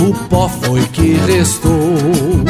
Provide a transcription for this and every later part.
o pó foi que restou.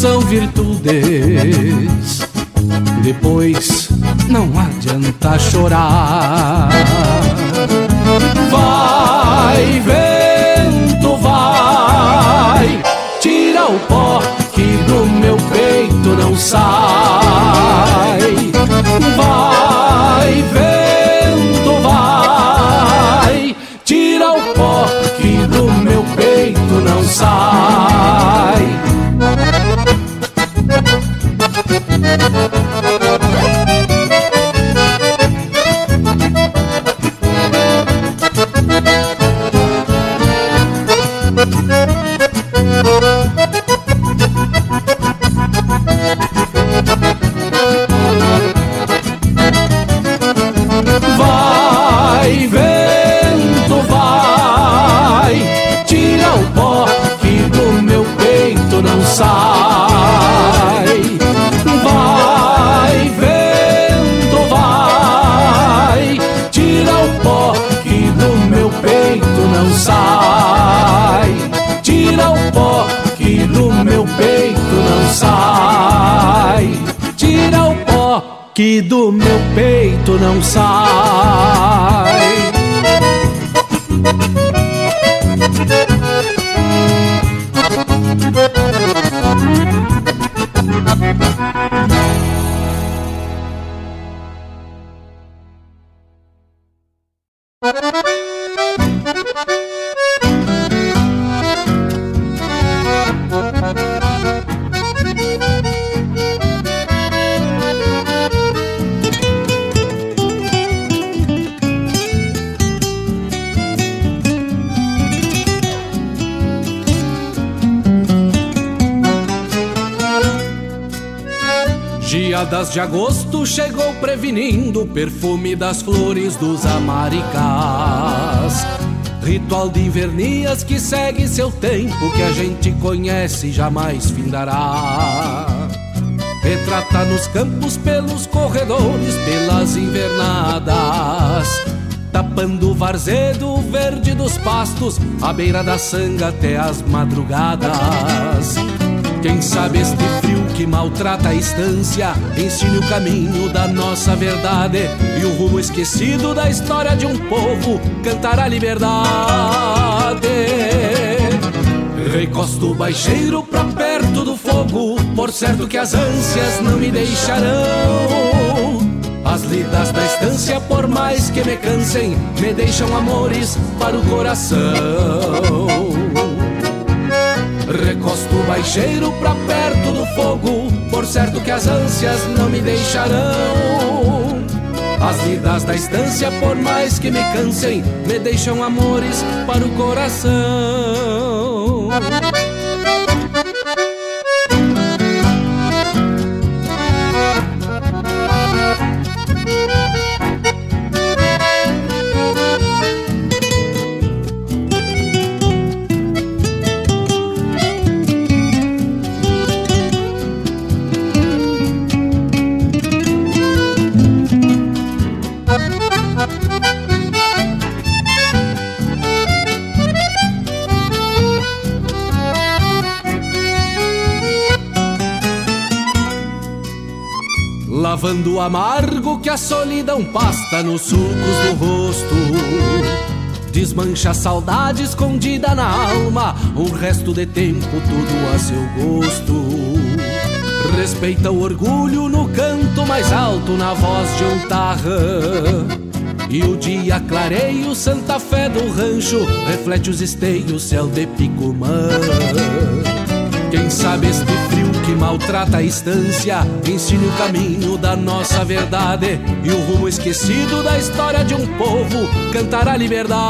São virtudes, depois não adianta chorar. Vai, vento, vai, tira o pó que do meu peito não sai. Perfume das flores dos amaricás. Ritual de invernias que segue seu tempo, que a gente conhece e jamais findará. Retrata nos campos, pelos corredores, pelas invernadas. Tapando o varzedo verde dos pastos, à beira da sanga até as madrugadas. Quem sabe este frio que maltrata a estância ensine o caminho da nossa verdade e o rumo esquecido da história de um povo cantar a liberdade. Recosto o baixeiro pra perto do fogo, por certo que as ânsias não me deixarão. As lidas da estância, por mais que me cansem, me deixam amores para o coração. Recosto o baixeiro pra perto do fogo, por certo que as ânsias não me deixarão. As lidas da estância, por mais que me cansem, me deixam amores para o coração. O amargo que a solidão pasta nos sulcos do rosto. Desmancha a saudade escondida na alma, um resto de tempo tudo a seu gosto. Respeita o orgulho no canto mais alto, na voz de um tarrã. E o dia clareia o Santa Fé do rancho, reflete os esteios, céu de Picumã. Quem sabe este frio que maltrata a estância ensine o caminho da nossa verdade e o rumo esquecido da história de um povo cantar a liberdade.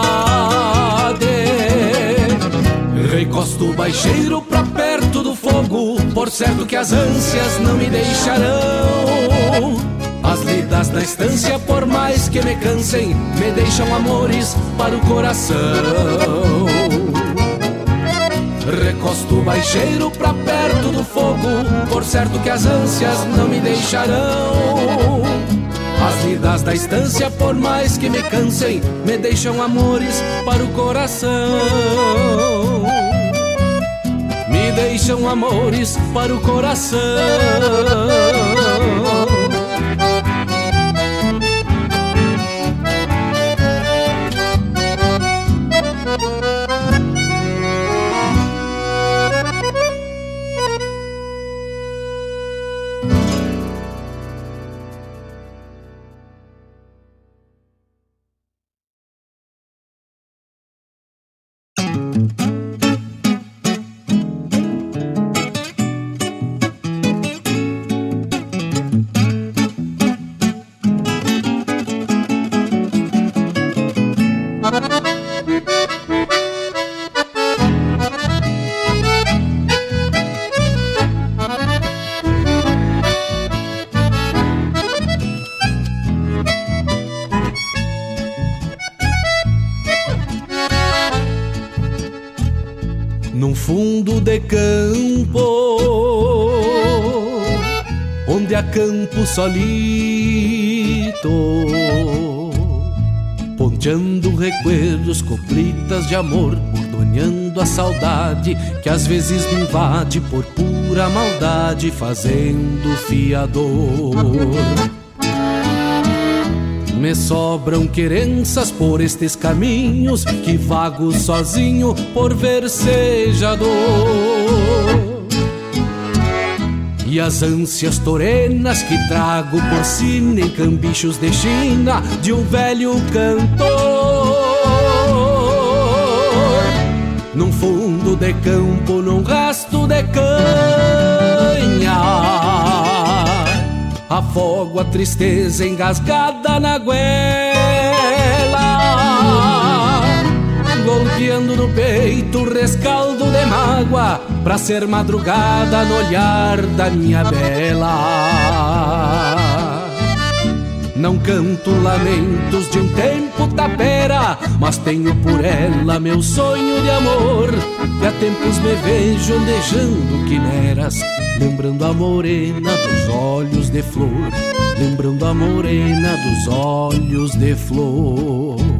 Recosto o baixeiro pra perto do fogo, por certo que as ânsias não me deixarão. As lidas na estância, por mais que me cansem, me deixam amores para o coração. Recosto o baixeiro pra perto do fogo, por certo que as ânsias não me deixarão. As lidas da estância, por mais que me cansem, me deixam amores para o coração. Me deixam amores para o coração. Solito, ponteando recuerdos, coplitas de amor, bordoneando a saudade que às vezes me invade por pura maldade, fazendo fiador. Me sobram querenças por estes caminhos que vago sozinho por versejador. E as ânsias torenas que trago por si nem cambichos de China de um velho cantor. Num fundo de campo, num rasto de canha, afogo a tristeza engasgada na goela golpeando no peito rescaldo de mágoa Pra ser madrugada no olhar da minha bela não canto lamentos de um tempo tapera, mas tenho por ela meu sonho de amor. E há tempos me vejo andejando quimeras, lembrando a morena dos olhos de flor, lembrando a morena dos olhos de flor.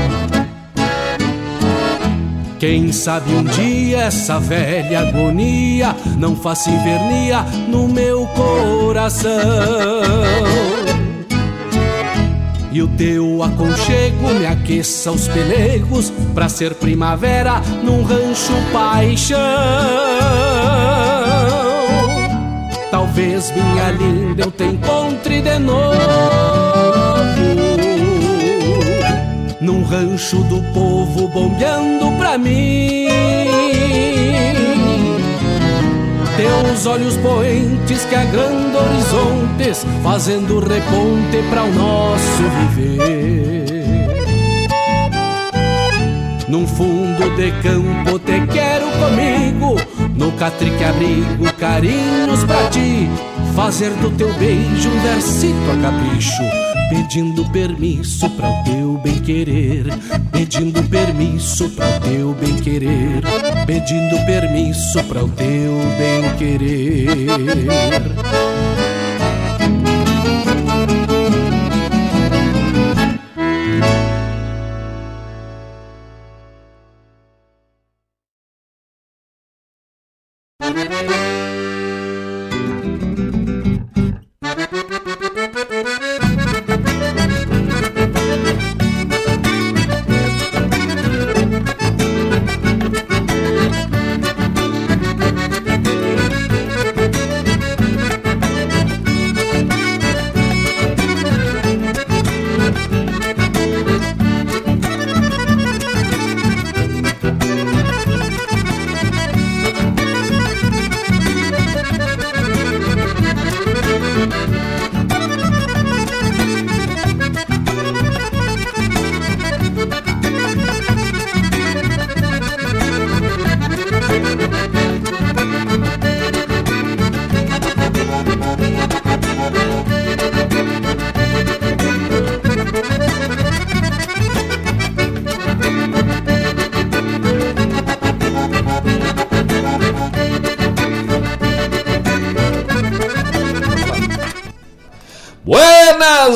Quem sabe um dia essa velha agonia não faça invernia no meu coração. E o teu aconchego me aqueça os pelegos pra ser primavera num rancho paixão. Talvez minha linda eu te encontre de novo num rancho do povo bombeando mim. Teus olhos poentes que agrandam horizontes, fazendo reponte para o nosso viver. Num fundo de campo te quero comigo, no catrique abrigo carinhos pra ti, fazer do teu beijo um versito a capricho pedindo permisso para o teu bem querer, pedindo permisso para o teu bem querer, pedindo permisso para o teu bem querer.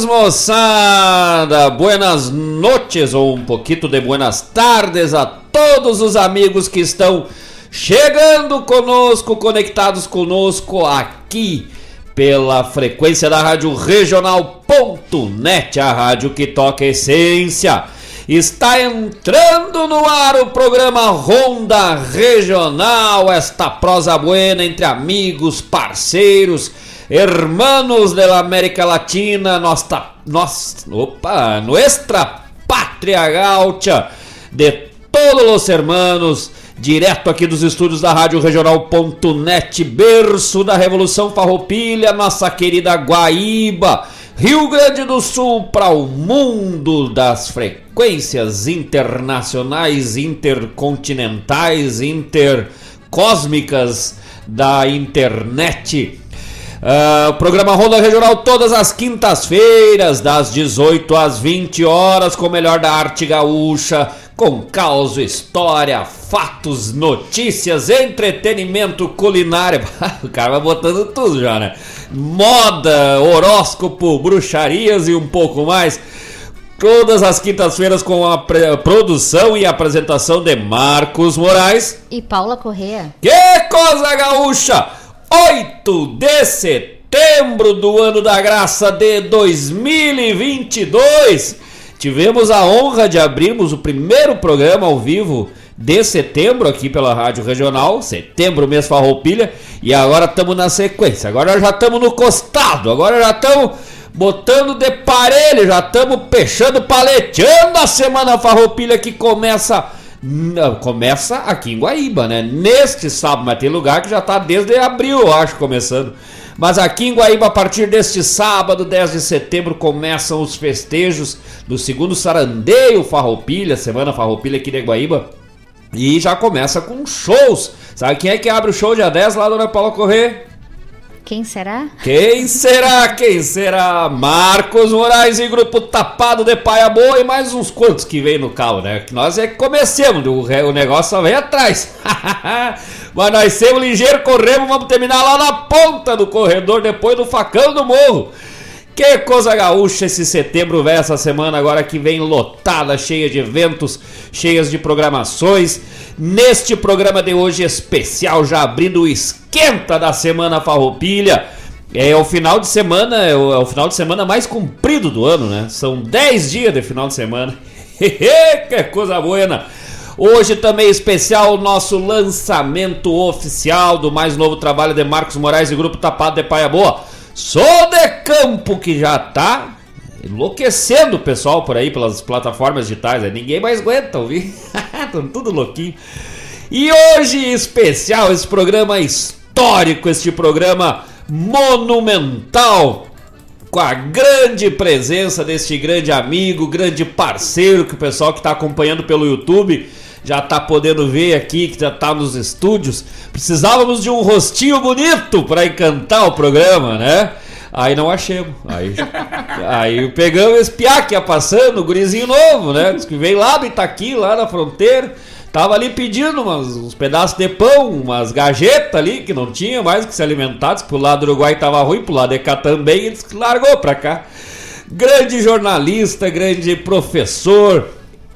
Moçada! Buenas noches ou um pouquinho de buenas tardes a todos os amigos que estão chegando conosco, conectados conosco aqui pela frequência da Rádio Regional.net, a rádio que toca essência. Está entrando no ar o programa Ronda Regional, esta prosa buena entre amigos, parceiros, hermanos da América Latina, nossa nossa, opa, nuestra pátria gaúcha de todos os hermanos, direto aqui dos estúdios da Rádio Regional.net, berço da Revolução Farroupilha, nossa querida Guaíba, Rio Grande do Sul para o mundo das frequências internacionais, intercontinentais, intercósmicas da internet Uh, programa Ronda Regional todas as quintas-feiras, das 18 às 20 horas, com o melhor da arte gaúcha, com caos, história, fatos, notícias, entretenimento, culinária. o cara vai botando tudo já, né? Moda, horóscopo, bruxarias e um pouco mais. Todas as quintas-feiras com a produção e apresentação de Marcos Moraes e Paula Correa. Que coisa gaúcha! 8 de setembro do ano da graça de 2022. Tivemos a honra de abrirmos o primeiro programa ao vivo de setembro aqui pela Rádio Regional, setembro mês farroupilha, e agora estamos na sequência. Agora já estamos no costado, agora já estamos botando de parelho, já estamos fechando, paleteando a semana farroupilha que começa não, começa aqui em Guaíba, né? Neste sábado, mas tem lugar que já está desde abril, eu acho, começando. Mas aqui em Guaíba, a partir deste sábado, 10 de setembro, começam os festejos do segundo Sarandeio Farroupilha, Semana Farroupilha aqui de Guaíba. E já começa com shows. Sabe quem é que abre o show dia 10 lá, dona Paula Corrêa? Quem será? Quem será? Quem será? Marcos Moraes e grupo Tapado de Paia Boa e mais uns quantos que vem no carro, né? Que nós é que comecemos, o, negócio só vem atrás. Mas nós somos ligeiro, corremos, vamos terminar lá na ponta do corredor, depois do facão do morro. Que coisa gaúcha esse setembro, velho, essa semana agora que vem lotada, cheia de eventos, cheias de programações. Neste programa de hoje especial, já abrindo o esquenta da semana farroupilha. É o final de semana, é o, é o final de semana mais comprido do ano, né? São 10 dias de final de semana. que coisa boa! Hoje também especial o nosso lançamento oficial do mais novo trabalho de Marcos Moraes e Grupo Tapado de Paia Boa. Sou de campo que já tá enlouquecendo o pessoal por aí pelas plataformas digitais. Né? Ninguém mais aguenta ouvir. Estão tudo louquinho. E hoje, especial, esse programa histórico este programa monumental com a grande presença deste grande amigo, grande parceiro que o pessoal que está acompanhando pelo YouTube já está podendo ver aqui, que já está nos estúdios. Precisávamos de um rostinho bonito para encantar o programa, né? Aí não achamos. Aí, aí pegamos esse piá que ia passando, o gurizinho novo, né? Diz que veio lá do Itaqui, lá na fronteira. Tava ali pedindo umas, uns pedaços de pão, umas gajetas ali, que não tinha mais que se alimentar. que pro lado do Uruguai tava ruim, pro lado de cá também, ele largou pra cá. Grande jornalista, grande professor,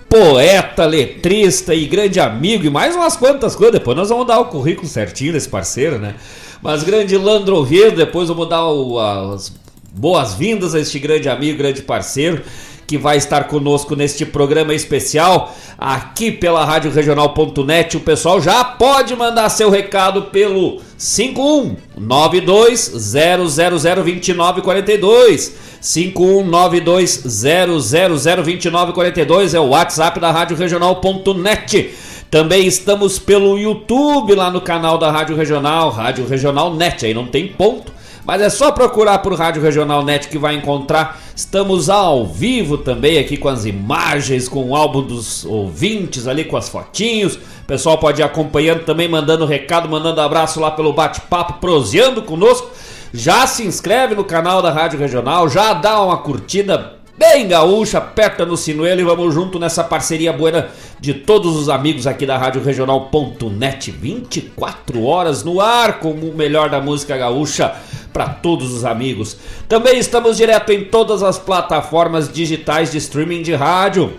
poeta, letrista e grande amigo, e mais umas quantas coisas. Depois nós vamos dar o currículo certinho desse parceiro, né? Mas grande Landro Oviedo, depois vamos dar o, as boas-vindas a este grande amigo, grande parceiro que vai estar conosco neste programa especial aqui pela Rádio Regional.net. O pessoal já pode mandar seu recado pelo 51920002942. 51920002942 é o WhatsApp da Rádio Regional.net. Também estamos pelo YouTube lá no canal da Rádio Regional, Rádio Regional Net, aí não tem ponto mas é só procurar por Rádio Regional Net que vai encontrar. Estamos ao vivo também aqui com as imagens, com o álbum dos ouvintes ali, com as fotinhos. O pessoal pode ir acompanhando também, mandando recado, mandando abraço lá pelo bate-papo, proseando conosco. Já se inscreve no canal da Rádio Regional, já dá uma curtida bem gaúcha, aperta no sinuelo e vamos junto nessa parceria buena de todos os amigos aqui da Rádio Regional.net. 24 horas no ar com o melhor da música gaúcha para todos os amigos. Também estamos direto em todas as plataformas digitais de streaming de rádio.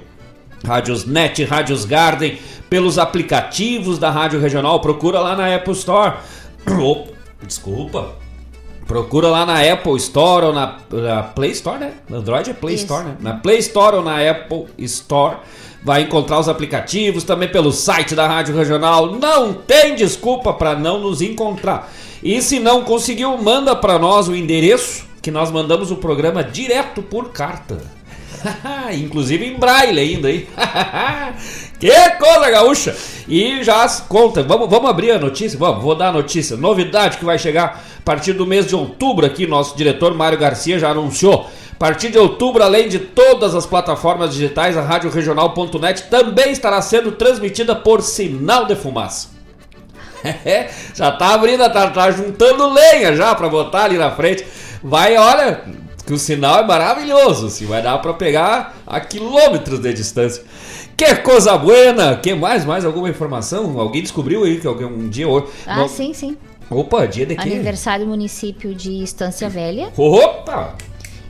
Rádios Net, Rádios Garden, pelos aplicativos da Rádio Regional, procura lá na Apple Store. Oh, desculpa, Procura lá na Apple Store ou na, na Play Store, né? Android é Play Isso. Store, né? Na Play Store ou na Apple Store. Vai encontrar os aplicativos também pelo site da Rádio Regional. Não tem desculpa para não nos encontrar. E se não conseguiu, manda para nós o endereço que nós mandamos o programa direto por carta. Inclusive em braille ainda aí. que coisa gaúcha! E já conta, vamos, vamos abrir a notícia? Vamos, vou dar a notícia. Novidade que vai chegar a partir do mês de outubro aqui, nosso diretor Mário Garcia já anunciou. A partir de outubro, além de todas as plataformas digitais, a Rádio Regional.net também estará sendo transmitida por sinal de fumaça. já tá abrindo, tá, tá juntando lenha já para botar ali na frente. Vai, olha, que o sinal é maravilhoso, assim, vai dar para pegar a quilômetros de distância. Que coisa buena! Que mais? Mais alguma informação? Alguém descobriu aí que alguém um dia hoje. Ah, sim, sim. Opa, dia de quê? Aniversário do município de Estância Velha. Opa!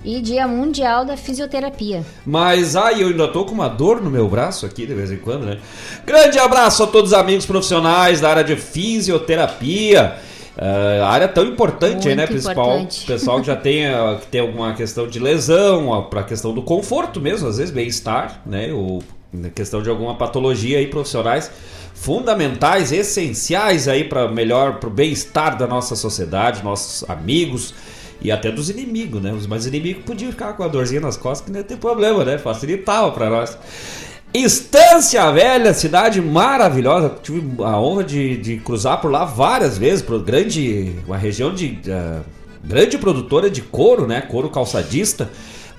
E Dia Mundial da Fisioterapia. Mas ai, eu ainda tô com uma dor no meu braço aqui de vez em quando, né? Grande abraço a todos os amigos profissionais da área de fisioterapia. Uh, área tão importante aí, né? Principal, pessoal que já tem, uh, que tem alguma questão de lesão, para a questão do conforto mesmo, às vezes bem-estar, né? Ou na questão de alguma patologia aí profissionais fundamentais, essenciais aí para melhor, para o bem-estar da nossa sociedade, nossos amigos e até dos inimigos, né? Os mais inimigos podiam ficar com a dorzinha nas costas que não ia ter problema, né? Facilitava para nós. Estância Velha, cidade maravilhosa. Tive a honra de, de cruzar por lá várias vezes, por grande, uma região de uh, grande produtora de couro, né? Couro calçadista.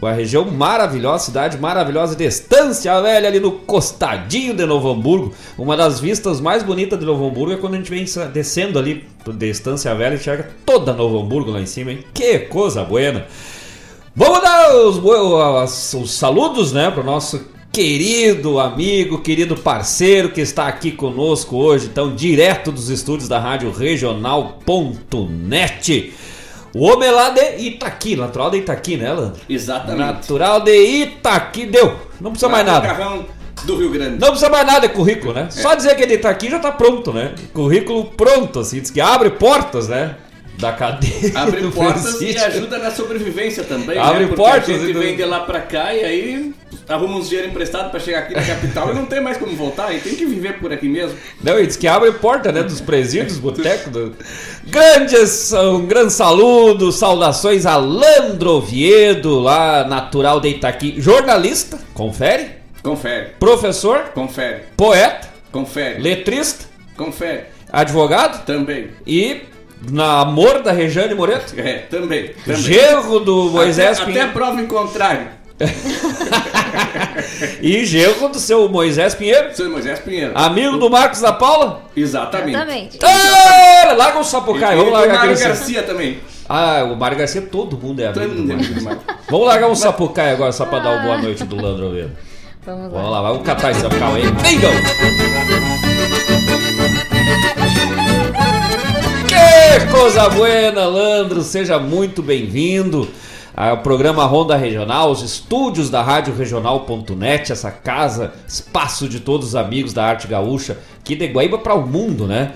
Uma região maravilhosa, cidade maravilhosa de Estância Velha, ali no costadinho de Novo Hamburgo. Uma das vistas mais bonitas de Novo Hamburgo é quando a gente vem descendo ali de Estância Velha e enxerga toda Novo Hamburgo lá em cima, hein? Que coisa buena! Vamos dar os, os, os saludos, né, para o nosso querido amigo, querido parceiro que está aqui conosco hoje, então direto dos estúdios da Rádio Regional.net. O homem é lá de Itaqui, natural de Itaqui, né, Leandro? Exatamente. Natural de Itaqui, deu. Não precisa mais nada. do Rio Grande. Não precisa mais nada de currículo, né? É. Só dizer que ele está aqui já está pronto, né? Currículo pronto, assim, diz que abre portas, né? Da cadeia. Abre portas e ajuda na sobrevivência também. Abre né? portas. A gente vem de lá pra cá e aí arruma uns dinheiro emprestado para chegar aqui na capital e não tem mais como voltar, e tem que viver por aqui mesmo. Não, e diz que abre porta, né, dos presídios, botecos. Do... Grandes, um grande saludo, saudações a Landro Oviedo, lá natural de Itaqui, jornalista, confere? Confere. Professor? Confere. Poeta? Confere. Letrista? Confere. Advogado? Também. E namor da Rejane Moreto? É, também. também. Genro do Moisés até, Pinheiro. até prova em contrário. E genro do seu Moisés Pinheiro. Seu Moisés Pinheiro. Amigo do Marcos da Paula? Exatamente. Exatamente. Ah, larga o sapucaia, e vamos largar Mário aquele... Garcia também. Ah, o Mário Garcia, todo mundo é amigo Todo do mundo é Mário amigo do. Mário. Vamos largar um sapucaia agora, só pra dar uma boa noite do Landro. Vamos lá. Vamos lá, vamos catar esse sapucaia aí. Bingo! Que coisa buena, Landro! Seja muito bem-vindo ao programa Ronda Regional, os estúdios da Rádio Regional.net, essa casa, espaço de todos os amigos da arte gaúcha, aqui de Guaíba para o mundo, né?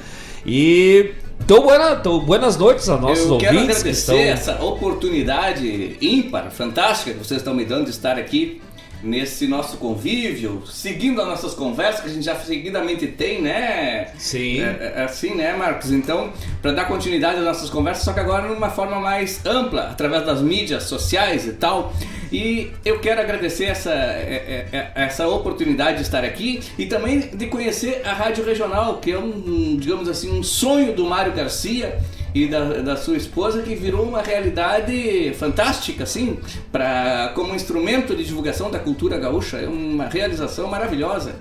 E então, buena, então, buenas noites a nossos Eu quero ouvintes que agradecer estão... essa oportunidade ímpar, fantástica que vocês estão me dando de estar aqui nesse nosso convívio, seguindo as nossas conversas que a gente já seguidamente tem, né? Sim. É, é assim, né, Marcos? Então, para dar continuidade às nossas conversas, só que agora numa forma mais ampla, através das mídias sociais e tal. E eu quero agradecer essa, é, é, é, essa oportunidade de estar aqui e também de conhecer a Rádio Regional, que é um, digamos assim, um sonho do Mário Garcia e da, da sua esposa que virou uma realidade fantástica, assim, para como instrumento de divulgação da cultura gaúcha. É uma realização maravilhosa.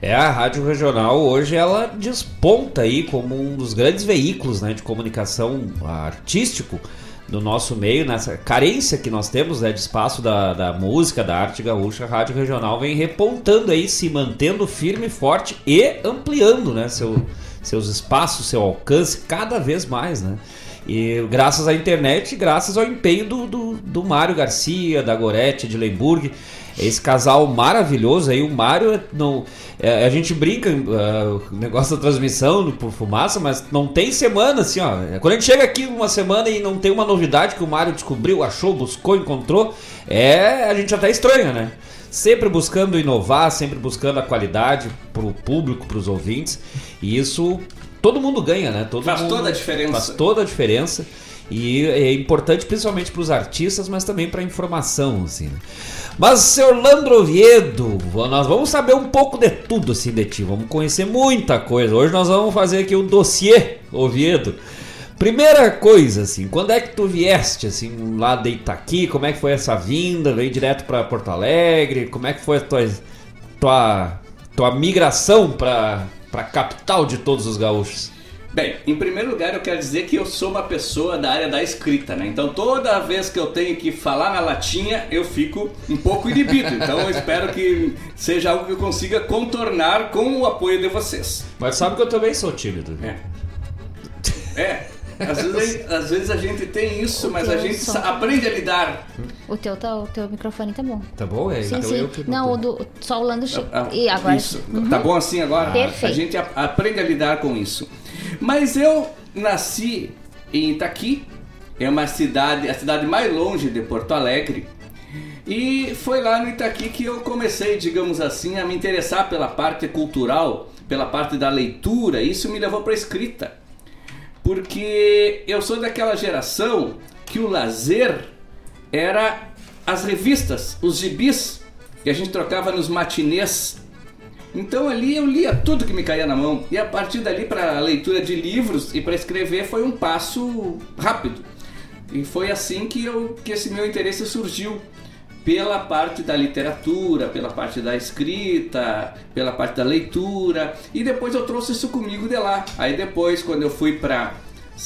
É, a Rádio Regional hoje ela desponta aí como um dos grandes veículos né, de comunicação artístico do nosso meio, nessa carência que nós temos né, de espaço da, da música, da arte gaúcha, a Rádio Regional vem repontando aí, se mantendo firme, forte e ampliando né, seu, seus espaços, seu alcance cada vez mais, né? E graças à internet, graças ao empenho do, do, do Mário Garcia, da Gorete, de Lemburg, esse casal maravilhoso aí, o Mário, não, é, a gente brinca, uh, o negócio da transmissão por fumaça, mas não tem semana assim, ó. Quando a gente chega aqui uma semana e não tem uma novidade que o Mário descobriu, achou, buscou, encontrou, é, a gente até estranha, né? Sempre buscando inovar, sempre buscando a qualidade para o público, para os ouvintes, e isso todo mundo ganha, né? Todo Faz mundo, toda a diferença. Faz toda a diferença. E é importante principalmente para os artistas, mas também para a informação, assim. né? Mas, senhor Landro Oviedo, nós vamos saber um pouco de tudo assim de ti, vamos conhecer muita coisa. Hoje nós vamos fazer aqui o dossiê Oviedo. Primeira coisa, assim, quando é que tu vieste, assim, lá de Itaqui? Como é que foi essa vinda? Veio direto para Porto Alegre? Como é que foi a tua, tua, tua migração para a capital de todos os gaúchos? Bem, em primeiro lugar eu quero dizer que eu sou uma pessoa da área da escrita, né? Então toda vez que eu tenho que falar na latinha, eu fico um pouco inibido. Então eu espero que seja algo que eu consiga contornar com o apoio de vocês. Mas sabe que eu também sou tímido. É. É. Às vezes, às vezes a gente tem isso, mas a gente som. aprende a lidar. O teu, tá, o teu microfone tá bom. Tá bom? É, Sim, então sim. eu que Não, tô- o do, só o Lando che... Ah, E agora. Isso. Tá bom assim agora? Perfeito. A gente a- aprende a lidar com isso. Mas eu nasci em Itaqui, é uma cidade, a cidade mais longe de Porto Alegre. E foi lá no Itaqui que eu comecei, digamos assim, a me interessar pela parte cultural, pela parte da leitura. Isso me levou para a escrita. Porque eu sou daquela geração que o lazer era as revistas, os gibis que a gente trocava nos matinês. Então ali eu lia tudo que me caía na mão. E a partir dali para a leitura de livros e para escrever foi um passo rápido. E foi assim que, eu, que esse meu interesse surgiu pela parte da literatura, pela parte da escrita, pela parte da leitura. E depois eu trouxe isso comigo de lá. Aí depois, quando eu fui para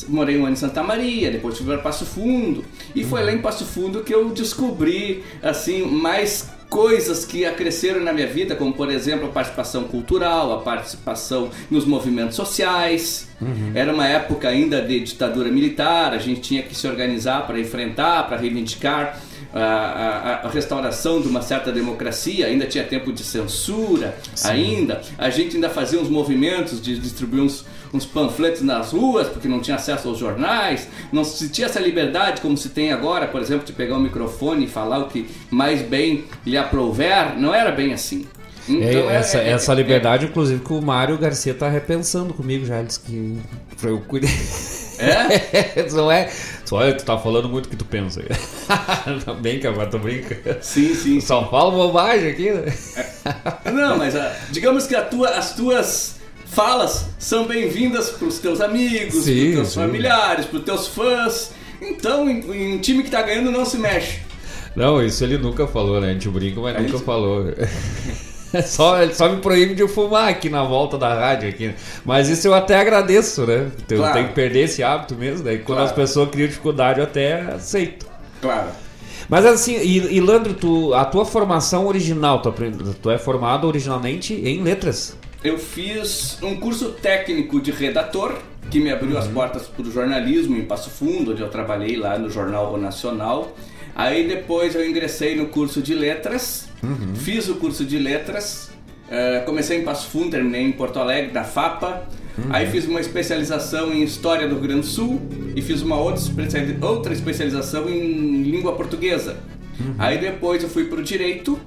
morei um ano em Santa Maria, depois fui para Passo Fundo. E foi lá em Passo Fundo que eu descobri assim mais coisas que acresceram na minha vida, como por exemplo a participação cultural, a participação nos movimentos sociais. Era uma época ainda de ditadura militar, a gente tinha que se organizar para enfrentar, para reivindicar a, a- a restauração de uma certa democracia, ainda tinha tempo de censura, ainda. A gente ainda fazia uns movimentos de distribuir uns, uns panfletos nas ruas, porque não tinha acesso aos jornais, não se tinha essa liberdade como se tem agora, por exemplo, de pegar o microfone e falar o que mais bem lhe aprouver, não era bem assim. É, Então, é- essa, é- essa é- liberdade, inclusive, que o Mário Garcia tá repensando comigo já. Ele disse que. eu cuidar. É? não é. Só olha, tu tá falando muito o que tu pensa. tá bem, cara, tu brinca. Sim, sim. Só fala bobagem aqui, né? Não, mas ah, digamos que a tua- as tuas falas são bem-vindas para os teus amigos, Sim, para os teus sim. familiares, para os teus fãs. Então, em, em time que tá ganhando não se mexe. Não, isso ele nunca falou, né? A gente brinca, mas nunca falou. Só, ele só me proíbe de fumar aqui na volta da rádio. Aqui. Mas isso eu até agradeço, né? Eu Claro. tenho que perder esse hábito mesmo. Daí quando Claro. as pessoas criam dificuldade, eu até aceito. Claro. Mas assim, e, e Landro, tu, a tua formação original, tu, tu é formado originalmente em letras. Eu fiz um curso técnico de redator que me abriu as portas para o jornalismo em Passo Fundo, onde eu trabalhei lá no Jornal Nacional. Aí depois eu ingressei no curso de letras, fiz o curso de letras, eh, comecei em Passo Fundo, terminei em Porto Alegre, na FAPA. Aí fiz uma especialização em História do Rio Grande do Sul e fiz uma outra, outra especialização em língua portuguesa. Aí depois eu fui para o Direito,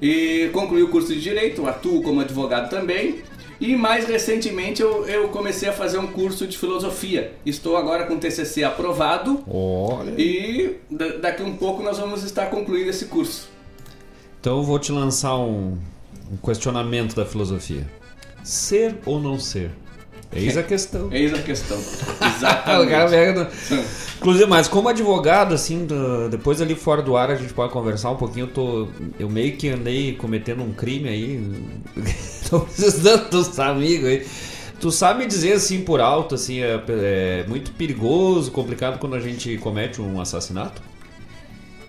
e concluí o curso de Direito, atuo como advogado também. E mais recentemente eu, eu comecei a fazer um curso de filosofia. Estou agora com o TCC aprovado Olha. e da- daqui um pouco nós vamos estar concluindo esse curso. Então eu vou te lançar um, um questionamento da filosofia. Ser ou não ser? Eis a questão. Eis a questão. Exatamente. o cara pega no- Inclusive, mas como advogado, assim, do- depois ali fora do ar a gente pode conversar um pouquinho. Eu, tô, eu meio que andei cometendo um crime aí. Tô precisando dos amigos aí. Tu sabe dizer assim por alto, assim, é, é muito perigoso, complicado quando a gente comete um assassinato?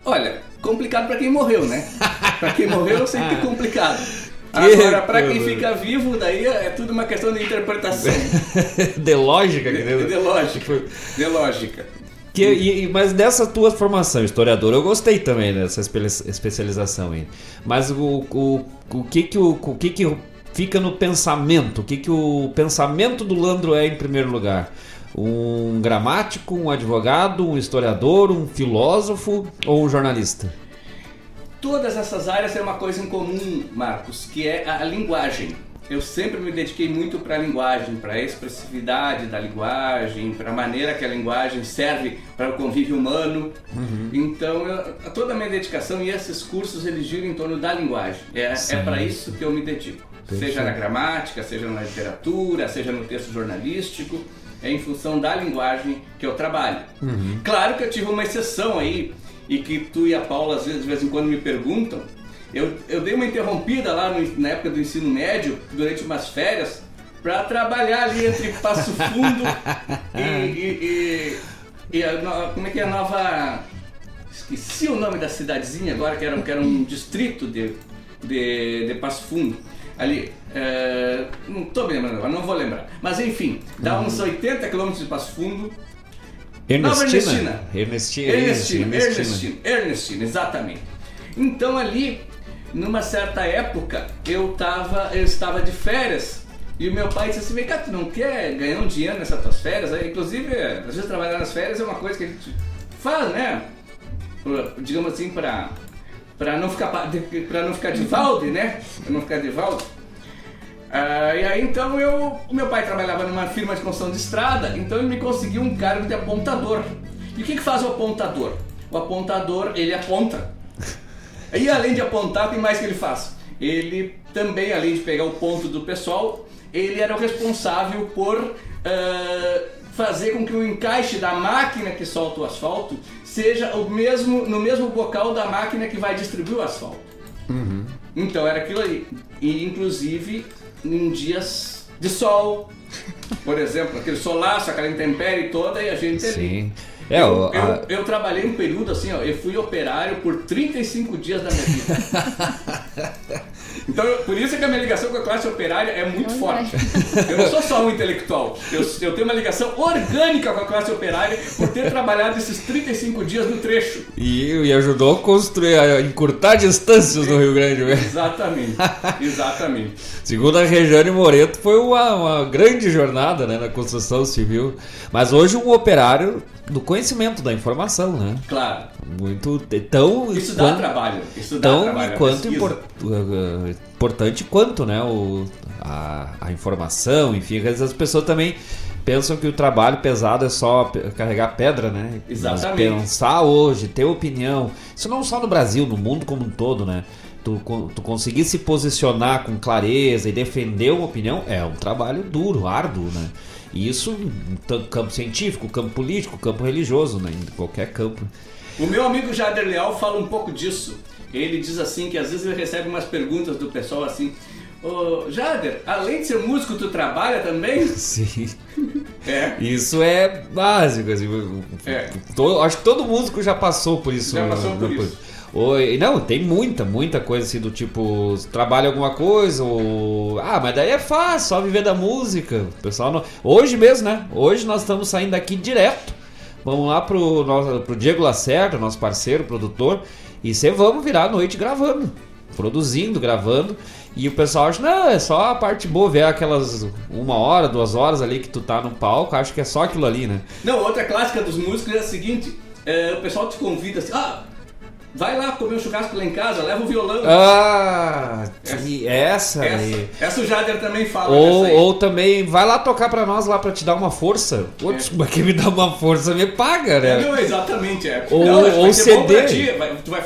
Olha, complicado pra quem morreu, né? Pra quem morreu sempre é complicado. Agora, pra quem fica vivo, daí é tudo uma questão de interpretação. De lógica, de, entendeu? de lógica. De lógica. Que, e- mas dessa tua formação, historiador, eu gostei também dessa espe- especialização aí. Mas o, o, o que que o, o que que fica no pensamento? O que que o pensamento do Landro é em primeiro lugar? Um gramático, um advogado, um historiador, um filósofo ou um jornalista? Todas essas áreas têm uma coisa em comum, Marcos, que é a, linguagem. Eu sempre me dediquei muito para a linguagem, para a expressividade da linguagem, para a maneira que a linguagem serve para o convívio humano. Então, eu- toda a minha dedicação e esses cursos eles giram em torno da linguagem. É, Sim. é para isso que eu me dedico. Seja na gramática, seja na literatura, seja no texto jornalístico, é em função da linguagem que eu trabalho. Claro que eu tive uma exceção aí, e que tu e a Paula às vezes, de vez em quando me perguntam. Eu, eu dei uma interrompida lá no- na época do ensino médio, durante umas férias, para trabalhar ali entre Passo Fundo e, e- e- e a como é que é a nova. Esqueci o nome da cidadezinha agora, que era, que era um distrito de, de, de Passo Fundo. Ali, é, não estou me lembrando agora, não vou lembrar. Mas enfim, dá uns 80 quilômetros de Passo Fundo. Nova Ernestina? Ernestina. Ernestina. Ernestina, Ernestina, Ernestina, exatamente. Então ali, numa certa época, eu, tava, eu estava de férias e o meu pai disse assim, vem cá, tu não quer ganhar um dinheiro nessas tuas férias? Aí, Inclusive, às vezes trabalhar nas férias é uma coisa que a gente faz, né? Digamos assim, para para não ficar pa- de- pra não ficar de valde, né? Pra não ficar de valde. Ah, e aí então eu, meu pai trabalhava numa firma de construção de estrada, então ele me conseguiu um cargo de apontador. E o que, que faz o apontador? O apontador, ele aponta. E além de apontar, que mais que ele faz? Ele também, além de pegar o ponto do pessoal, ele era o responsável por ah, fazer com que o encaixe da máquina que solta o asfalto seja o mesmo, no mesmo bocal da máquina que vai distribuir o asfalto. Então era aquilo aí. E inclusive em dias de sol. Por exemplo, aquele solaço, aquela intempérie toda e a gente ali. É, eu, a- eu, eu trabalhei um período assim, ó, eu fui operário por 35 dias da minha vida. então, eu- por isso que a minha ligação com a classe operária é muito Olha. forte. Eu não sou só um intelectual, eu, eu tenho uma ligação orgânica com a classe operária por ter trabalhado esses 35 dias no trecho. E, e ajudou a construir, a encurtar distâncias no Rio Grande, velho. Exatamente, exatamente. Segundo a Regiane Moreto, foi uma, uma grande jornada né, na construção civil. Mas hoje um operário do conhecimento, da informação, né? Claro. Muito tão Isso dá quanto- trabalho. Isso dá tão trabalho. quanto pesquisa. impor- uh, importante quanto, né? O, a, a informação, enfim, às vezes as pessoas também pensam que o trabalho pesado é só carregar pedra, né? Exatamente. Mas pensar hoje, ter opinião. Isso não só no Brasil, no mundo como um todo, né? Tu, tu conseguir se posicionar com clareza e defender uma opinião é um trabalho duro, árduo, né? E isso tanto campo científico, campo político, campo religioso, né? Em qualquer campo. O meu amigo Jader Leal fala um pouco disso. Ele diz assim que às vezes ele recebe umas perguntas do pessoal assim: Ô Jader, além de ser músico, tu trabalha também? Sim. É. Isso é básico, assim. É. To- acho que todo músico já passou por isso. Já passou por isso. Oi, não, tem muita, muita coisa assim do tipo, trabalha alguma coisa, ou. Ah, mas daí é fácil, só viver da música. O pessoal não. Hoje mesmo, né? Hoje nós estamos saindo daqui direto. Vamos lá pro, nosso, pro Diego Lacerda, nosso parceiro, produtor, e você vamos virar a noite gravando. Produzindo, gravando. E o pessoal acha, não, é só a parte boa, ver aquelas uma hora, duas horas ali que tu tá no palco, acho que é só aquilo ali, né? Não, outra clássica dos músicos é a seguinte: é, o pessoal te convida assim, ah, vai lá comer um churrasco lá em casa, leva o violão. Ah, e essa, aí. essa, essa o Jader também fala. Ou, ou também, vai lá tocar pra nós lá pra te dar uma força. Putz, mas quem me dá uma força me paga, né? Não, exatamente, é. Ou- Não, ou CD. ti, vai, tu vai,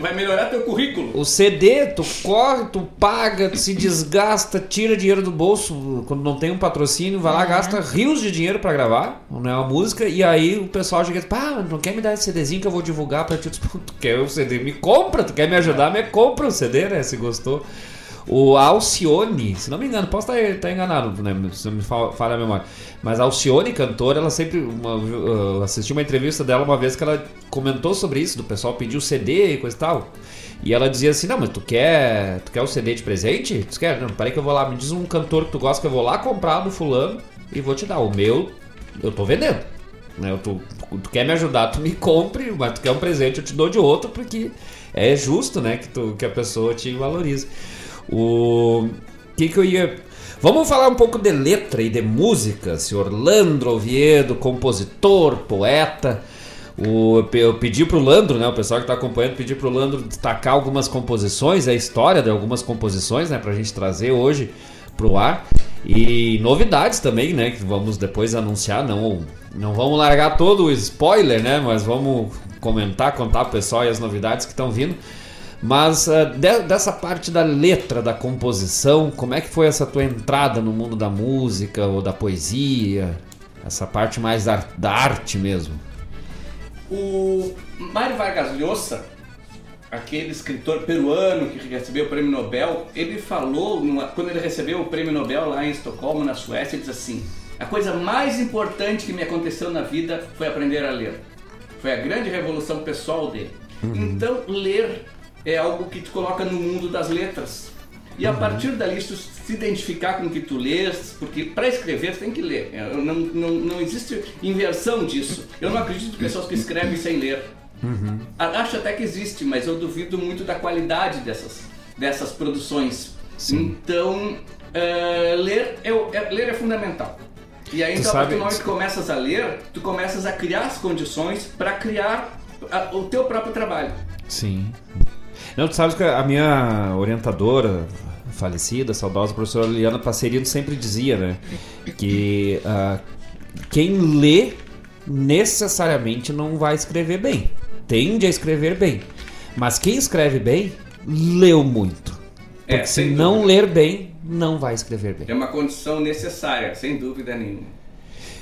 vai melhorar teu currículo. O CD, tu corre, tu paga, tu se desgasta, tira dinheiro do bolso quando não tem um patrocínio, vai lá, gasta rios de dinheiro pra gravar, não é uma música, e aí o pessoal chega e diz, pá, não quer me dar esse CDzinho que eu vou divulgar pra ti? Tu tu quer o CD? Me compra, tu quer me ajudar, me compra o CD, né, se gostou. O Alcione, se não me engano, posso estar, enganado, né? Se me fa- falha a memória. Mas a Alcione, cantora, ela sempre. Uma, eu assisti uma entrevista dela uma vez que ela comentou sobre isso, do pessoal pedir o CD e coisa e tal. E ela dizia assim: Não, mas tu quer, tu quer o CD de presente? Tu quer? Não, peraí que eu vou lá. Me diz um cantor que tu gosta que eu vou lá comprar do fulano e vou te dar. O meu, eu tô vendendo. Né? Eu tô- tu quer me ajudar, tu me compre, mas tu quer um presente, eu te dou de outro, porque é justo, né, que, tu, que a pessoa te valorize. O que que eu ia... Vamos falar um pouco de letra e de música, senhor Landro Oviedo, compositor, poeta. O, eu pedi pro Landro, né, o pessoal que tá acompanhando, pedi pro Landro destacar algumas composições, a história de algumas composições, né, pra gente trazer hoje pro ar. E novidades também, né, que vamos depois anunciar, não, não vamos largar todo o spoiler, né, mas vamos comentar, contar pro pessoal e as novidades que estão vindo. Mas ah, de- dessa parte da letra, da composição, como é que foi essa tua entrada no mundo da música ou da poesia? Essa parte mais da, da arte mesmo. O Mário Vargas Llosa, aquele escritor peruano que recebeu o prêmio Nobel, ele falou, numa- quando ele recebeu o prêmio Nobel lá em Estocolmo, na Suécia, ele diz assim: A coisa mais importante que me aconteceu na vida foi aprender a ler. Foi a grande revolução pessoal dele. Então, ler é algo que te coloca no mundo das letras. E a partir dali, se se identificar com o que tu lês, porque para escrever tem que ler. Não, não, não existe inversão disso. Eu não acredito em pessoas que escrevem sem ler. A- Acho até que existe, mas eu duvido muito da qualidade dessas, dessas produções. Então, é, ler, é, é- ler é fundamental. E aí, Tu então, a partir sabe- do momento que começas a ler, tu começas a criar as condições para criar a- o teu próprio trabalho. Sim. Não, tu sabes que a minha orientadora falecida, saudosa professora Liliana Passerino sempre dizia, né? Que ah, quem lê necessariamente não vai escrever bem. Tende a escrever bem. Mas quem escreve bem, leu muito. Porque É, se sem não dúvida. ler bem, não vai escrever bem. É uma condição necessária, sem dúvida nenhuma.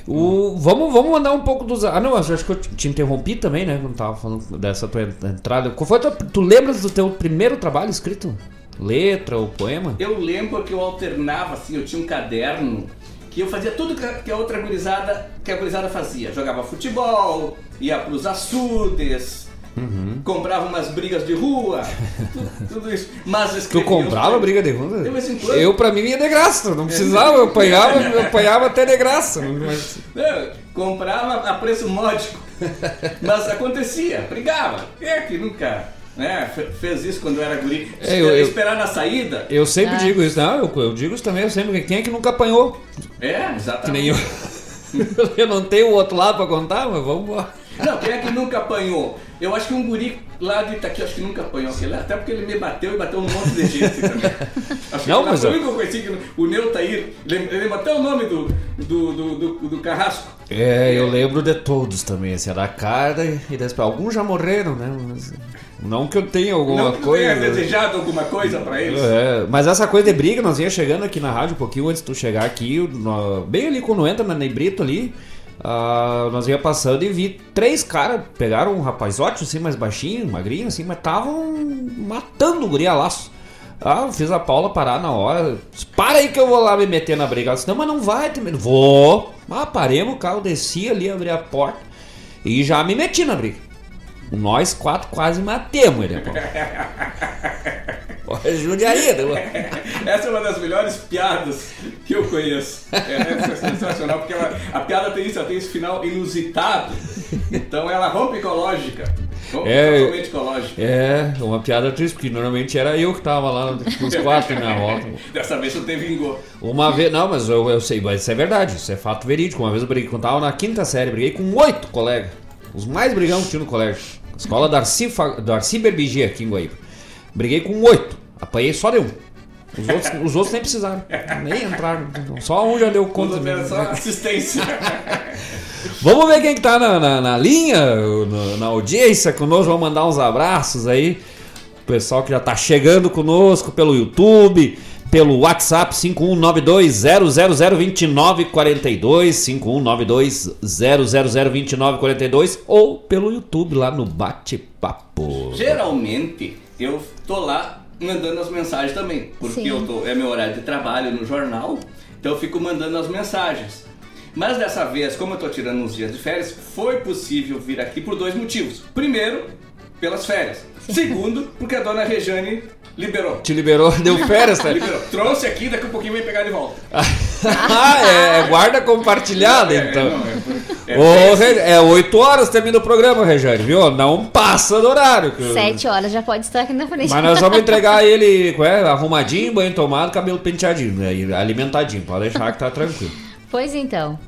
O, vamos, vamos mandar um pouco dos. Ah, não, acho que eu te interrompi também, né? Quando tava falando dessa tua entrada. Qual foi tua, tu lembras do teu primeiro trabalho escrito? Letra ou poema? Eu lembro que eu alternava, assim, eu tinha um caderno que eu fazia tudo que a- outra gurizada, que a gurizada fazia. Jogava futebol, ia pros açudes, Uhum. comprava umas brigas de rua, tu- tudo isso. Mas eu Tu comprava briga de rua? Vez em quando. Eu, pra mim, ia de graça. Não precisava, eu apanhava, eu apanhava até de graça. Mas- Não, comprava a preço módico. Mas acontecia, brigava. É que nunca né, fe- fez isso quando era guri? É, eu- eu- Esperar na saída? Eu sempre Ah. digo isso. Não, eu, eu digo isso também. Eu sempre. Quem é que nunca apanhou? É, Que exatamente. nem eu. eu não tenho o outro lado pra contar, mas vamos lá. Não, quem é que nunca apanhou? Eu acho que um guri lá de Itaqui, acho que nunca apanhou aquele, até porque ele me bateu e bateu um monte de gente também. Acho que Não, ele mas foi o eu- único que eu conheci, que o Neutair, lembra até o nome do, do, do, do, do Carrasco. É, eu lembro de todos também, assim, da cara e das... Alguns já morreram, né? Mas, não que eu tenha alguma Não que coisa... tenha desejado alguma coisa pra eles. É, mas essa coisa de briga, nós ia chegando aqui na rádio um pouquinho antes de tu chegar aqui, bem ali quando entra na Nebrito ali, ah, nós ia passando e vi três caras, pegaram um rapazote assim, mais baixinho, magrinho assim, mas estavam matando o guri a laço. Ah, fiz a Paula parar na hora. Disse, Para aí que eu vou lá me meter na briga. Ela disse, não, mas não vai. Vou. Ah, paremos o carro, desci ali, abri a porta e já me meti na briga. Nós quatro quase matemos ele, a Paula. Olha, judiaria, né? Essa é uma das melhores piadas que eu conheço. É, é sensacional, porque ela- a piada tem isso, ela tem esse final inusitado. Então ela rompe com a lógica. Rompe É. totalmente com a lógica. É, uma piada triste, porque normalmente era eu que tava lá com os quatro na volta. Dessa vez você vingou. Uma vez, não, mas eu, eu sei, mas isso é verdade, isso é fato verídico. Uma vez eu briguei, quando tava na quinta série, briguei com oito colegas. Os mais brigão que tinha no colégio. Escola Darcy, Darcy Berbigia aqui em Guaíba. Briguei com oito, apanhei só de um. Os outros, os outros nem precisaram, nem entraram. Só um já deu conta. Mesmo. só assistência. Vamos ver quem que tá na, na, na linha, na, na audiência conosco. Vamos mandar uns abraços aí. O pessoal que já tá chegando conosco pelo YouTube, pelo WhatsApp 5192-0002942, 5192-0002942 ou pelo YouTube lá no Bate-Papo. Geralmente eu tô lá mandando as mensagens também, porque Sim. eu tô, é meu horário de trabalho no jornal, então eu fico mandando as mensagens. Mas dessa vez, como eu tô tirando uns dias de férias, foi possível vir aqui por dois motivos. Primeiro, pelas férias. Segundo, porque a dona Rejane liberou. Te liberou, deu férias, tá? Liberou. Trouxe aqui, daqui a pouquinho vem pegar de volta. ah, é, é guarda compartilhada É, então. não, é- é Ô, péssimo. Re- é 8 horas termina o programa, Rejane, viu? Não passa do horário. que- Sete horas já pode estar aqui na frente. Mas nós vamos entregar ele é, arrumadinho, banho tomado, cabelo penteadinho, né? E alimentadinho. Pode deixar que tá tranquilo. Pois então.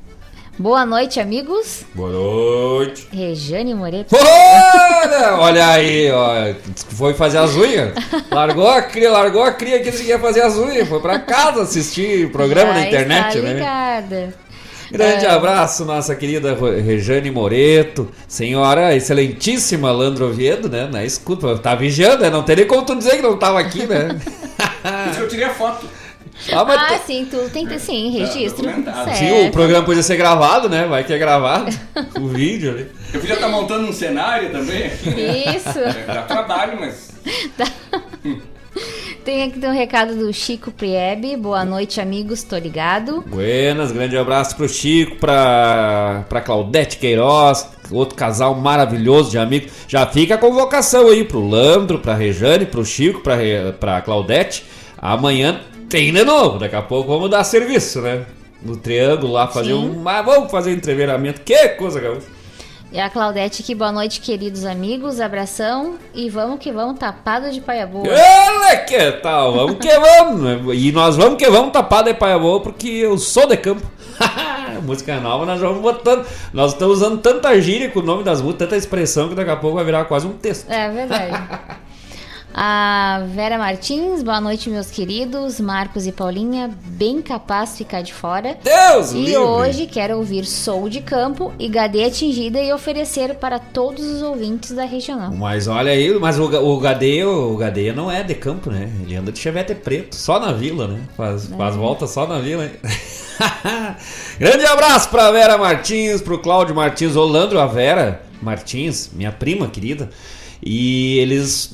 Boa noite, amigos. Boa noite. Rejane Moreto. Olha, olha aí, ó. Foi fazer as unhas. Largou a cria, largou a cria que ele ia fazer as unhas. Foi pra casa assistir programa Já na internet, está né? ligada. Grande É. abraço, nossa querida Rejane Moreto, senhora excelentíssima Landro Oviedo, né? Na escuta, tá vigiando, né? Não tem nem como tu dizer que não tava aqui, né? Por isso que eu tirei a foto. Ah, mas Ah, tá- sim, tu tem que sim, registro. documentado. Certo. Sim, o programa podia ser gravado, né? Vai que é gravado. o vídeo ali. Eu podia estar montando um cenário também aqui. né? Isso. É, Dá trabalho, mas. Tem aqui um recado do Chico Priebe. Boa noite, amigos. Tô ligado. Buenas, grande abraço pro Chico, pra, pra Claudete Queiroz, outro casal maravilhoso de amigos. Já fica a convocação aí pro Landro, pra Rejane, pro Chico, pra, pra Claudete. Amanhã tem de novo, daqui a pouco vamos dar serviço, né? No triângulo lá, fazer Sim. um. Mas vamos fazer entreveramento. Que coisa, gaúcha. E a Claudete aqui, boa noite, queridos amigos. Abração. E vamos que vamos, tapado de paia boa. Olha que tal, vamos que vamos. né? E nós vamos que vamos tapar de paia boa porque eu sou de campo. Música nova, nós vamos botando. Nós estamos usando tanta gíria com o nome das músicas, tanta expressão que daqui a pouco vai virar quase um texto. É verdade. A Vera Martins, boa noite, meus queridos. Marcos e Paulinha, bem capaz de ficar de fora. Deus E livre. hoje quero ouvir Sou de Campo e Gadê Atingida e oferecer para todos os ouvintes da regional. Mas olha aí, mas o, o Gadeia, o Gadeia não é de campo, né? Ele anda de chevette preto, só na vila, né? Faz, faz volta só na vila, hein? Grande abraço pra Vera Martins, pro Cláudio Martins, Olandro, a Vera Martins, minha prima querida. E eles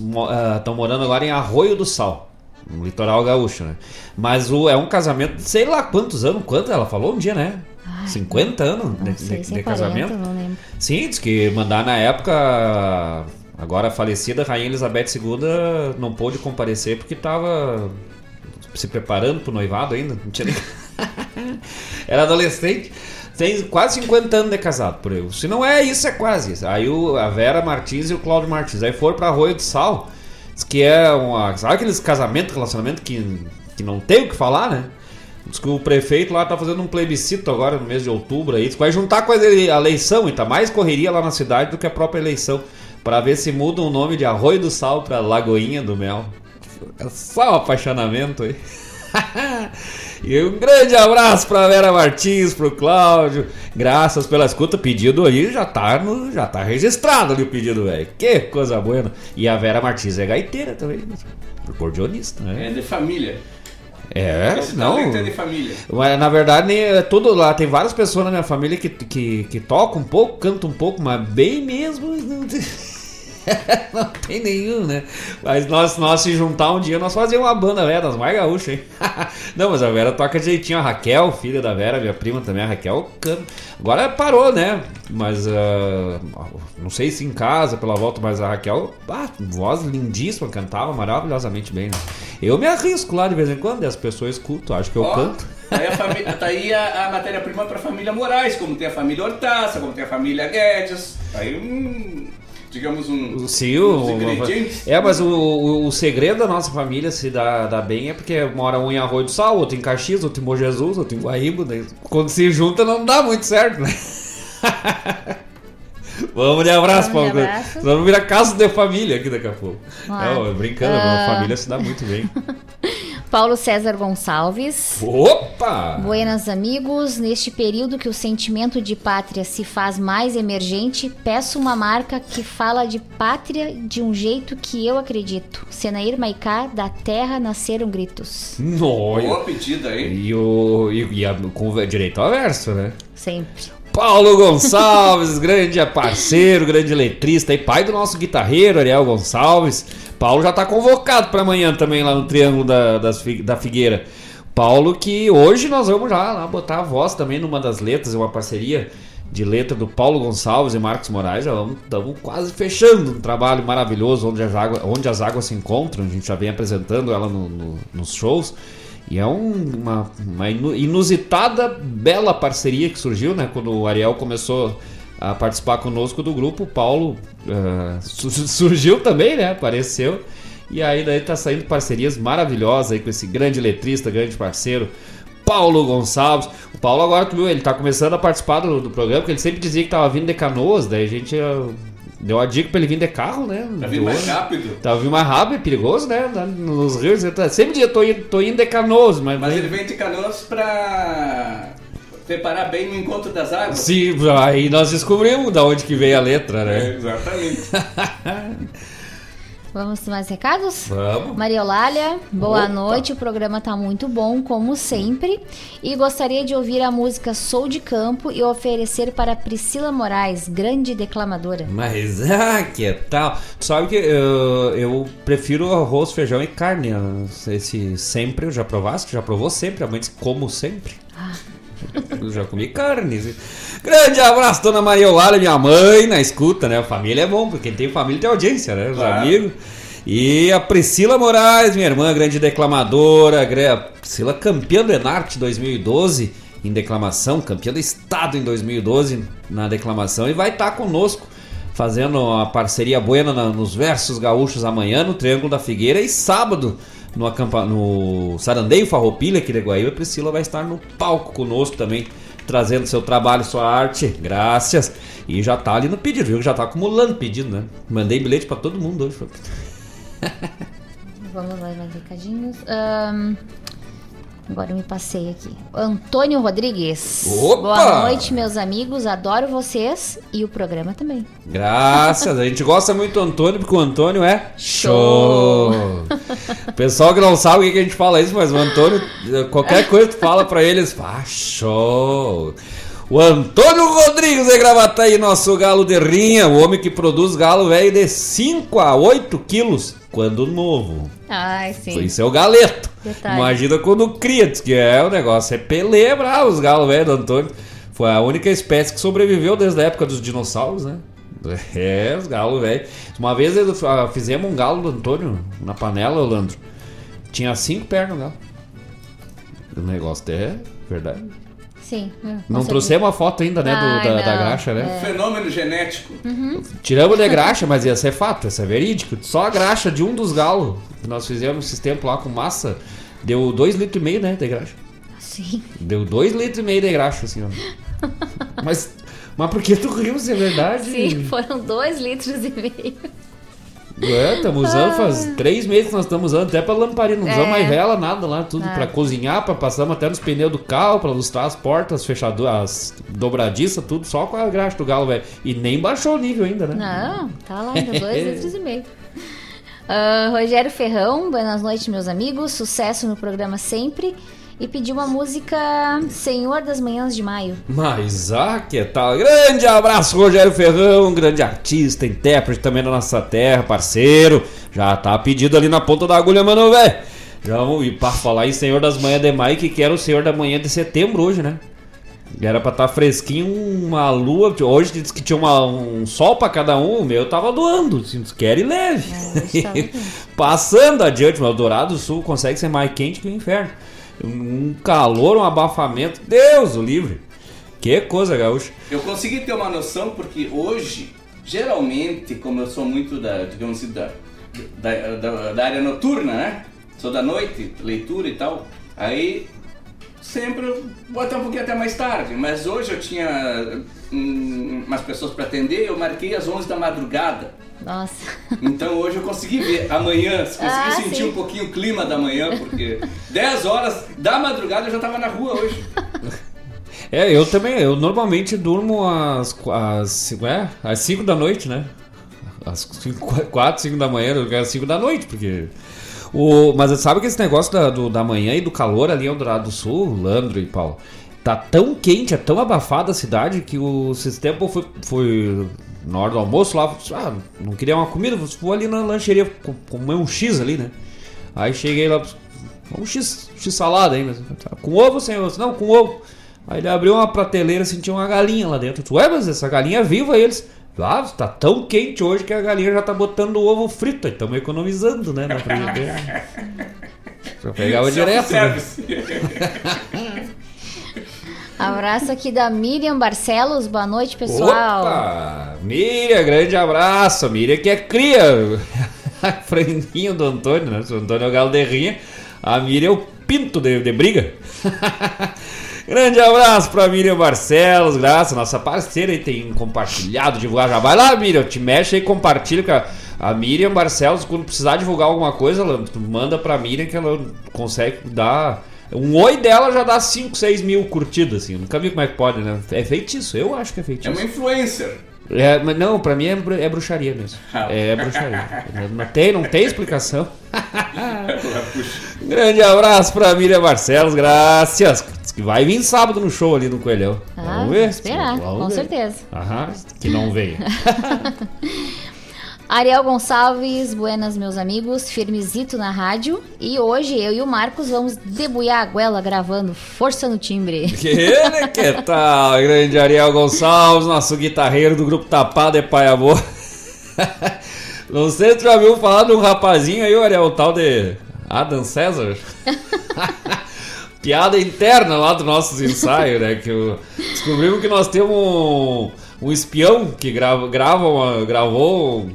estão morando agora em Arroio do Sal, no litoral gaúcho, né? Mas o, é um casamento, sei lá quantos anos, quanto ela falou um dia, né? 50 anos de, sei de- de é 40, casamento. não lembro. Sim, diz que mandar na época, agora falecida Rainha Elizabeth II não pôde comparecer porque estava se preparando pro noivado ainda. Não tinha nem... Era adolescente. Tem quase 50 anos de casado por aí. Se não é isso, é quase. Aí o, a Vera Martins e o Cláudio Martins. Aí foram pra Arroio do Sal. Diz que é uma. Sabe aqueles casamentos, relacionamento que, que não tem o que falar, né? Diz que o prefeito lá tá fazendo um plebiscito agora no mês de outubro aí. Diz que vai juntar com a ele- a eleição e tá mais correria lá na cidade do que a própria eleição. Pra ver se muda o nome de Arroio do Sal pra Lagoinha do Mel. É só um apaixonamento aí. e um grande abraço pra Vera Martins, pro Cláudio. Graças pela escuta. Pedido aí já tá, no, já tá registrado ali o pedido, velho. Que coisa boa. E a Vera Martins é gaiteira também. Acordeonista, né? É de família. É, Esse não. talento é de família. Mas na verdade, nem- é tudo lá. Tem várias pessoas na minha família que, que, que tocam um pouco, cantam um pouco, mas bem mesmo. Não tem, nenhum, né? Mas nós, nós se juntar um dia, nós fazíamos uma banda, velho, das mais gaúchas, hein? não, mas a Vera toca jeitinho. A Raquel, filha da Vera, minha prima também, a Raquel canta. Agora parou, né? Mas ah, não sei se em casa, pela volta, mas a Raquel, ah, voz lindíssima, cantava maravilhosamente bem, né? Eu me arrisco lá de vez em quando, e as pessoas escutam, acho que eu Ó, canto. Aí a família, tá aí a, a matéria-prima pra família Moraes, como tem a família Hortaça, como tem a família Guedes. Aí um. Digamos um. Sim, uns o, ingredientes. é, mas o, o, o segredo da nossa família se dá, dá bem é porque mora um em Arroio do Sal, outro em Caxias, outro em Bom Jesus, outro em Guaíba. daí quando se junta não dá muito certo, né? Vamos de abraço, Vamos de Paulo. abraço. Vamos virar casa de família aqui daqui a pouco. Claro. Não, brincando, a família se dá muito bem. Paulo César Gonçalves. Opa! Buenas amigos, neste período que o sentimento de pátria se faz mais emergente, peço uma marca que fala de pátria de um jeito que eu acredito. Senair Maicá, da terra nasceram gritos. Noia. Boa pedida, hein? E, o, e, e a, com o direito ao verso, né? Sempre. Paulo Gonçalves, grande parceiro, grande letrista e pai do nosso guitarreiro, Ariel Gonçalves. Paulo já tá convocado para amanhã também lá no Triângulo da, das da Figueira. Paulo que hoje nós vamos já lá botar a voz também numa das letras, uma parceria de letra do Paulo Gonçalves e Marcos Moraes. Já estamos quase fechando um trabalho maravilhoso onde as, águas, onde as águas se encontram. A gente já vem apresentando ela no- no- nos shows. E é um- uma, uma inu- inusitada, bela parceria que surgiu, né? Quando o Ariel começou a participar conosco do grupo, o Paulo ah, su- surgiu também, né? Apareceu. E aí daí tá saindo parcerias maravilhosas aí com esse grande letrista, grande parceiro, Paulo Gonçalves. O Paulo agora, tu viu, ele tá começando a participar do, do programa, porque ele sempre dizia que tava vindo de canoas, daí a gente ah, deu a dica pra ele vir de carro, né? Pra vir mais rápido. Tava vindo mais rápido, é perigoso, né? Nos rios. tá- Sempre dizia, tô indo, tô indo de canoas, mas. Mas ele vem de canoas pra preparar bem o encontro das águas. Sim, aí nós descobrimos da onde que veio a letra, É, né? exatamente. Vamos mais recados? Vamos. Maria Eulália, boa Opa. noite. O programa tá muito bom, como sempre. E gostaria de ouvir a música Sou de Campo e oferecer para Priscila Moraes, grande declamadora. Mas, ah, que tal? Sabe que eu, eu prefiro arroz, feijão e carne. Esse sempre, já provaste? Já provou sempre? A mãe disse, como sempre. Eu já comi carne. Grande abraço, dona Maria Eulália, minha mãe, na escuta, né? A família é bom, porque quem tem família tem audiência, né? Os Claro. amigos. E a Priscila Moraes, minha irmã, grande declamadora. a Priscila campeã do Enarte 2012 em declamação, campeã do estado em 2012 na declamação. E vai estar conosco fazendo a parceria buena na- nos versos gaúchos amanhã no Triângulo da Figueira e sábado no, acampa, no Sarandeio Farroupilha aqui de Guaíba. A Priscila vai estar no palco conosco também, trazendo seu trabalho, sua arte. Graças. E já tá ali no pedido, viu? Já tá acumulando pedido, né? Mandei bilhete pra todo mundo hoje. Vamos lá, mais recadinhos. Ahn, agora eu me passei aqui. Antônio Rodrigues. Opa! Boa noite, meus amigos. Adoro vocês e o programa também. Graças, a gente gosta muito do Antônio, porque o Antônio é show. Pessoal que não sabe o que que a gente fala isso, mas o Antônio, qualquer coisa que tu fala pra eles, ah, show. O Antônio Rodrigues de Gravataí, nosso galo de rinha, o homem que produz galo velho de 5 a 8 quilos, quando novo. Ai, sim. Isso é o galeto. Detalhe. Imagina quando cria, diz que é o negócio. É Pelé, bravo, os galos velhos do Antônio. Foi a única espécie que sobreviveu desde a época dos dinossauros, né? É, os galos velhos. Uma vez ah, fizemos um galo do Antônio na panela, Leandro. Tinha cinco pernas o galo. O negócio é verdade. Sim. hum, Não trouxemos a foto ainda, né, do- Ai, da, da graxa, né? Fenômeno genético. Tiramos de graxa, mas ia ser fato, ia ser verídico. Só a graxa de um dos galos que nós fizemos esses tempos lá com massa deu 2,5 litros e meio, né, de graxa. Sim. Deu dois litros e meio de graxa, assim, ó. mas, mas por que tu riu, se é verdade? Sim, foram dois litros e meio. É, estamos usando, faz três meses que nós estamos usando, até pra lamparina, não usamos É. mais vela, nada lá, tudo Nada. pra cozinhar, pra passamos até nos pneus do carro, pra lustrar as portas, fechaduras, as dobradiças, tudo só com a graxa do galo, velho. E nem baixou o nível ainda, né? Não, tá lá ainda, dois litros e meio. Ah, Rogério Ferrão, boas noites, meus amigos. Sucesso no programa sempre. E pediu uma música Senhor das Manhãs de Maio. Mas, ah, que tal? Grande abraço, Rogério Ferrão, grande artista, intérprete também da nossa terra, parceiro. Já tá pedido ali na ponta da agulha, mano, velho. Já vamos ir para falar em Senhor das Manhãs de Maio, que que era o Senhor da Manhã de setembro hoje, né? Era pra estar fresquinho, uma lua. Hoje diz que tinha uma- um sol pra cada um, o meu tava doando. assim, Quer e leve. tava quente. Passando adiante, mas o Dourado do Sul consegue ser mais quente que o inferno. Um calor, um abafamento. Deus o livre. Que coisa, gaúcha. Eu consegui ter uma noção porque hoje, geralmente, como eu sou muito da, digamos assim, da, da, da- da área noturna, né? Sou da noite, leitura e tal, aí sempre vou até um pouquinho até mais tarde, mas hoje eu tinha hum, umas pessoas para atender, eu marquei às 11 da madrugada. Nossa. Então hoje eu consegui ver amanhã, consegui Ah, sentir sim. um pouquinho o clima da manhã, porque 10 horas da madrugada eu já tava na rua hoje. É, eu também. Eu normalmente durmo às, às, é, às 5 da noite, né? Às 4, 5 da manhã, às 5 da noite, porque. O, mas sabe que esse negócio da, do- da manhã e do calor ali em Dourado do Sul, Landro e Paulo, tá tão quente, é tão abafada a cidade que o sistema foi, foi na hora do almoço lá, ah, não queria uma comida, vou ali na lancheria co- comer um X ali, né? Aí cheguei lá, um X, X salada aí, mas, tá, com ovo sem ovo? Não, com ovo. Aí ele abriu uma prateleira, sentiu uma galinha lá dentro. Ué, mas essa galinha é viva aí eles. Ah, tá tão quente hoje que a galinha já tá botando o ovo frito. Aí estamos economizando, né? Na frigideira. Já pegava direto. Né? Abraço aqui da Miriam Barcelos. Boa noite, pessoal. Opa! Miriam, grande abraço. Miriam que é cria. A franguinha do Antônio, né? O Antônio é o galo de rinha. A Miriam é o pinto de, de briga. Grande abraço pra Miriam Barcelos, graças, nossa parceira aí tem compartilhado, divulgado. Já vai lá, Miriam, te mexe aí, compartilha com a, a Miriam Barcelos. Quando precisar divulgar alguma coisa, ela, manda pra Miriam que ela consegue dar. Um oi dela já dá 5, 6 mil curtidas, assim. Nunca vi como é que pode, né? É feitiço, eu acho que é É feitiço. uma influencer. É, mas não, pra mim é, bru- é bruxaria mesmo. Ah. É bruxaria. Não tem, não tem explicação. Grande abraço pra Miriam Barcelos, graças. Diz que Vai vir sábado no show ali no Coelhão. Ah, vamos ver. vamos esperar, Vamos com ver. certeza. Aham, que não veio. Ariel Gonçalves, buenas meus amigos, firmezito na rádio. E hoje eu e o Marcos vamos debuiar a goela gravando Força no Timbre. Ele que tal? Grande Ariel Gonçalves, nosso guitarreiro do grupo Tapado é Pai Amor. Não sei se tu já viu falar de um rapazinho aí, o Ariel, o tal de Adam César. Piada interna lá dos nossos ensaios, né? Que descobrimos que nós temos um, um espião que grava, grava uma- gravou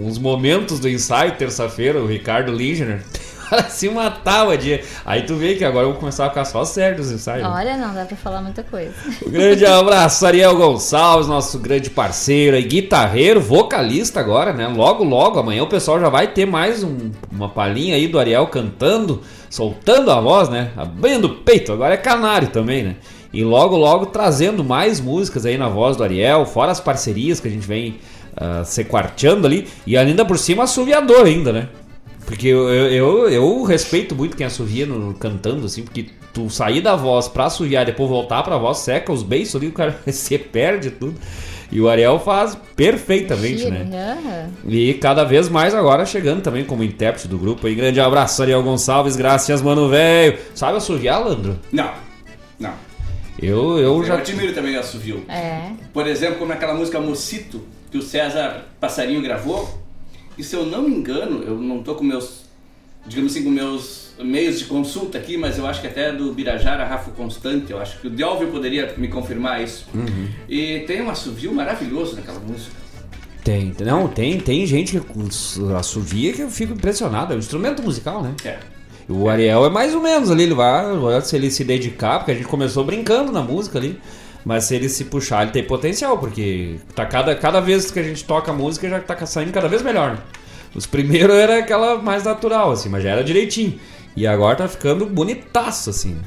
uns momentos do ensaio terça-feira, o Ricardo Lindner. Se matava de. Aí tu vê que agora eu vou começar a ficar só sério dos ensaios. Olha, não dá pra falar muita coisa. Um grande abraço, Ariel Gonçalves, nosso grande parceiro e guitarreiro, vocalista agora, né? Logo, logo, amanhã o pessoal já vai ter mais um- uma palhinha aí do Ariel cantando, soltando a voz, né? Abrindo o peito, agora é canário também, né? E logo, logo trazendo mais músicas aí na voz do Ariel, fora as parcerias que a gente vem ah, se quarteando ali, e ainda por cima assoviador ainda, né? Porque eu, eu, eu, respeito muito quem assovia no, cantando, assim, porque tu sair da voz pra assoviar e depois voltar pra voz, seca os beiços ali, o cara se perde tudo. E o Ariel faz perfeitamente, né? E cada vez mais agora chegando também como intérprete do grupo. aí. grande abraço, Ariel Gonçalves, graças, mano, velho. Sabe assoviar, Landro? Não, não. Eu, eu Eu já. admiro também o assovio. É. Por exemplo, como aquela música Mocito, que o César Passarinho gravou. E se eu não me engano, eu não tô com meus, digamos assim, com meus meios de consulta aqui, mas eu acho que até do Birajara Rafa Constante, eu acho que o Delvio poderia me confirmar isso. E tem um assovio maravilhoso naquela música. Tem, não, tem, tem gente que assovia que eu fico impressionado. É um instrumento musical, né? É. O Ariel é mais ou menos ali, ele vai, se ele se dedicar, porque a gente começou brincando na música ali. Mas se ele se puxar, ele tem potencial, porque tá cada, cada vez que a gente toca a música já tá saindo cada vez melhor. Né? Os primeiros era aquela mais natural, assim, mas já era direitinho. E agora tá ficando bonitaço, assim.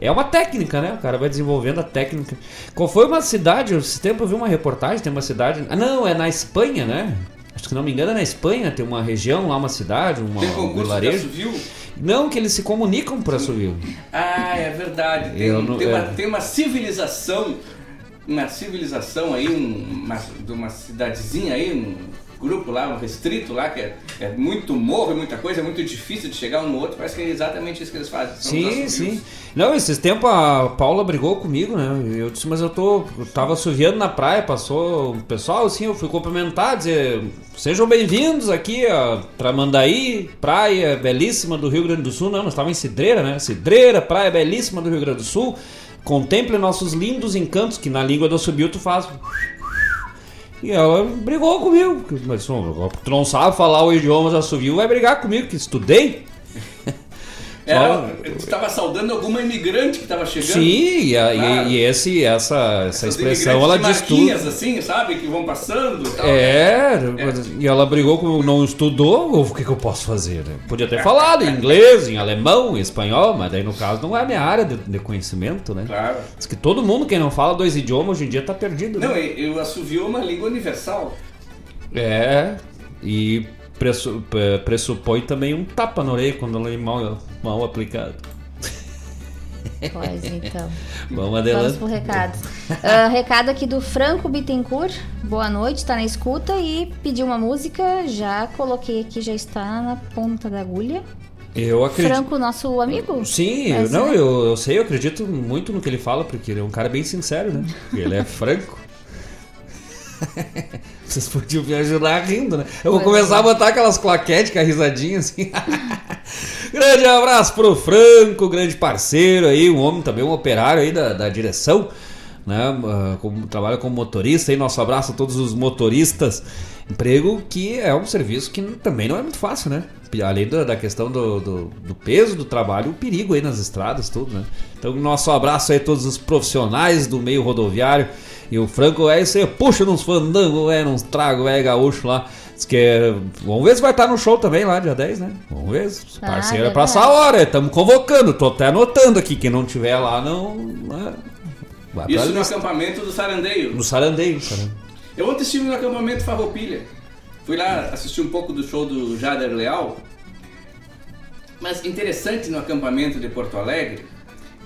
É uma técnica, né? O cara vai desenvolvendo a técnica. Qual foi uma cidade? Esse tempo eu vi uma reportagem, tem uma cidade. Ah, não, é na Espanha, né? Acho que não me engano é na Espanha, tem uma região lá, uma cidade, uma, tem um vilarejo. Não, que eles se comunicam para subir. Ah, é verdade. Tem, não, tem, é... Uma, tem uma civilização, uma civilização aí, um, uma, de uma cidadezinha aí, um, grupo lá, um restrito lá, que é, é muito morro, é muita coisa, é muito difícil de chegar um no outro, parece que é exatamente isso que eles fazem. sim, sim. Não, esses tempos a Paula brigou comigo, né? Eu disse, mas eu tô. Eu tava suviando na praia, passou o pessoal, assim, eu fui cumprimentar, dizer, sejam bem-vindos aqui a Tramandaí, praia belíssima do Rio Grande do Sul. Não, nós estávamos em Cidreira, né? Cidreira, praia belíssima do Rio Grande do Sul. Contemple nossos lindos encantos, que na língua do subiu tu faz e ela brigou comigo. Mas tu não sabe falar o idioma já subiu, vai brigar comigo, que estudei. Era, você estava saudando alguma imigrante que estava chegando? Sim, e, claro. e, e, esse, essa, essa expressão ela diz tudo. assim, sabe? Que vão passando. Tal, é, né? é, e ela brigou com não estudou, o que, que eu posso fazer? Né? Podia ter falado em inglês, em alemão, em espanhol, mas daí no caso não é a minha área de, de conhecimento, né? Claro. Diz que todo mundo, quem não fala dois idiomas, hoje em dia está perdido. Não, né? eu assovio uma língua universal. É, e pressupõe também um tapa na orelha quando ela é mal, mal aplicado. Pois então. Vamos adelante. Vamos pro recado. Uh, recado aqui do Franco Bittencourt. Boa noite, tá na escuta e pediu uma música. Já coloquei aqui, já está na ponta da agulha. Eu acredito. Franco, nosso amigo? Sim, eu, não, eu, eu sei, eu acredito muito no que ele fala, porque ele é um cara bem sincero, né? Ele é franco. Vocês podiam me ajudar rindo, né? Eu vou começar a é. botar aquelas claquetes com a risadinha assim. grande abraço pro Franco, grande parceiro aí, um homem também, um operário aí da, da direção, né? Ah, como, trabalha como motorista aí, nosso abraço a todos os motoristas. Emprego que é um serviço que também não é muito fácil, né? Além da, da questão do, do, do, peso do trabalho, o perigo aí nas estradas, tudo, né? Então, nosso abraço aí a todos os profissionais do meio rodoviário e o Franco é isso aí, puxa nos fandangos, é, nos trago, é gaúcho lá. Diz que é, vamos ver se vai estar no show também lá, dia 10, né? Vamos ver. Ah, parceiro ah, é pra essa hora, estamos convocando, tô até anotando aqui. Quem não tiver lá, não. Né? Isso no acampamento do Sarandeio. No Sarandeio, Sarandeio. Eu ontem estive no acampamento Farroupilha. Fui lá assistir um pouco do show do Jader Leal. Mas interessante no acampamento de Porto Alegre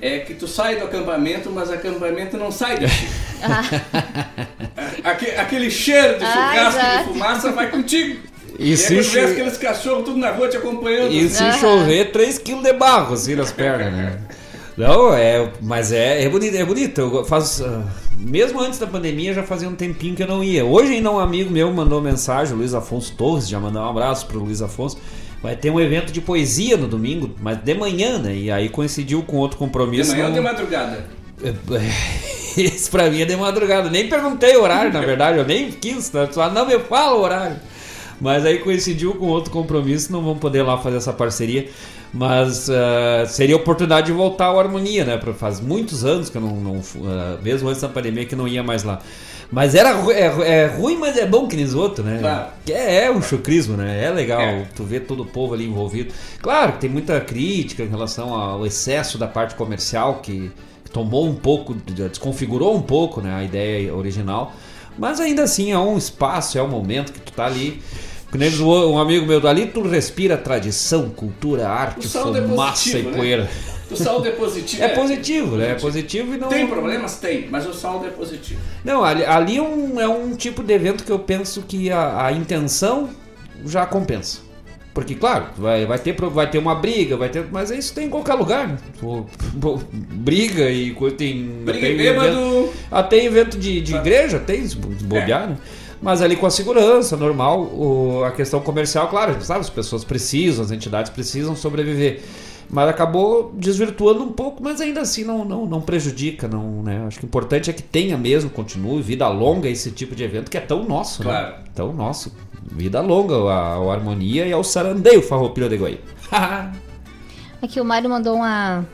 é que tu sai do acampamento, mas o acampamento não sai daqui. aquele, aquele cheiro de churrasco ah, de fumaça vai contigo. E, e se é cho... aqueles cachorros tudo na rua te acompanhando. E se chover, 3kg de barro assim nas pernas, né? Não, é, mas é, é bonito, é bonito. Eu faço, uh, mesmo antes da pandemia, já fazia um tempinho que eu não ia. Hoje ainda um amigo meu mandou mensagem, o Luiz Afonso Torres, já mandou um abraço pro Luiz Afonso. Vai ter um evento de poesia no domingo, mas de manhã, né? E aí coincidiu com outro compromisso. De manhã ou de madrugada? Isso pra mim é de madrugada. Nem perguntei o horário, na verdade, eu nem quis. Né? Só não me fala o horário. Mas aí coincidiu com outro compromisso, não vamos poder lá fazer essa parceria. Mas uh, seria oportunidade de voltar ao Harmonia, né? Faz muitos anos que eu não, não uh, mesmo antes da pandemia, que não ia mais lá. Mas era é, é ruim, mas é bom que nem os outros, né? Claro. É, é um chucrismo, né? É legal é. tu ver todo o povo ali envolvido. Claro que tem muita crítica em relação ao excesso da parte comercial que, que tomou um pouco, desconfigurou um pouco né, a ideia original. Mas ainda assim é um espaço, é um momento que tu tá ali. Um amigo meu dali, tu respira tradição, cultura, arte, é fumaça é e né? poeira. Né? O saldo é positivo. É, é positivo, né? É positivo e não. Tem problemas? Tem, mas o saldo é positivo. Não, ali, ali é, um, é um tipo de evento que eu penso que a, a intenção já compensa. Porque, claro, vai, vai, ter, vai ter uma briga, vai ter. Mas isso tem em qualquer lugar. Né? Briga e tem. Briga tem bêbado. Evento, até evento de, de igreja, tem de bobear, é. né? Mas ali com a segurança, normal, o, a questão comercial, claro, sabe, as pessoas precisam, as entidades precisam sobreviver mas acabou desvirtuando um pouco, mas ainda assim não, não, não prejudica, não, né? Acho que o importante é que tenha mesmo, continue, vida longa esse tipo de evento que é tão nosso, né? claro. né? Tão nosso. Vida longa, a, a harmonia e ao sarandeio farroupilha de Guaí. Aqui o Mário mandou uma,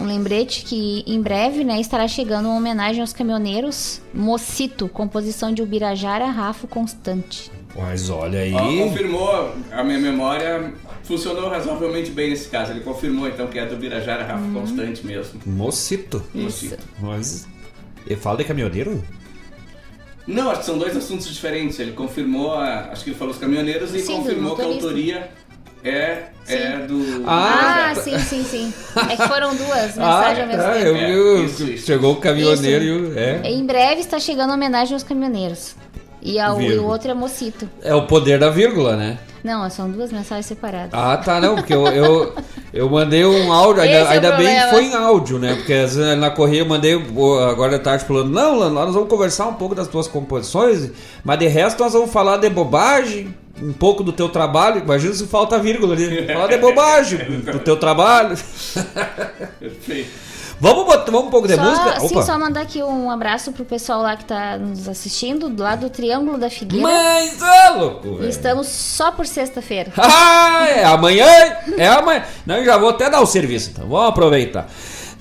um lembrete que em breve né, estará chegando uma homenagem aos caminhoneiros Mocito, composição de Ubirajara Rafo Constante. Mas olha aí. Ó, confirmou, a minha memória funcionou razoavelmente bem nesse caso. Ele confirmou então que é do Birajara Rafa Uhum. Constante mesmo. Mocito. Isso. Mas. Ele fala de caminhoneiro? Não, acho que são dois assuntos diferentes. Ele confirmou, a- acho que ele falou os caminhoneiros e Sim, confirmou que a autoria é, é do. Ah, do- sim, sim, sim. É que foram duas mensagens ao mesmo tá, tempo. eu, É, eu- isso, isso. chegou o caminhoneiro e o. É. Em breve está chegando a homenagem aos caminhoneiros. E, a, o- e o outro é Mocito. É o poder da vírgula, né? Não, são duas mensagens separadas. Ah, tá, não, porque eu, eu, eu mandei um áudio, ainda, é ainda bem que foi em áudio, né? Porque às vezes, na correia eu mandei agora de tarde falando, não, Lano, nós vamos conversar um pouco das tuas composições, mas de resto nós vamos falar de bobagem, um pouco do teu trabalho. Imagina se falta vírgula ali. Falar de bobagem do teu trabalho. Perfeito. Vamos botar vamos um pouco de só, música? sim, só mandar aqui um abraço pro pessoal lá que tá nos assistindo, lá do Triângulo da Figueira. Mas, é louco, velho. estamos só por sexta-feira. Ah, é amanhã, é amanhã. Não, eu já vou até dar o serviço, então vamos aproveitar.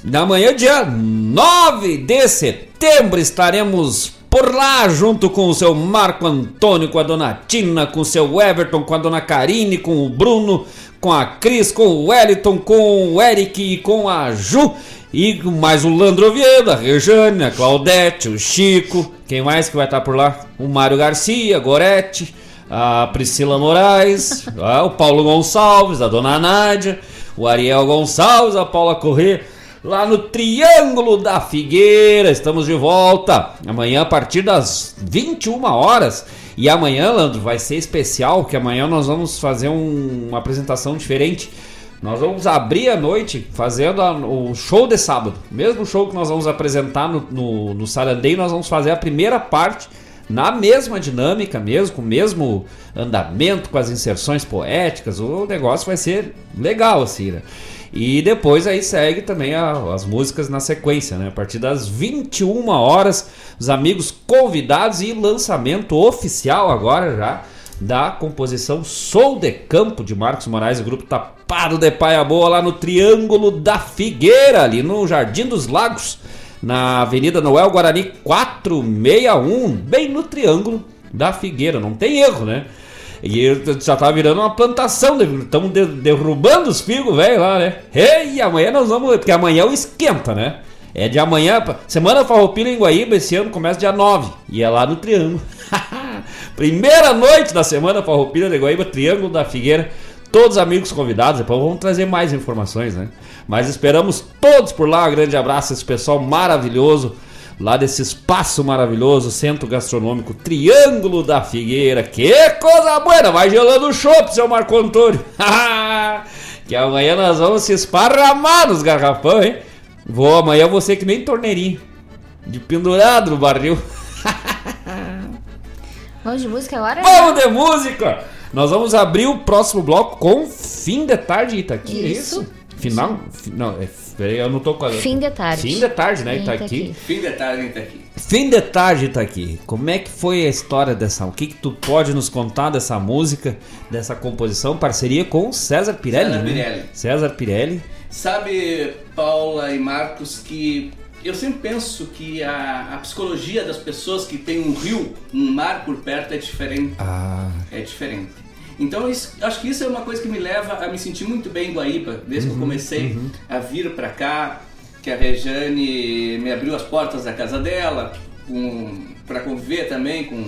Na manhã, dia 9 de setembro, estaremos por lá junto com o seu Marco Antônio, com a dona Tina, com o seu Everton, com a dona Karine, com o Bruno, com a Cris, com o Wellington, com o Eric e com a Ju. E mais o Landro Oviedo, a Rejane, a Claudete, o Chico. Quem mais que vai estar por lá? O Mário Garcia, a Gorete a Priscila Moraes, ah, o Paulo Gonçalves, a Dona Nádia, o Ariel Gonçalves, a Paula Corrêa, lá no Triângulo da Figueira. Estamos de volta amanhã a partir das 21 horas. E amanhã, Landro, vai ser especial, que amanhã nós vamos fazer um- uma apresentação diferente. Nós vamos abrir a noite fazendo a- o show de sábado. Mesmo show que nós vamos apresentar no, no, no Sarandeio, nós vamos fazer a primeira parte na mesma dinâmica mesmo, com o mesmo andamento, com as inserções poéticas, o negócio vai ser legal assim, né? E depois aí segue também a- as músicas na sequência, né? A partir das 21 horas, os amigos convidados e lançamento oficial agora já da composição Sou de Campo de Marcos Moraes, o grupo Tapado de Paia Boa lá no Triângulo da Figueira, ali no Jardim dos Lagos na Avenida Noel Guarani 461, bem no Triângulo da Figueira. Não tem erro, né? E já tá virando uma plantação, estamos derrubando os figos, velho, lá, né? Ei, amanhã nós vamos, porque amanhã é o esquenta, né? É de amanhã, Semana Farroupilha em Guaíba, esse ano começa dia 9, e é lá no Triângulo. Primeira noite da Semana Farroupilha de Guaíba, Triângulo da Figueira. Todos amigos convidados, depois vamos trazer mais informações, né? Mas esperamos todos por lá. Um grande abraço esse pessoal maravilhoso lá desse espaço maravilhoso, centro gastronômico Triângulo da Figueira. Que coisa boa! Vai gelando o chopp, seu Marco Antônio. que amanhã nós vamos se esparramar nos garrafão, hein? Vou amanhã você que nem torneirinho, de pendurado no barril. Vamos de música agora? Vamos de música! Nós vamos abrir o próximo bloco com Fim de Tarde Itaqui, é Isso. isso? Final? fi- Não, é, eu não tô com a... Fim de tarde. Fim de tarde, né, Em Itaqui? Itaqui. Fim de tarde, gente, aqui. Fim de tarde Itaqui. Como é que foi a história dessa... O que que tu pode nos contar dessa música, dessa composição, parceria com César Pirelli, César né? Pirelli. César Pirelli. Sabe, Paula e Marcos, que eu sempre penso que a, a psicologia das pessoas que tem um rio, um mar por perto é diferente. Ah, É diferente. Então, isso- acho que isso é uma coisa que me leva a me sentir muito bem em Guaíba, desde que eu comecei a vir pra cá, que a Rejane me abriu as portas da casa dela, para conviver também com,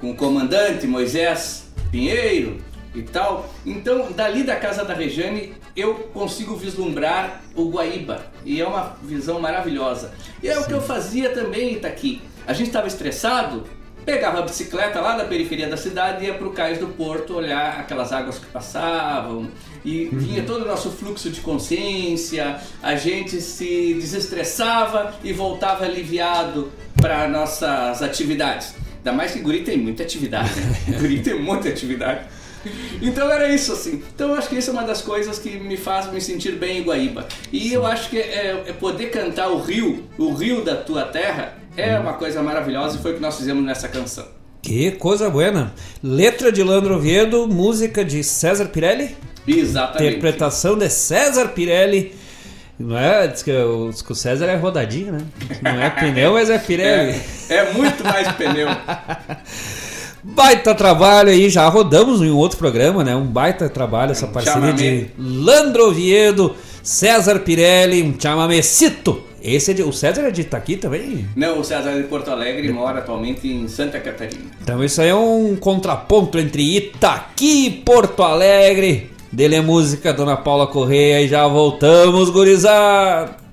com o comandante Moisés Pinheiro e tal. Então, dali da casa da Rejane, eu consigo vislumbrar o Guaíba, e é uma visão maravilhosa. E é o que eu fazia também, Itaqui. A gente estava estressado, pegava a bicicleta lá da periferia da cidade e ia para o cais do porto olhar aquelas águas que passavam e vinha todo o nosso fluxo de consciência, a gente se desestressava e voltava aliviado para nossas atividades. Ainda mais que Guri tem muita atividade, né? Guri tem muita atividade. Então era isso assim. Então eu acho que isso é uma das coisas que me faz me sentir bem em Guaíba. E eu acho que é, é poder cantar o rio, o rio da tua terra, é uma coisa maravilhosa e foi o que nós fizemos nessa canção. que coisa buena. Letra de Landro Oviedo, música de César Pirelli. Exatamente. Interpretação de César Pirelli. Não é? Diz que, o, diz que o César é rodadinho, né? Não é pneu, mas é Pirelli. É, é muito mais pneu. Baita trabalho aí, já rodamos em um outro programa, né? Um baita trabalho, essa parceria de Landro Oviedo, César Pirelli, um chamamecito. Esse é de, o César é de Itaqui também? Não, o César é de Porto Alegre mora atualmente em Santa Catarina. Então isso aí é um contraponto entre Itaqui e Porto Alegre. Dele é música, Dona Paula Correia, e já voltamos, gurizada!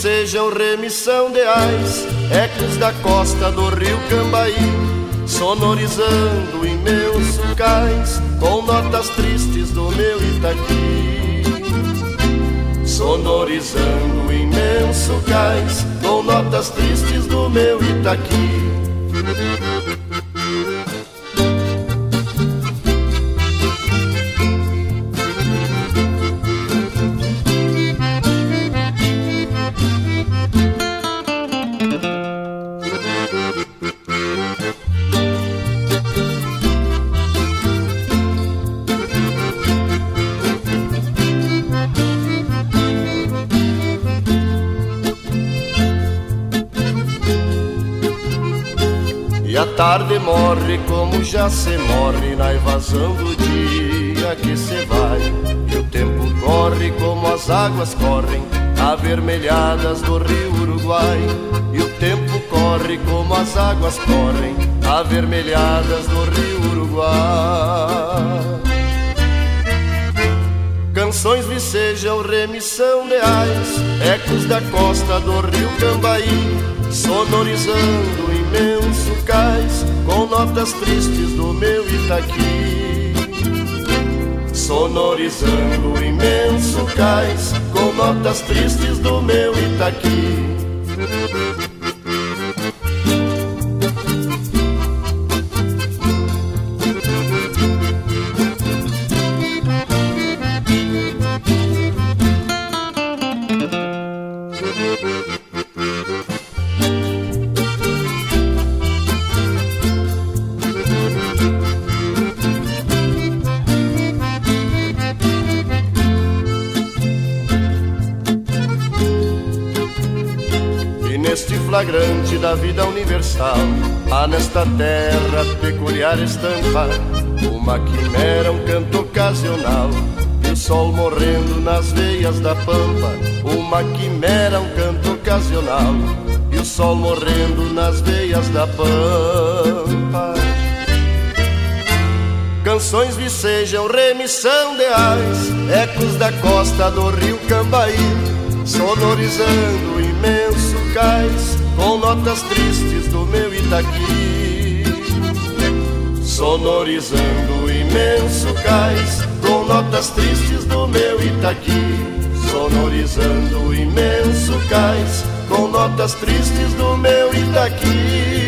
Vicejam remissão de ais, ecos da costa do rio Cambaí, sonorizando meus cais, com notas tristes do meu Itaqui sonorizando imenso cais com notas tristes do meu Itaqui. Já se morre na evasão do dia que se vai. E o tempo corre como as águas correm, avermelhadas do rio Uruguai. E o tempo corre como as águas correm, avermelhadas do rio Uruguai. Canções vicejam remissão de ais, ecos da costa do rio Cambaí, sonorizando imenso cais com notas tristes do meu Itaqui. Sonorizando o imenso cais com notas tristes do meu Itaqui. Nesta terra peculiar estampa, uma quimera, um canto ocasional. E o sol morrendo nas veias da pampa, uma quimera, um canto ocasional. E o sol morrendo nas veias da pampa. Canções vicejam remissão de ais, ecos da costa do rio Cambaí, sonorizando o imenso cais com notas tristes Itaqui, sonorizando o imenso cais, com notas tristes do meu Itaqui, sonorizando o imenso cais, com notas tristes do meu Itaqui.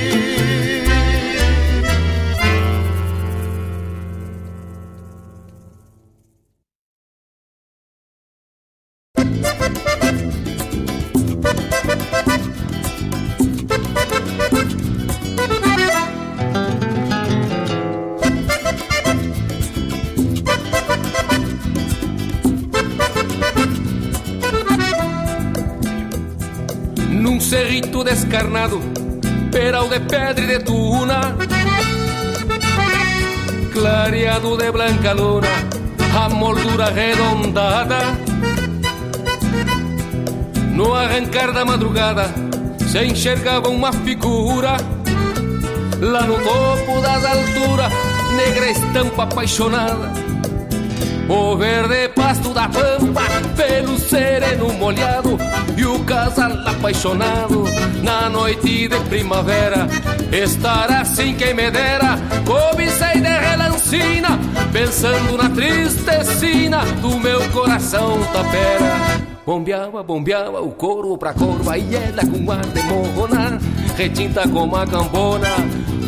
No arrancar da madrugada se enxergava uma figura Lá no topo das alturas, negra estampa apaixonada. O verde pasto da pampa, pelo sereno molhado E o casal apaixonado na noite de primavera. Estar assim quem me dera, cobicei de relancina Pensando na tristecina do meu coração tapera. Bombeava, bombeava o corvo pra corva e ela com ar de morrona Retinta como a cambona,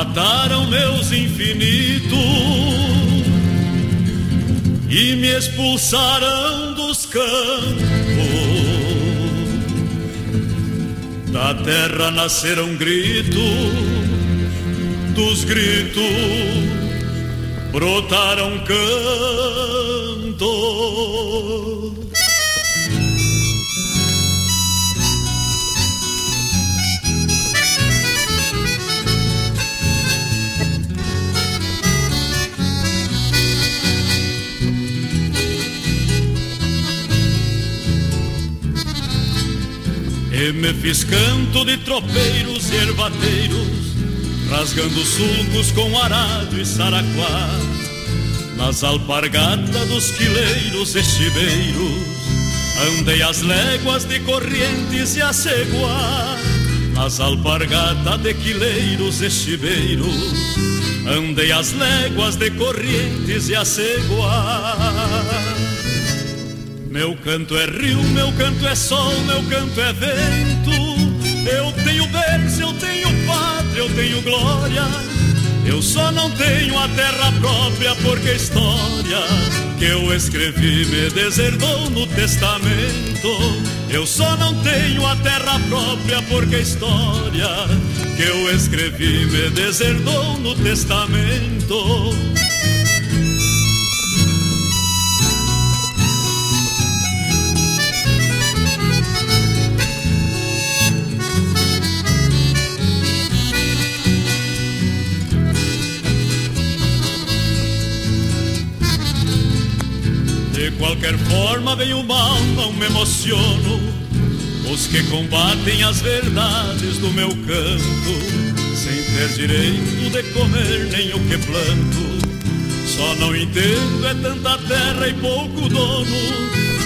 Mataram meus infinitos e me expulsaram dos campos. Da terra nasceram gritos, dos gritos brotaram cantos. E me fiz canto de tropeiros e ervateiros, rasgando sulcos com arado e saraquá. Nas alpargatas dos quileiros e chibeiros, andei as léguas de correntes e aceguá. Nas alpargatas de quileiros e chibeiros, andei as léguas de correntes e aceguá. Meu canto é rio, meu canto é sol, meu canto é vento. Eu tenho berço, eu tenho pátria, eu tenho glória. Eu só não tenho a terra própria porque a história que eu escrevi me deserdou no testamento. Eu só não tenho a terra própria porque a história que eu escrevi me deserdou no testamento. Qualquer forma vem o mal, não me emociono. Os que combatem as verdades do meu canto, sem ter direito de comer nem o que planto. Só não entendo é tanta terra e pouco dono,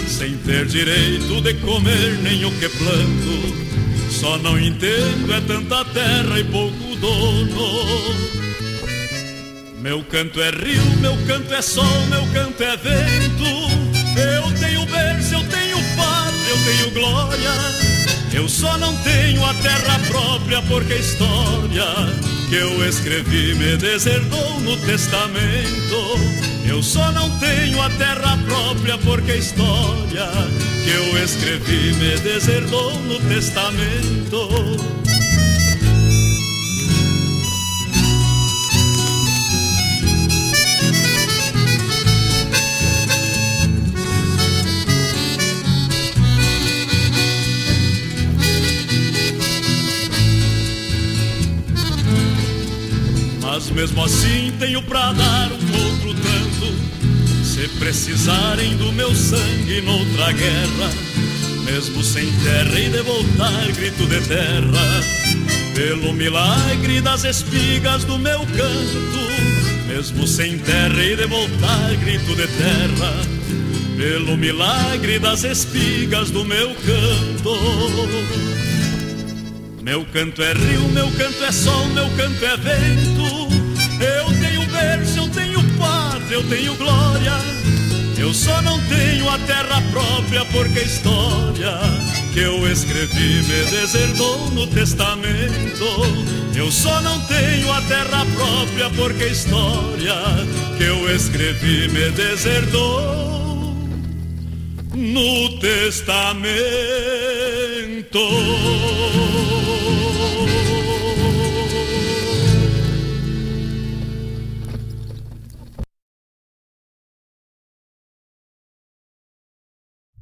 sem ter direito de comer nem o que planto. Só não entendo é tanta terra e pouco dono. Meu canto é rio, meu canto é sol, meu canto é vento. Glória. Eu só não tenho a terra própria porque a história que eu escrevi me deserdou no testamento. Eu só não tenho a terra própria porque a história que eu escrevi me deserdou no testamento. Mas mesmo assim tenho pra dar um outro tanto. Se precisarem do meu sangue noutra guerra Mesmo sem terra e de voltar grito de terra. Pelo milagre das espigas do meu canto Mesmo sem terra e de voltar grito de terra. Pelo milagre das espigas do meu canto meu canto é rio, meu canto é sol, meu canto é vento. Eu tenho berço, eu tenho pátria, eu tenho glória. Eu só não tenho a terra própria porque a história que eu escrevi me deserdou no testamento. Eu só não tenho a terra própria porque a história que eu escrevi me deserdou no testamento.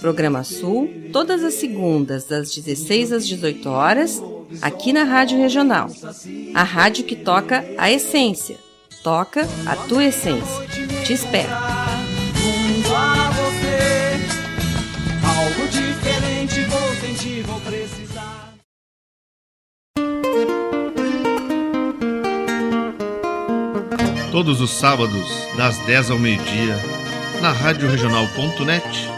Programa Sul, todas as segundas, das 16 às 18 horas, aqui na Rádio Regional. A rádio que toca a essência. Toca a tua essência. Te espero. Todos os sábados, das 10 ao meio-dia, na Rádio Regional.net,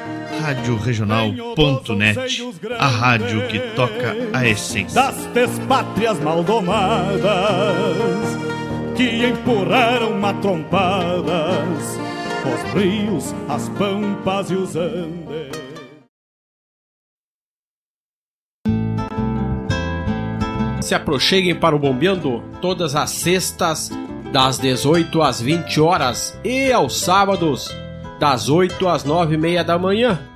Rádio Regional.net, a rádio que toca a essência. Das pátrias maldomadas que empurraram matrompadas os rios, as pampas e os andes. Se aproxeguem para o Bombeando todas as sextas, das 18 às 20 horas e aos sábados, das 8 às 9 e meia da manhã,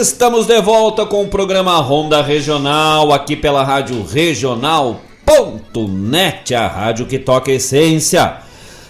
Estamos de volta com o programa Ronda Regional, aqui pela Rádio Regional.net, a rádio que toca essência.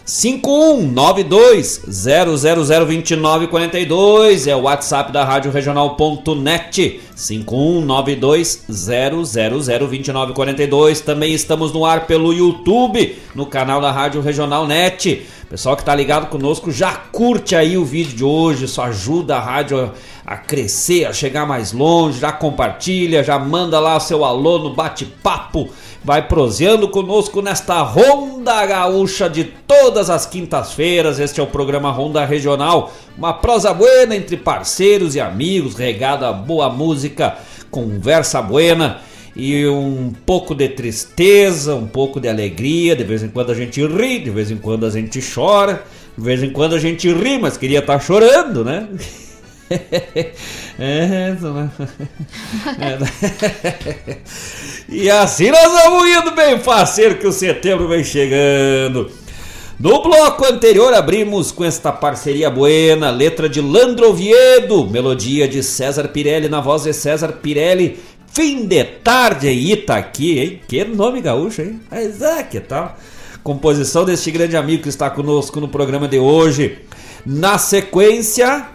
5192-0002942 é o WhatsApp da Rádio Regional.net 5192-0002942 Também estamos no ar pelo YouTube, no canal da Rádio Regional Net. Pessoal que tá ligado conosco, já curte aí o vídeo de hoje, isso ajuda a rádio a crescer, a chegar mais longe, já compartilha, já manda lá seu alô no bate-papo vai proseando conosco nesta Ronda Gaúcha de todas as quintas-feiras. Este é o programa Ronda Regional, uma prosa buena entre parceiros e amigos, regada boa música, conversa buena e um pouco de tristeza, um pouco de alegria. De vez em quando a gente ri, de vez em quando a gente chora, de vez em quando a gente ri, mas queria estar tá chorando, né? é, né? É. e assim nós vamos indo bem faceiro que o setembro vem chegando. No bloco anterior abrimos com esta parceria buena, letra de Landro Oviedo, melodia de César Pirelli na voz de César Pirelli, fim de tarde em Itaqui, hein? Que nome gaúcho, hein? Mas é, que tal? Composição deste grande amigo que está conosco no programa de hoje. Na sequência,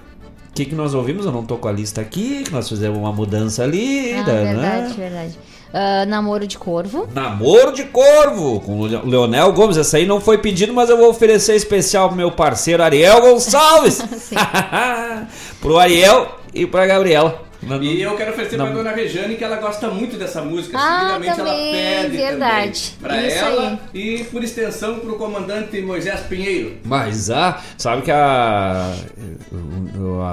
o que, que nós ouvimos? Eu não tô com a lista aqui, que nós fizemos uma mudança ali, Ah, né? verdade, verdade. Ah, namoro de corvo. Namoro de Corvo, com o Le- Leonel Gomes. Essa aí não foi pedido, mas eu vou oferecer especial pro meu parceiro Ariel Gonçalves. pro Ariel e pra Gabriela. E eu quero oferecer Não. pra dona Rejane que ela gosta muito dessa música. Ah, Seguidamente ela também, pede verdade. também pra Isso ela e por extensão pro comandante Moisés Pinheiro. Mas ah, sabe que a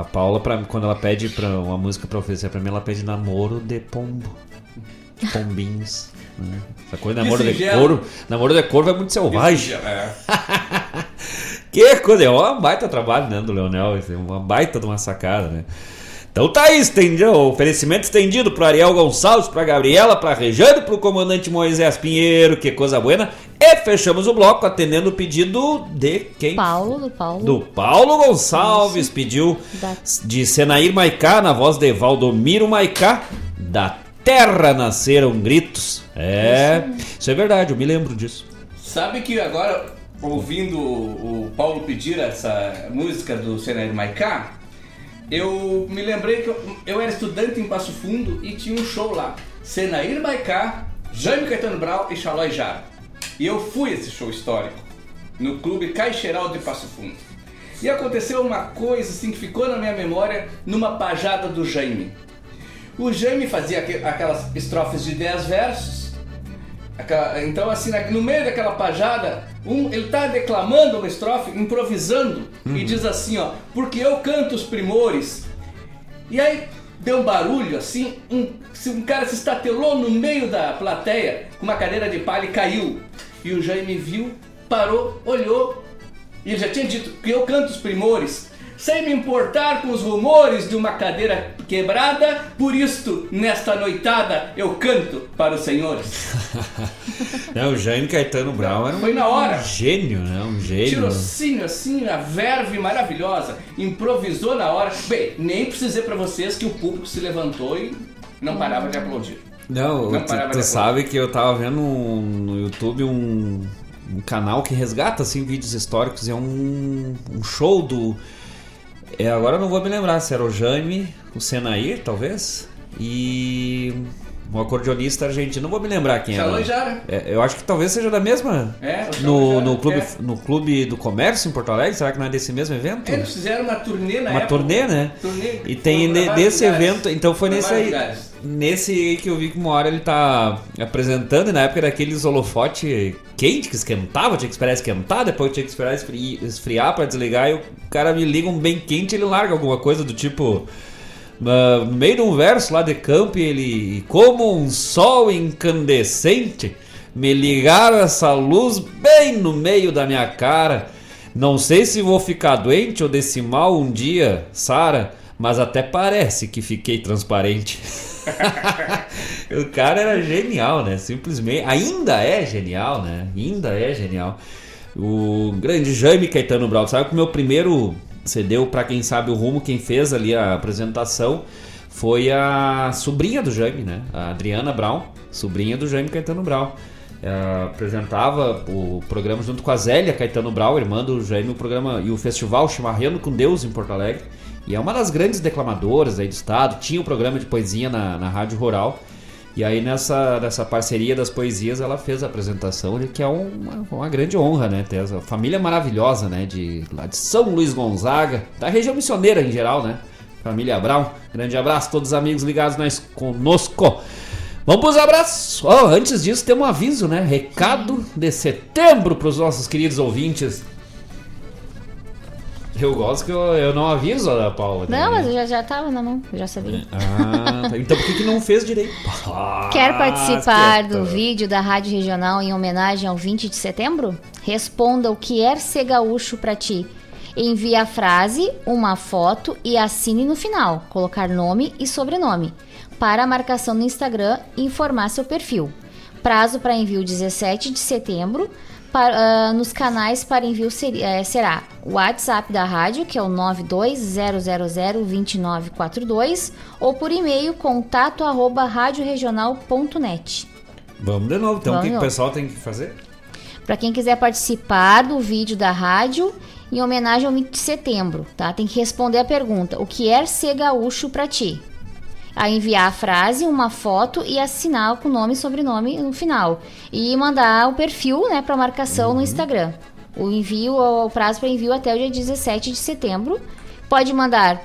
a Paula pra, quando ela pede para uma música pra oferecer pra mim, ela pede namoro de pombo. Pombinhos. né? Essa coisa namoro de corvo, namoro de corvo é muito selvagem. É. Que coisa, é um baita trabalho, né, do Leonel, é uma baita de uma sacada, né? Então tá aí, estendido, oferecimento estendido pro Ariel Gonçalves, pra Gabriela, pra Rejane, pro comandante Moisés Pinheiro, que coisa buena. E fechamos o bloco atendendo o pedido de quem? Paulo, do Paulo. Do Paulo Gonçalves, pediu Da- de Senair Maicá, na voz de Valdomiro Maicá, da Terra Nasceram Gritos. É, isso é verdade, eu me lembro disso. Sabe que agora, ouvindo o o Paulo pedir essa música do Senair Maicá, eu me lembrei que eu, eu era estudante em Passo Fundo e tinha um show lá. Senair Maicá, Jaime Caetano Brau e Xalói Jara. E eu fui esse show histórico, no Clube Caixeral de Passo Fundo. E aconteceu uma coisa assim que ficou na minha memória numa pajada do Jaime. O Jaime fazia aque- aquelas estrofes de 10 versos Aquela- Então, assim, no meio daquela pajada, um, ele tá declamando uma estrofe, improvisando, e diz assim, ó, porque eu canto os primores. E aí deu um barulho, assim, um, um cara se estatelou no meio da plateia com uma cadeira de palha e caiu. E o Jaime viu, parou, olhou, e ele já tinha dito que eu canto os primores. Sem me importar com os rumores de uma cadeira quebrada, por isto, nesta noitada, eu canto para os senhores. É, o Jaime Caetano Brown era um Foi na hora. gênio, né? Um gênio. Tirocínio assim, a verve maravilhosa. Improvisou na hora. Bem, nem precisei pra vocês que o público se levantou e não parava de aplaudir. Não, Não tu, tu sabe que eu tava vendo um- no YouTube um, um canal que resgata assim vídeos históricos e é um, um show do. É, agora eu não vou me lembrar se era o Jaime, o Senair, talvez, e um acordeonista argentino. Não vou me lembrar quem Xalô era. Jara. É, eu acho que talvez seja da mesma. É, no, Jara, no, clube, é. no Clube do Comércio em Porto Alegre, será que não é desse mesmo evento? Eles fizeram uma turnê na Uma época. turnê, né? Turnê, E tem nesse lugares. evento, então foi nesse aí. lugares. Nesse aí que eu vi que uma hora ele tá apresentando, e na época era aqueles holofote quente que esquentava, tinha que esperar esquentar, depois tinha que esperar esfri- esfriar pra desligar, e o cara me liga um bem quente ele larga alguma coisa do tipo. na- no meio de um verso lá de campo, ele. Como um sol incandescente, me ligaram essa luz bem no meio da minha cara. Não sei se vou ficar doente ou desse mal um dia, Sara, mas até parece que fiquei transparente. o cara era genial, né? Simplesmente. Ainda é genial, né? Ainda é genial. O grande Jaime Caetano Brau. Sabe que o meu primeiro CD, pra quem sabe o rumo, quem fez ali a apresentação foi a sobrinha do Jaime, né? A Adriana Brown, sobrinha do Jaime Caetano Brau. Ela apresentava o programa junto com a Zélia Caetano Brau, irmã do Jaime, o programa e o festival Chimarrando com Deus em Porto Alegre. E é uma das grandes declamadoras aí do estado. Tinha um programa de poesia na, na Rádio Rural. E aí nessa, nessa parceria das poesias ela fez a apresentação, que é uma, uma grande honra, né? Ter essa família maravilhosa, né? De, lá de São Luís Gonzaga, da região missioneira em geral, né? Família Brown. Grande abraço todos os amigos ligados nós, conosco. Vamos pros abraços. Ó, antes disso, tem um aviso, né? Recado de setembro para os nossos queridos ouvintes. Eu gosto que eu, eu não aviso a Paula. Não, né? mas eu já, já tava na mão, eu já sabia. Ah, tá. então por que, que não fez direito? Ah, Quer participar do vídeo da Rádio Regional em homenagem ao 20 de setembro? Responda o que é ser gaúcho pra ti. Envie a frase, uma foto e assine no final, colocar nome e sobrenome, para a marcação no Instagram e informar seu perfil. Prazo para envio 17 de setembro. Para, ah, nos canais para envio eh, será o WhatsApp da rádio, que é o 920002942, ou por e-mail contato arroba radioregional.net. Vamos de novo. Então, Vamos o que, que o pessoal tem que fazer? Para quem quiser participar do vídeo da rádio em homenagem ao 20 de setembro, tá? Tem que responder a pergunta: o que é ser gaúcho para ti? Aí enviar a frase, uma foto e assinar com nome e sobrenome no final. E mandar o perfil, né, para marcação no Instagram. O envio, o prazo para envio até o dia 17 de setembro. Pode mandar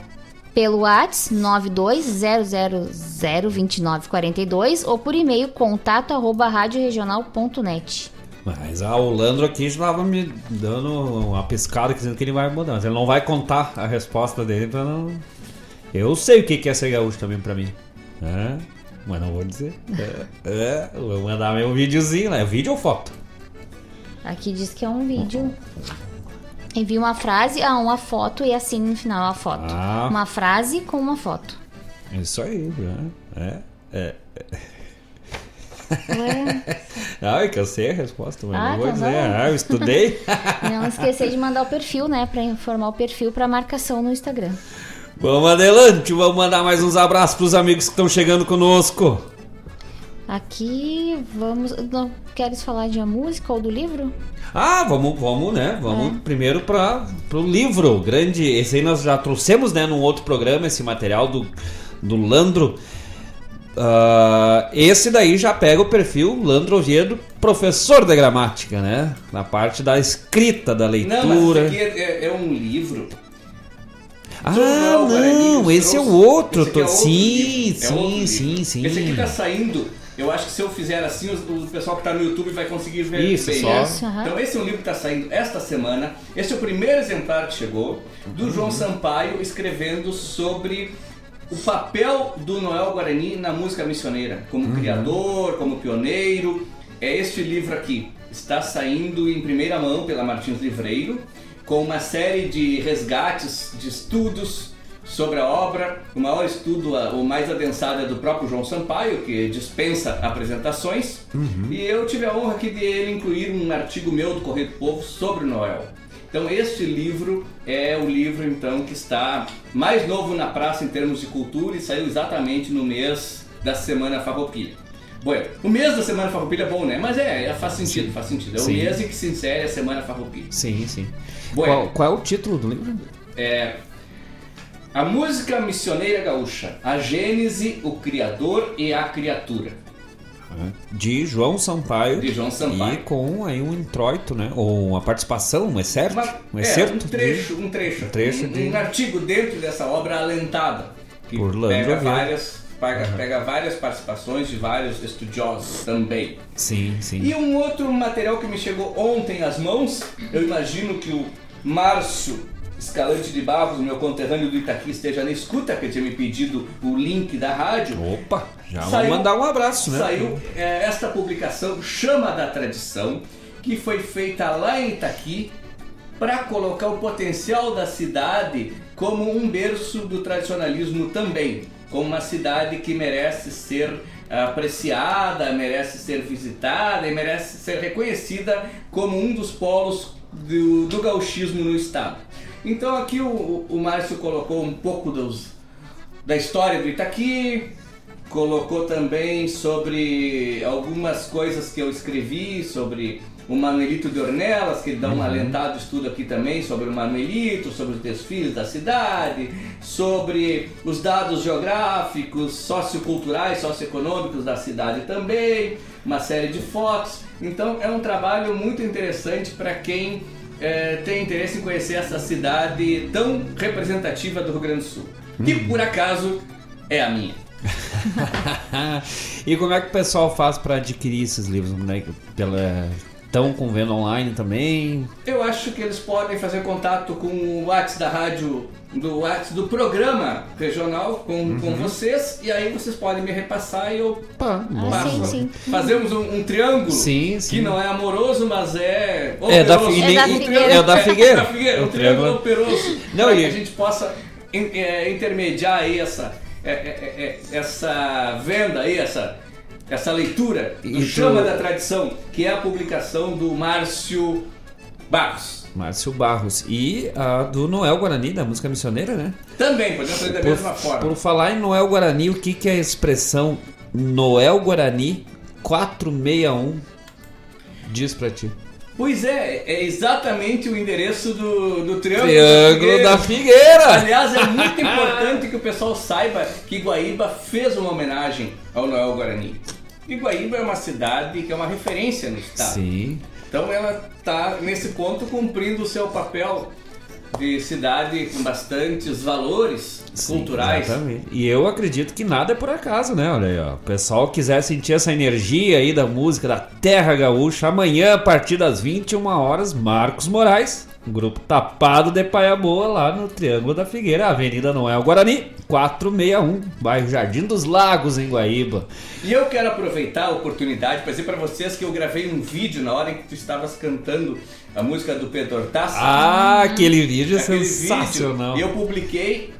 pelo WhatsApp 920002942 ou por e-mail contato arroba radioregional.net. Mas ah, o Landro aqui já tava me dando uma piscada dizendo que ele vai mudar. Mas ele não vai contar a resposta dele pra não. Eu sei o que é ser gaúcho também pra mim. É, mas não vou dizer. É, é, vou mandar meu videozinho, né? Vídeo ou foto? Aqui diz que é um vídeo. Envia uma frase, ah, uma foto e assine no final a foto. Ah. Uma frase com uma foto. Isso aí, é. É. Ué, Ai, que eu sei a resposta, mas Ah, não vou tá dizer. bom. Ah, eu estudei. não esquecer de mandar o perfil, né? Pra informar o perfil pra marcação no Instagram. Vamos adelante, vamos mandar mais uns abraços pros amigos que estão chegando conosco. Aqui vamos. Não queres falar de a música ou do livro? Ah, vamos, vamos, né? Vamos É. primeiro para pro livro grande. Esse aí nós já trouxemos, né, num outro programa esse material do, do Landro. Ah, esse daí já pega o perfil Landro Oviedo, professor de gramática, né? Na parte da escrita, da Não, mas leitura. esse aqui é, é um livro. Ah, não, nos esse é o outro. Esse aqui é outro sim, livro, é outro sim, livro. sim, sim. Esse aqui tá saindo. Eu acho que se eu fizer assim, o pessoal que tá no YouTube vai conseguir ver Isso, bem. só. Isso, aham. Então esse é um livro que está saindo esta semana. Esse é o primeiro exemplar que chegou do João Sampaio escrevendo sobre o papel do Noel Guarani na música missioneira, como criador, como pioneiro. É este livro aqui. Está saindo em primeira mão pela Martins Livreiro, com uma série de resgates de estudos sobre a obra. O maior estudo, o mais adensado é do próprio João Sampaio, que dispensa apresentações. E eu tive a honra aqui de ele incluir um artigo meu do Correio do Povo sobre Noel. Então este livro é o livro então que está mais novo na praça em termos de cultura e saiu exatamente no mês da Semana Farroupilha. Bueno, o mês da Semana Farroupilha é bom, né? Mas é, é- faz sentido, faz sentido. É o Sim. mês em que se insere a Semana Farroupilha. Sim, sim. Bueno. Qual, qual é o título do livro? É a música missioneira gaúcha, a Gênese, o Criador e a Criatura. De João Sampaio. De João Sampaio. E com aí um introito, né? Ou uma participação, um excerto. Uma- um é, excerto. um de- trecho, um trecho, Um trecho um, de- um artigo dentro dessa obra alentada que Por pega várias, pega, pega várias participações de vários estudiosos também. Sim, sim. E um outro material que me chegou ontem às mãos, eu imagino que o Márcio Escalante de Barros, meu conterrâneo do Itaqui, esteja na escuta, que tinha me pedido o link da rádio. Opa, já Saiu- vamos mandar um abraço, né? Saiu é, esta publicação, Chama da Tradição, que foi feita lá em Itaqui para colocar o potencial da cidade como um berço do tradicionalismo também, como uma cidade que merece ser apreciada, merece ser visitada e merece ser reconhecida como um dos polos do, do gauchismo no estado. Então aqui o, o Márcio colocou um pouco dos, da história do Itaqui, colocou também sobre algumas coisas que eu escrevi sobre o Manuelito de Ornelas, que dá um alentado estudo aqui também sobre o Manuelito, sobre os desfiles da cidade, sobre os dados geográficos, socioculturais, socioeconômicos da cidade também, uma série de fotos. Então é um trabalho muito interessante para quem eh, tem interesse em conhecer essa cidade tão representativa do Rio Grande do Sul, que por acaso é a minha. e como é que o pessoal faz para adquirir esses livros? Né? Pela, estão com venda online também. Eu acho que eles podem fazer contato com o WhatsApp da rádio, do WhatsApp do programa regional com, Uhum. com vocês, e aí vocês podem me repassar e eu Pá, Ah, sim, sim. Fazemos um, um triângulo Sim, sim. que não é amoroso, mas é. É da operoso. fi- É da Um Figueira. É o da Figueira. da Figueira, É um o triângulo operoso. Não, para e- que a gente possa in- é, intermediar aí essa, é, é, é, essa venda aí, essa, essa leitura do E tu- Chama da Tradição, que é a publicação do Márcio Barros. Márcio Barros. E a do Noel Guarani, da música missioneira, né? Também, podemos fazer da Por, mesma forma. por falar em Noel Guarani, o que, que é a expressão Noel Guarani 461 diz pra ti? Pois é, é exatamente o endereço do, do Triângulo, Triângulo da Figueira! Aliás, é muito importante que o pessoal saiba que Guaíba fez uma homenagem ao Noel Guarani. E Guaíba é uma cidade que é uma referência no estado. Sim. Então ela está nesse ponto cumprindo o seu papel de cidade com bastantes valores Sim, culturais. Exatamente. E eu acredito que nada é por acaso, né? Olha aí, ó. O pessoal quiser sentir essa energia aí da música da Terra Gaúcha, amanhã, a partir das 21 horas, Marcos Moraes, grupo Tapado de Paia Boa, lá no Triângulo da Figueira, Avenida Noel Guarani, 461, bairro Jardim dos Lagos, em Guaíba. E eu quero aproveitar a oportunidade para dizer para vocês que eu gravei um vídeo na hora em que tu estavas cantando a música do Pedro Hortaça. Ah, aquele vídeo é Aquele sensacional. vídeo, E eu publiquei,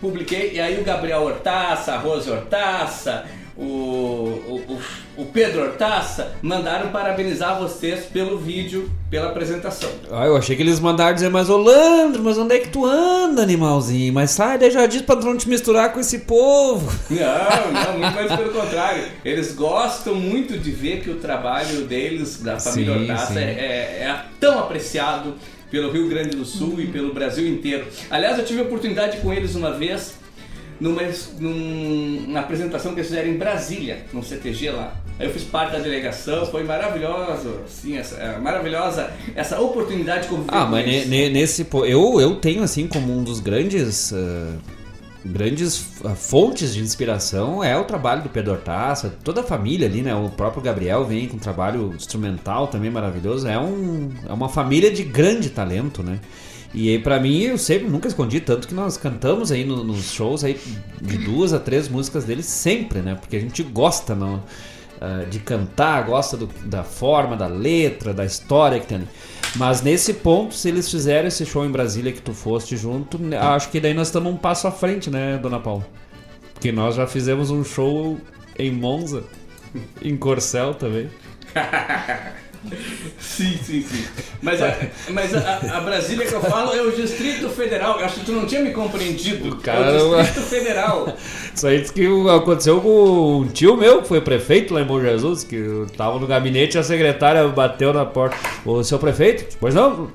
publiquei, e aí o Gabriel Hortaça, a Rose Hortaça, o, o, o, Pedro Hortaça mandaram parabenizar vocês pelo vídeo, pela apresentação. Ah, eu achei que eles mandaram dizer, mas ô Landro, mas onde é que tu anda, animalzinho? Mas sai daí já diz pra tu não te misturar com esse povo. Não, não, muito mais pelo contrário. Eles gostam muito de ver que o trabalho deles, da família Sim, Hortaça, sim. é, é- é tão apreciado pelo Rio Grande do Sul e pelo Brasil inteiro. Aliás, eu tive a oportunidade com eles uma vez numa, num- numa apresentação que eles fizeram em Brasília, no CTG lá. Aí eu fiz parte da delegação, foi maravilhoso, sim, essa, é, maravilhosa essa oportunidade de conviver Ah, mas ne- nesse. Eu, eu tenho, assim, como um dos grandes. ah, grandes ah, fontes de inspiração é o trabalho do Pedro Hortaça, toda a família ali, né? O próprio Gabriel vem com um trabalho instrumental também maravilhoso. É, um, é uma família de grande talento, né? E aí, pra mim, eu sempre nunca escondi, tanto que nós cantamos aí no- nos shows aí de duas a três músicas deles sempre, né? Porque a gente gosta, não ah, de cantar, gosta do- da forma, da letra, da história que tem ali. Mas nesse ponto, se eles fizeram esse show em Brasília que tu foste junto, né, acho que daí nós estamos um passo à frente, né, dona Paula? Porque nós já fizemos um show em Monza, em Corcel também. Sim, sim, sim. Mas, a, mas a, a Brasília que eu falo é o Distrito Federal. Acho que tu não tinha me compreendido. cara é o Distrito Federal. Isso aí diz que aconteceu com um tio meu, que foi prefeito lá em Bom Jesus, que eu tava no gabinete e a secretária bateu na porta. Ô, seu prefeito? Pois não.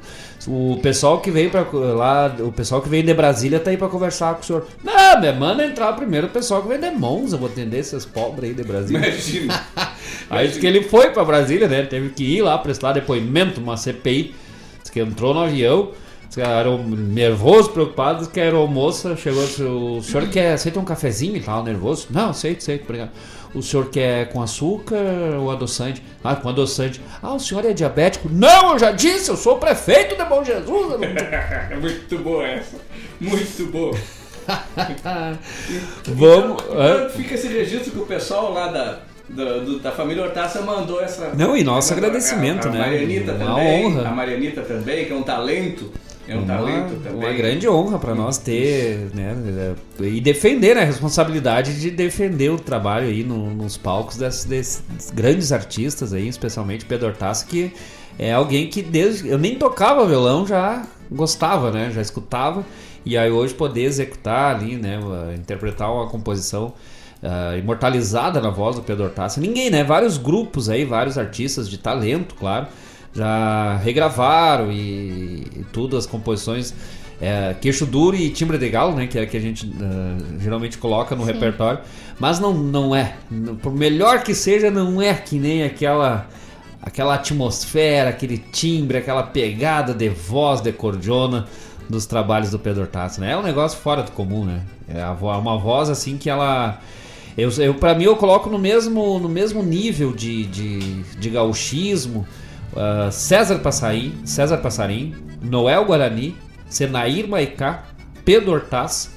O pessoal que veio para lá, o pessoal que veio de Brasília tá aí pra conversar com o senhor. Não, me manda entrar primeiro o pessoal que veio de Monza, eu vou atender esses pobres aí de Brasília. Imagina. Aí diz que ele foi pra Brasília, né? Teve que ir lá prestar depoimento, uma CPI. Diz que entrou no avião, diz que era nervoso, preocupado, diz que a aeromoça chegou e disse, o senhor quer, aceita um cafezinho e tal, nervoso? Não, aceito, aceito, obrigado. O senhor quer com açúcar ou adoçante? Ah, com adoçante. Ah, o senhor é diabético? Não, eu já disse, eu sou o prefeito de Bom Jesus. É muito boa essa. Muito boa. Vamos. Então, fica esse registro que o pessoal lá da, da, do- da família Hortaça mandou essa. Não, e nosso a- agradecimento, a, a né? Marianita Uma também. honra. A Marianita também, que é um talento. É um uma, talento também. uma grande honra para nós ter, né, é, e defender né, a responsabilidade de defender o trabalho aí no- nos palcos desses, desses grandes artistas aí, especialmente Pedro Hortaça, que é alguém que desde eu nem tocava violão já gostava, né, já escutava e aí hoje poder executar ali, né, interpretar uma composição uh, imortalizada na voz do Pedro Hortaça. Ninguém, né, vários grupos aí, vários artistas de talento, claro já regravaram e, e tudo, as composições. É, queixo duro e timbre de galo, né? Que é que a gente uh, geralmente coloca no repertório. Mas não, não é. Por melhor que seja, não é que nem aquela aquela atmosfera, aquele timbre, aquela pegada de voz de cordiona dos trabalhos do Pedro Tassi, né? É um negócio fora do comum, né? É uma voz assim que ela eu, eu para mim eu coloco no mesmo no mesmo nível de, de, de gauchismo ah, César Passarim, César Passarim, Noel Guarani, Senair Maicá, Pedro Hortaz.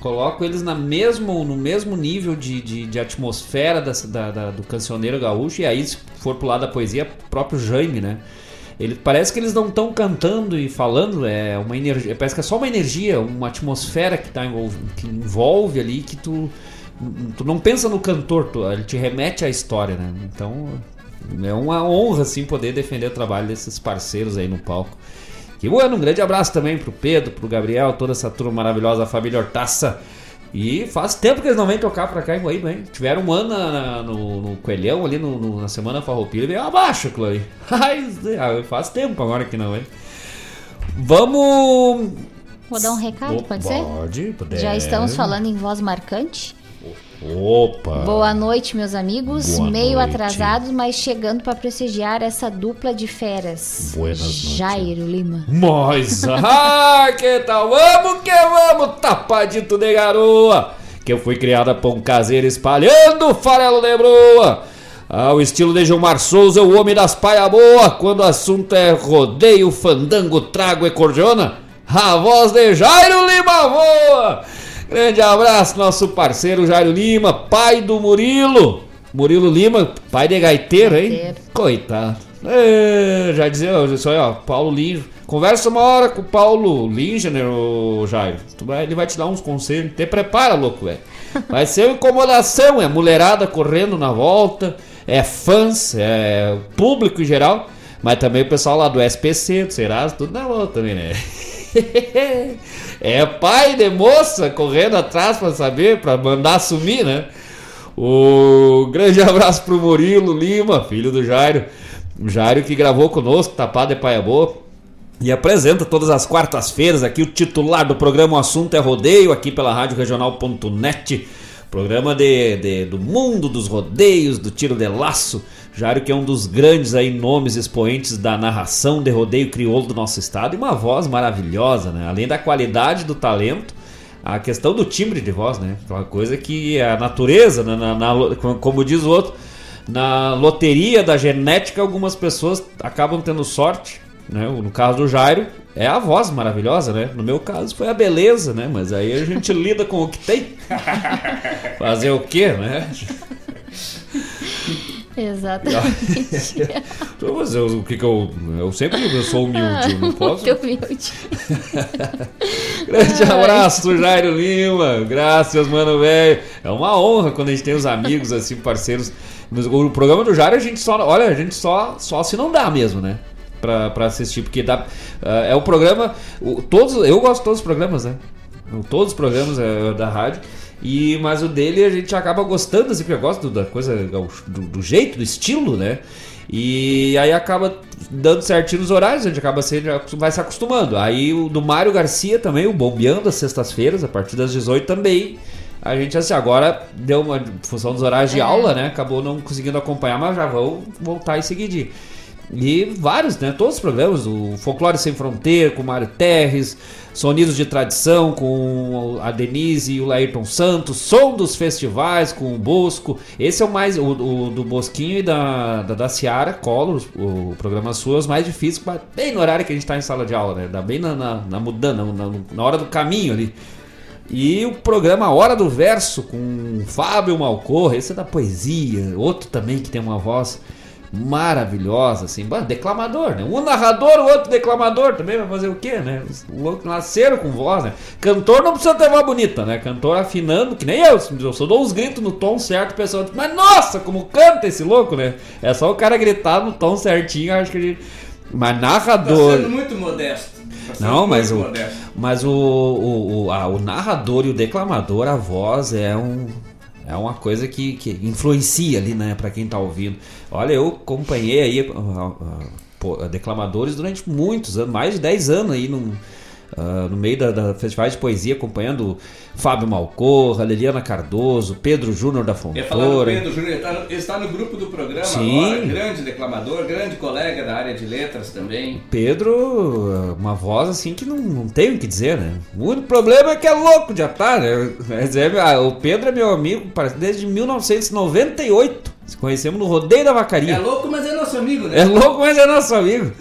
Coloco eles na mesmo, no mesmo nível de, de, de atmosfera da, da- da- do cancioneiro gaúcho. E aí, se for pro lado da poesia, próprio Jaime, né? Ele, parece que eles não estão cantando e falando, é uma energia. Parece que é só uma energia, uma atmosfera que, tá envolve, que envolve ali que tu, tu não pensa no cantor, tu, ele te remete à história, né? Então é uma honra assim poder defender o trabalho desses parceiros aí no palco. Que bueno, um grande abraço também pro Pedro, pro Gabriel, toda essa turma maravilhosa, a família Hortaça. E faz tempo que eles não vêm tocar pra cá em Guaíba, hein? Tiveram um ano na- na- no, no Coelhão, ali no- no- na Semana Farroupilha, e veio abaixo aí. Ai, faz tempo agora que não, hein? Vamos... Vou dar um recado, Oh, pode ser? Pode, puder. Já estamos falando em voz marcante. Opa! Boa noite, meus amigos. Boa Meio noite. atrasados, mas chegando para prestigiar essa dupla de feras. Buenas noites. Jairo Lima. Mas, ah, que tal? Vamos que vamos, tapadito de garoa. Que eu fui criada pão caseiro espalhando farelo de broa. Ao estilo de Gilmar Souza, o homem das paia boa. Quando o assunto é rodeio, fandango, trago e cordiona, a voz de Jairo Lima voa. Grande abraço, nosso parceiro Jairo Lima, pai do Murilo. Murilo Lima, pai de gaiteiro, hein? Gaiteiro. Coitado. É, já dizia, eu disse, ó, Paulo Linger. Conversa uma hora com o Paulo Linger, ô Jairo. Tu vai- ele vai te dar uns conselhos. Te prepara, louco, velho. Vai ser uma incomodação, é mulherada correndo na volta, é fãs, é público em geral, mas também o pessoal lá do SPC, do Serasa, tudo na volta também, né? é pai de moça correndo atrás pra saber, pra mandar sumir, né? O grande abraço pro Murilo Lima, filho do Jairo. O Jairo que gravou conosco, Tapado é Paia Boa. E apresenta todas as quartas-feiras aqui o titular do programa O Assunto é Rodeio, aqui pela Rádio. Programa de, de- do mundo dos rodeios, do tiro de laço. Jairo que é um dos grandes aí nomes expoentes da narração de rodeio crioulo do nosso estado e uma voz maravilhosa, né? Além da qualidade do talento, a questão do timbre de voz, né? Aquela coisa que a natureza, na, na- na- como diz o outro, na loteria da genética, algumas pessoas acabam tendo sorte. Né? No caso do Jairo, é a voz maravilhosa, né? No meu caso foi a beleza, né? Mas aí a gente lida com o que tem. Fazer o quê, né? Exatamente. Então, Mas eu, o que que eu. Eu sempre eu sou humilde, eu não posso. Muito humilde. Grande abraço, Jairo Lima. Graças, mano, velho. É uma honra quando a gente tem os amigos, assim, parceiros. O programa do Jairo a gente só. Olha, a gente só, só se não dá mesmo, né? Pra, pra assistir, porque dá, ah, é o programa. o- todos, eu gosto de todos os programas, né? Todos os programas é, da rádio. E, mas o dele a gente acaba gostando, assim, porque eu gosto da coisa, gaúcho- do, do jeito, do estilo, né? E aí acaba dando certinho os horários, a gente acaba sendo, vai se acostumando. Aí o do Mário Garcia também, o Bombeando às sextas-feiras, a partir das 18 também. A gente, assim, agora deu uma função dos horários de É. aula, né? Acabou não conseguindo acompanhar, mas já vão voltar em seguidinho. E vários, né? Todos os programas, o Folclore Sem Fronteira, com o Mário Terres, Sonidos de Tradição, com a Denise e o Laírton Santos, Som dos Festivais, com o Bosco. Esse é o mais, o, o do Bosquinho e da, da, da Ciara Collor, o, programa sua, os mais difíceis, bem no horário que a gente tá em sala de aula, né? Dá bem na, na, na mudança, na, na hora do caminho ali. E o programa Hora do Verso com Fábio Malcorra, esse é da poesia, outro também que tem uma voz maravilhosa, assim, declamador, né? Um narrador, o outro declamador também vai fazer o quê, né? Os loucos nasceram com voz, né? Cantor não precisa ter voz bonita, né? Cantor afinando, que nem eu, eu só dou uns gritos no tom certo, o pessoal diz, mas nossa, como canta esse louco, né? É só o cara gritar no tom certinho, acho que ele... Mas Tá narrador... sendo muito modesto. Tá Não, mas o, modesto. mas o, o, o, a- o narrador e o declamador, a voz é um é uma coisa que, que influencia ali, né, para quem tá ouvindo. Olha, eu acompanhei aí ah, ah, pô, declamadores durante muitos anos, mais de 10 anos aí num, ah, no meio da, da festivais de poesia, acompanhando Fábio Malcorra, Liliana Cardoso, Pedro Júnior da Fontoura. Pedro Júnior, ele tá ele está no grupo do programa Sim. agora, grande declamador, grande colega da área de letras também. Pedro, uma voz assim que não, não tem o que dizer, né? O único problema é que é louco de atar, né? É, ah, o Pedro é meu amigo desde 1998. Se conhecemos no Rodeio da É Vacaria. louco, mas é nosso amigo, né? É louco, mas é nosso amigo.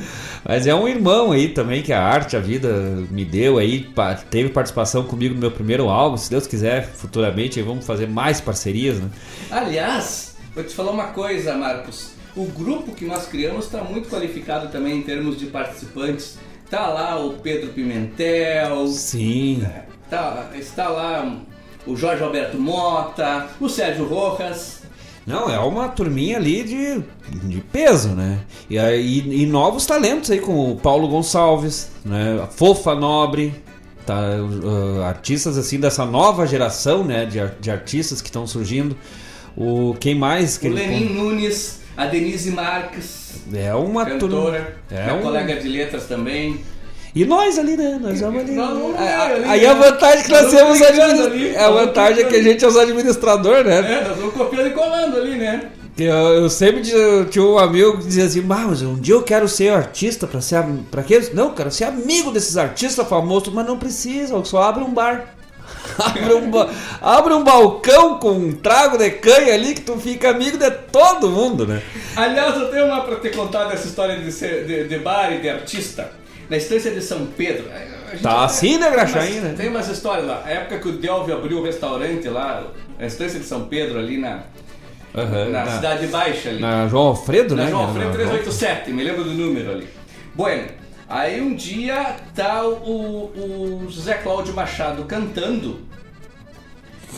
Mas é um irmão aí também que a arte, a vida me deu aí, teve participação comigo no meu primeiro álbum. Se Deus quiser, futuramente vamos fazer mais parcerias, né? Aliás, vou te falar uma coisa, Marcos. O grupo que nós criamos está muito qualificado também em termos de participantes. Tá lá o Pedro Pimentel, Sim. tá, está lá o Jorge Alberto Mota, o Sérgio Rojas. Não, é uma turminha ali de, de peso, né? E, aí, e novos talentos aí, como o Paulo Gonçalves, né? A Fofa Nobre, tá? uh, artistas assim dessa nova geração, né? De, de artistas que estão surgindo. O quem mais que o Lenin Nunes, a Denise Marques, é uma turma. cantora, É um- colega de letras também. E nós ali, né? Nós vamos ali. A- ali, Aí né? a vantagem é que nós Nós temos administ... ali, A nós vantagem é que a gente é os administradores, né? É, nós vamos copiando e colando ali, né? Eu, eu sempre tinha, tinha um amigo que dizia assim, "Bah, mas um dia eu quero ser artista pra ser. Pra quê? Não, eu quero ser amigo desses artistas famosos, mas não precisa, só abre um bar. abre, um abre um balcão com um trago de canha ali que tu fica amigo de todo mundo, né? Aliás, eu tenho uma pra ter contado essa história de, ser, de, de bar e de artista. Na estância de São Pedro. Tá assim, né, né? Tem umas histórias lá. A época que o Delvio abriu o restaurante lá, na estância de São Pedro, ali na, Aham, na na- Cidade Baixa. Ali. Na João Alfredo, Na né? João Alfredo na- 387, me lembro do número ali. Bueno, aí um dia tá o, o José Cláudio Machado cantando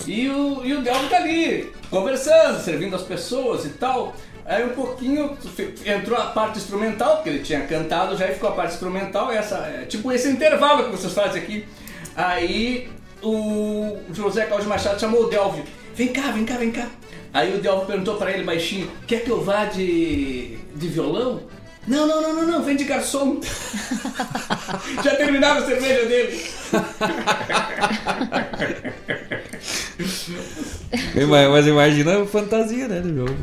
e o, e o Delvio tá ali, conversando, servindo as pessoas e tal. Aí um pouquinho entrou a parte instrumental, porque ele tinha cantado, já aí ficou a parte instrumental, essa, é, tipo esse intervalo que vocês fazem aqui. Aí o José Cláudio Machado chamou o Delvio. Vem cá, vem cá, vem cá. Aí o Delvio perguntou pra ele baixinho, quer que eu vá de, de violão? Não, não, não, não, não, vem de garçom. Já terminava a cerveja dele. Mas, imagina a fantasia, né? Do jogo.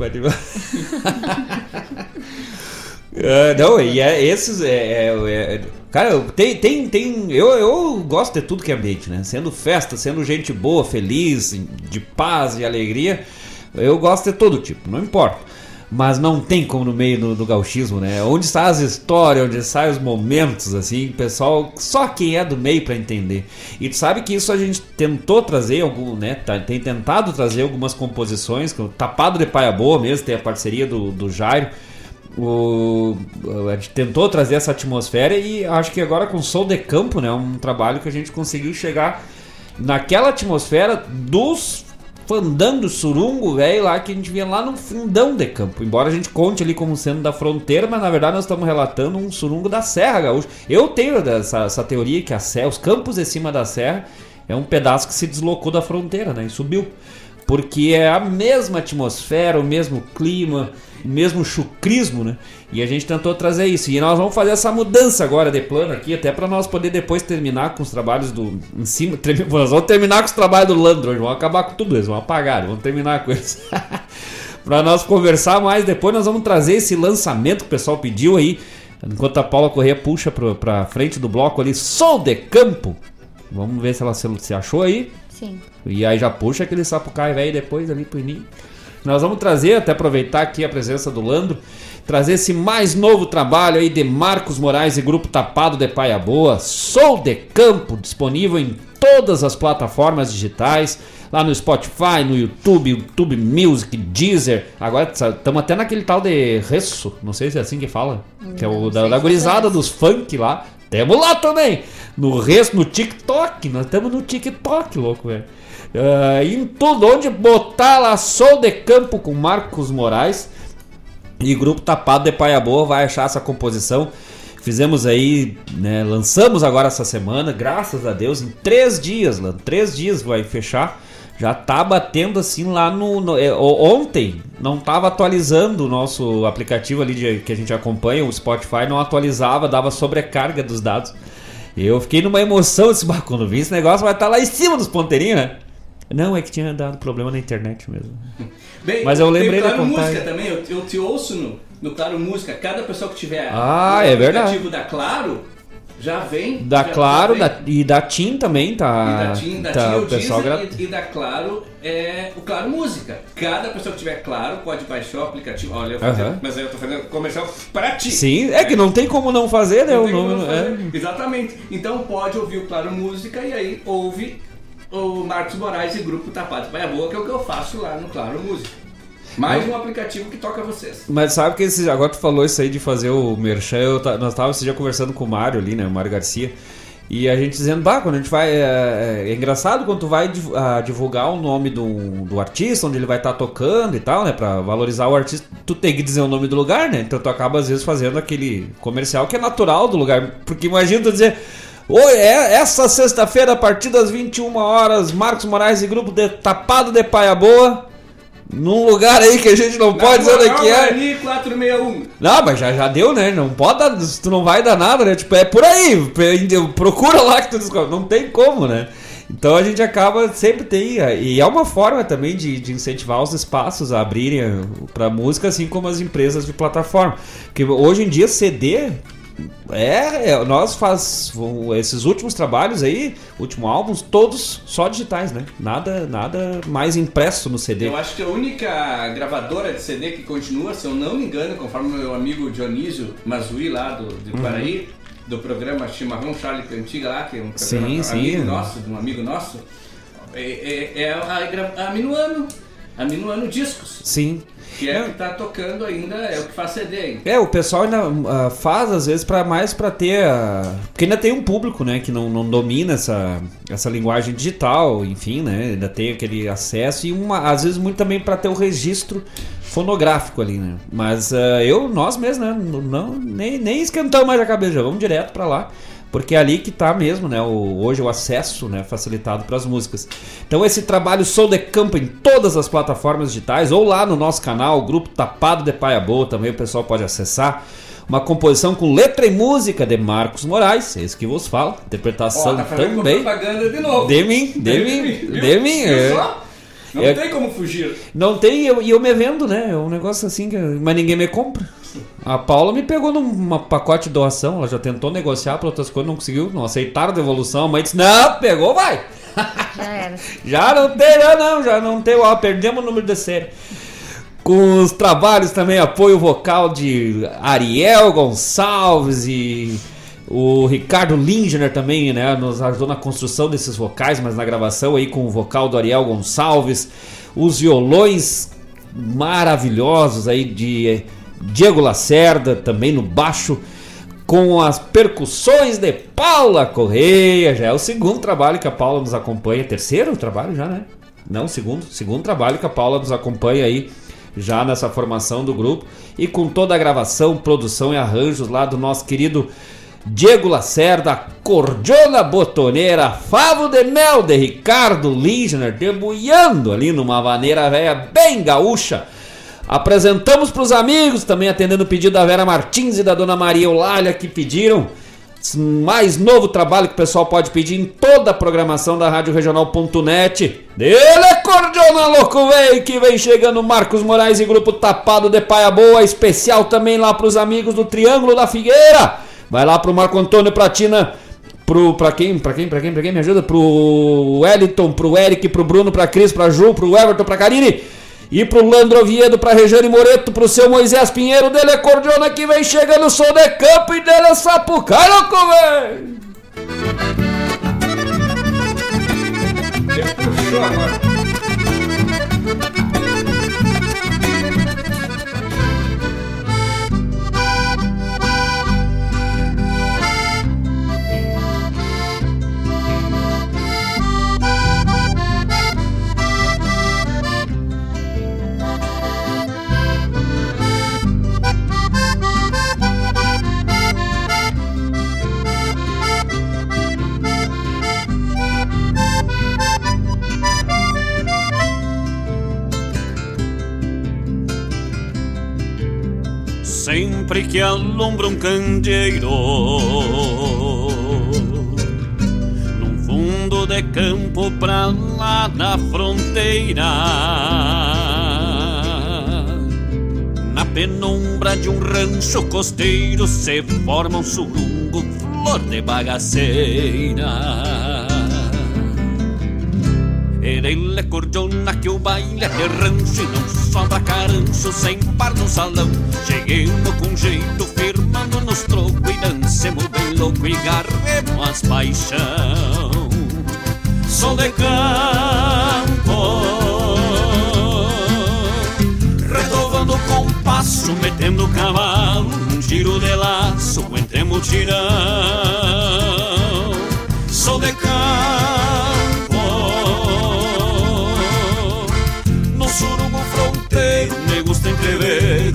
É, não, e é esses. É, é- é- cara, tem, tem, tem. Eu, eu gosto de tudo que é ambiente, né? Sendo festa, sendo gente boa, feliz, de paz e alegria. Eu gosto de todo tipo, não importa. Mas não tem como no meio do, do gauchismo, né? Onde está as histórias, onde saem os momentos, assim, pessoal, só quem é do meio para entender. E tu sabe que isso a gente tentou trazer algum, né? tá- tem tentado trazer algumas composições, que o Tapado de Paia Boa mesmo, tem a parceria do, do Jairo. O, a gente tentou trazer essa atmosfera e acho que agora com Sol de Campo, né? Um trabalho que a gente conseguiu chegar naquela atmosfera dos fandando surungo, velho, lá que a gente via lá no fundão de campo. Embora a gente conte ali como sendo da fronteira, mas na verdade nós estamos relatando um surungo da Serra Gaúcha. Eu tenho essa, essa teoria que a serra, os campos de cima da serra é um pedaço que se deslocou da fronteira, né? E subiu. Porque é a mesma atmosfera, o mesmo clima, mesmo chucrismo, né? E a gente tentou trazer isso. E nós vamos fazer essa mudança agora de plano aqui, até para nós poder depois terminar com os trabalhos do. Em cima. termi- Nós vamos terminar com os trabalhos do Landro vamos acabar com tudo isso, vamos apagar, vamos terminar com isso. para nós conversar mais depois, nós vamos trazer esse lançamento que o pessoal pediu aí. Enquanto a Paula Corrêa puxa pro, pra frente do bloco ali, Sol de Campo. Vamos ver se ela se, achou aí. Sim. E aí já puxa aquele sapucai velho depois ali pro início. Nós vamos trazer, até aproveitar aqui a presença do Landro, trazer esse mais novo trabalho aí de Marcos Moraes e Grupo Tapado de Paia Boa, Sou de Campo, disponível em todas as plataformas digitais, lá no Spotify, no YouTube, YouTube Music, Deezer. Agora estamos até naquele tal de Resso, não sei se é assim que fala, que é o da, da se gurizada é. dos funk lá. Temos lá também. No resto, no TikTok. Nós estamos no TikTok, louco, velho. Ah, em tudo, onde botar lá Sol de Campo com Marcos Moraes e Grupo Tapado de Paia Boa vai achar essa composição. Fizemos aí, né, lançamos agora essa semana, graças a Deus, em três dias, lá, três dias vai fechar. Já tá batendo assim lá no. no- é, ontem não tava atualizando o nosso aplicativo ali de- que a gente acompanha, o Spotify não atualizava, dava sobrecarga dos dados. Eu fiquei numa emoção, esse bah, quando vi esse negócio vai estar lá em cima dos ponteirinhos, né? Não, é que tinha dado problema na internet mesmo. Bem, Mas eu lembrei da contagem. Música também, eu, eu te ouço no, no Claro Música. Cada pessoa que tiver Ah, o é verdade. aplicativo da Claro, já vem. Da já- Claro já da, vem. e da TIM também tá. E da TIM, da tá TIM o pessoal e, e da Claro é o Claro Música. Cada pessoa que tiver Claro pode baixar o aplicativo. Olha, eu fazer, Aham. mas aí eu tô fazendo comercial pra ti. Sim, é que não tem como não fazer, né? Não O tem como nome, fazer. é. Exatamente. Então pode ouvir o Claro Música e aí ouve o Marcos Moraes e Grupo Tapado Baia Boa, que é o que eu faço lá no Claro Música. Mais um aplicativo que toca vocês. Mas sabe que esse, agora tu falou isso aí de fazer o merchan, eu, nós estávamos dia conversando com o Mário ali, né, o Mário Garcia, e a gente dizendo, bah, quando a gente vai, é, é engraçado quando tu vai ah, divulgar o nome do, do artista, onde ele vai estar tocando e tal, né, pra valorizar o artista, tu tem que dizer o nome do lugar, né, então tu acaba às vezes fazendo aquele comercial que é natural do lugar, porque imagina tu dizer... Oi, é essa sexta-feira, a partir das 21 horas, Marcos Moraes e grupo de Tapado de Paia Boa, num lugar aí que a gente não pode dizer onde é que é. Guarani 461. Não, mas já, já deu, né? Não pode dar, tu não vai dar nada, né? Tipo, é por aí. Procura lá que tu descobre. Não tem como, né? Então a gente acaba sempre tem. E é uma forma também de, de incentivar os espaços a abrirem eh, pra música, assim como as empresas de plataforma. Porque hoje em dia CD. É, é, nós faz esses últimos trabalhos aí, últimos álbuns, todos só digitais, né? Nada, nada mais impresso no CD. Eu acho que a única gravadora de CD que continua, se eu não me engano, conforme meu amigo Dionísio Mazui lá do, Uhum. Paraí, do programa Chimarrão Charlie Cantiga lá, que é um programa Sim, sim. amigo nosso, de um amigo nosso, é, é- é a, gra- a Minuano, a Minuano Discos, Sim. Que é o que tá tocando ainda, é o que faz CD ainda. É, o pessoal ainda ah, faz às vezes para mais para ter, ah, porque ainda tem um público, né, que não, não domina essa, essa linguagem digital, enfim, né, ainda tem aquele acesso e uma, às vezes muito também para ter o registro fonográfico ali, né. Mas ah, eu nós mesmos, né, não, nem, nem esquentamos mais a cabeça, vamos direto para lá. Porque é ali que tá mesmo, né? O, hoje o acesso né, facilitado para as músicas. Então esse trabalho Sou de Campo em todas as plataformas digitais, ou lá no nosso canal, o grupo Tapado de Paia Boa, também o pessoal pode acessar. Uma composição com letra e música de Marcos Moraes, esse que vos fala. Interpretação Ó, tá também. propaganda de novo. De mim, de mim, Viu? de mim. É. Não É. tem como fugir. Não tem, e eu, eu me vendo, né? É um negócio assim, que, mas ninguém me compra. A Paula me pegou num pacote de doação, ela já tentou negociar para outras coisas, não conseguiu, não aceitaram a devolução. Mãe disse: Não, pegou, vai. Já era. Já não tem, já não, já não tem, ó, perdemos o número de série. Com os trabalhos também, apoio vocal de Ariel Gonçalves e o Ricardo Lindner também, né, nos ajudou na construção desses vocais, mas na gravação aí com o vocal do Ariel Gonçalves, os violões maravilhosos aí de Diego Lacerda também no baixo, com as percussões de Paula Correia. Já é o segundo trabalho que a Paula nos acompanha. Terceiro trabalho já, né? Não, segundo. Segundo trabalho que a Paula nos acompanha aí, já nessa formação do grupo. E com toda a gravação, produção e arranjos lá do nosso querido Diego Lacerda, Cordiona Botoneira, Favo de Mel de Ricardo Lindner, debulhando ali numa maneira velha bem gaúcha. Apresentamos para os amigos, também atendendo o pedido da Vera Martins e da Dona Maria Eulália que pediram. Mais novo trabalho que o pessoal pode pedir em toda a programação da Rádio Regional.net. Dele Cordiona Louco Véi, que vem chegando Marcos Moraes e Grupo Tapado de Paia Boa, especial também lá para os amigos do Triângulo da Figueira. Vai lá pro Marco Antônio Pratina, pro pra quem, pra quem, pra quem, pra quem me ajuda? Pro Wellington, pro Eric, pro Bruno, pra Cris, pra Ju, pro Everton, pra Karine. E pro Landro Oviedo, pra Rejane Moreto, pro seu Moisés Pinheiro, dele é Cordiona que vem chegando, sou de campo e dele é Sapucaí, louco, véi! Puxou. Que alumbra um candeeiro num fundo de campo pra lá na fronteira na penumbra de um rancho costeiro se forma um surungo flor de bagaceira. Ele cordiona que o baile é de rancho e não sobra carancho sem par no salão. Cheguemos com jeito, firmando nos trocos e dancemos bem louco e garremos as paixão. Sou de campo, retovando o compasso, metendo o cavalo, um giro de laço, entremos tirão. Sou de campo.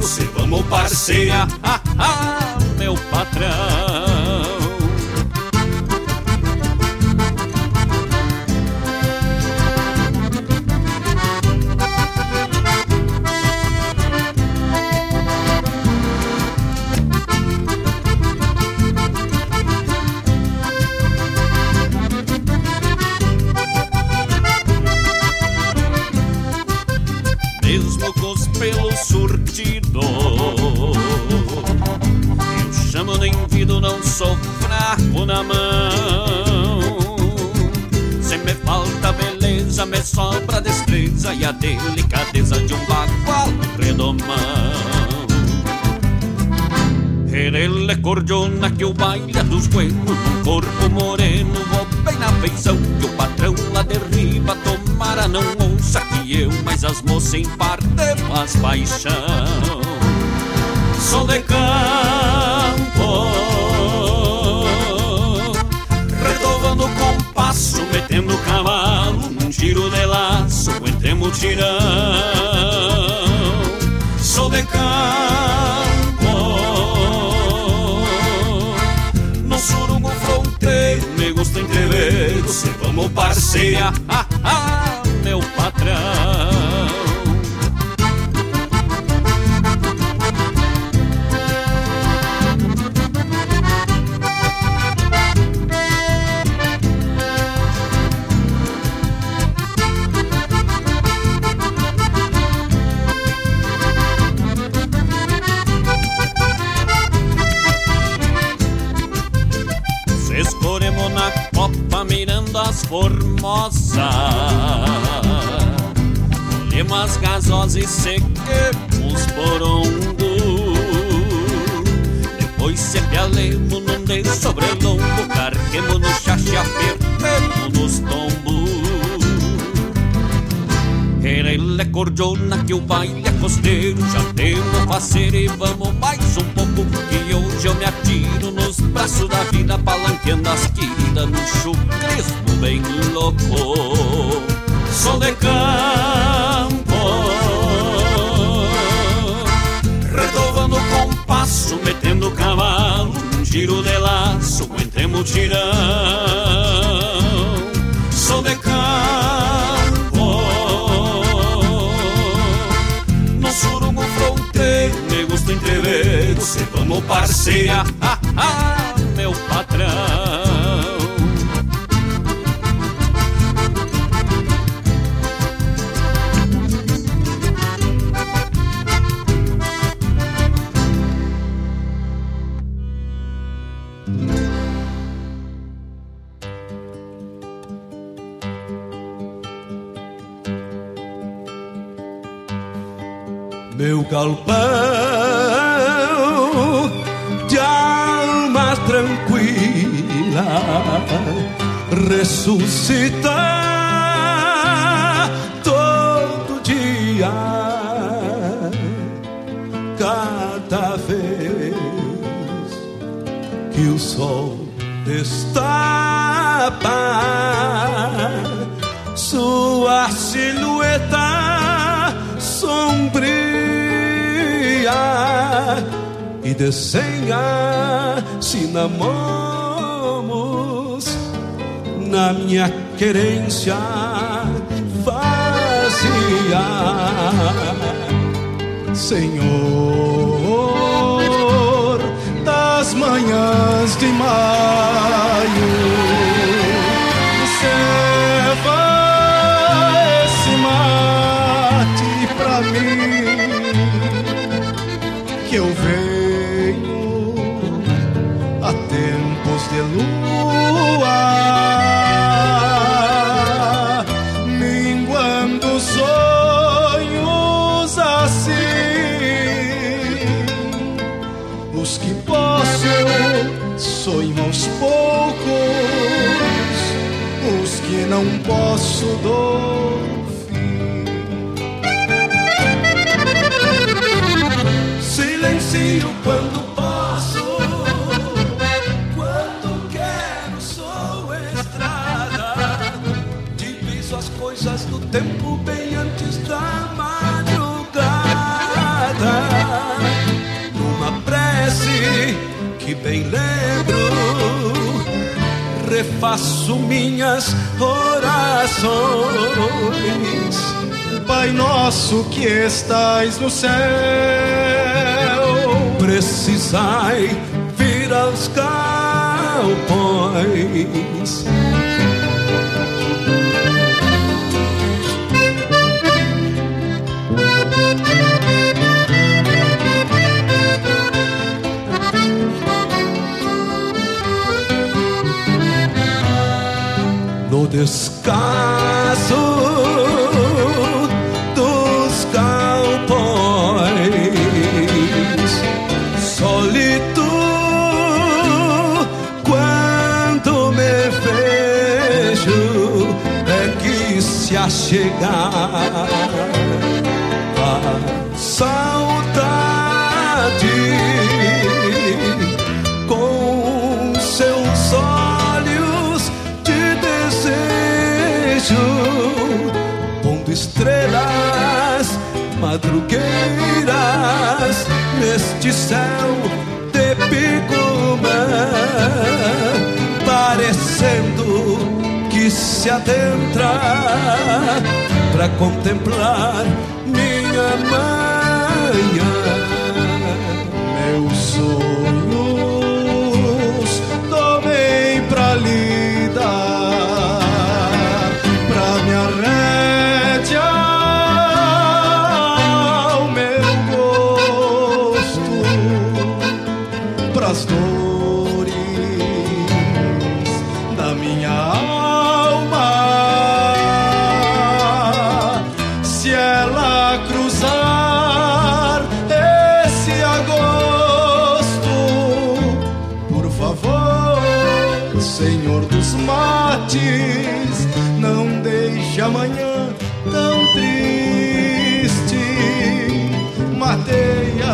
Se vamos parceira, ah, ah, meu patrão sobra destreza e a delicadeza de um bagual redomão. Ele é cordiona que o baile é dos buenos Num corpo moreno, vou bem na feição Que o patrão lá derriba, tomara não ouça Que eu, mas as moças em parte faz paixão Sou de campo Retovando compasso, metendo cavalo Giro de laço, entre mutirão. Sou de campo. No surungo fronteiro Me gusta entrever Se vamos parceira ah, ah, Colhemos as gasosas e sequemos porongo Depois se pialemos num de sobrelombo Carquemos no chache, apertemos nos tombos. Ele é cordiona que o baile é costeiro Já temos faceiro e vamos mais um pouco Que hoje eu me atiro nos braços da vida Palanqueando as queridas no chucrismo bem louco. Sou de giro de laço, entre mutirão. Sou de campo. No surungo fronteiro, me gusta entrever Se vamos parceira, ah, ah, meu patrão Galpão de alma tranquila ressuscita todo dia, cada vez que o sol destapa e desenha cinamomos na minha querência vazia, Senhor das manhãs de maio. Posso dou Silencio quando posso, quando quero sou estrada. Diviso as coisas do tempo bem antes da madrugada. Numa prece que bem lembro, refaço minhas Pai nosso que estais no céu, precisai vir aos galpões. Descaso dos galpões, solito quando me vejo é que se achegar madrugueiras neste céu de pigumã, parecendo que se adentra para contemplar minha manhã.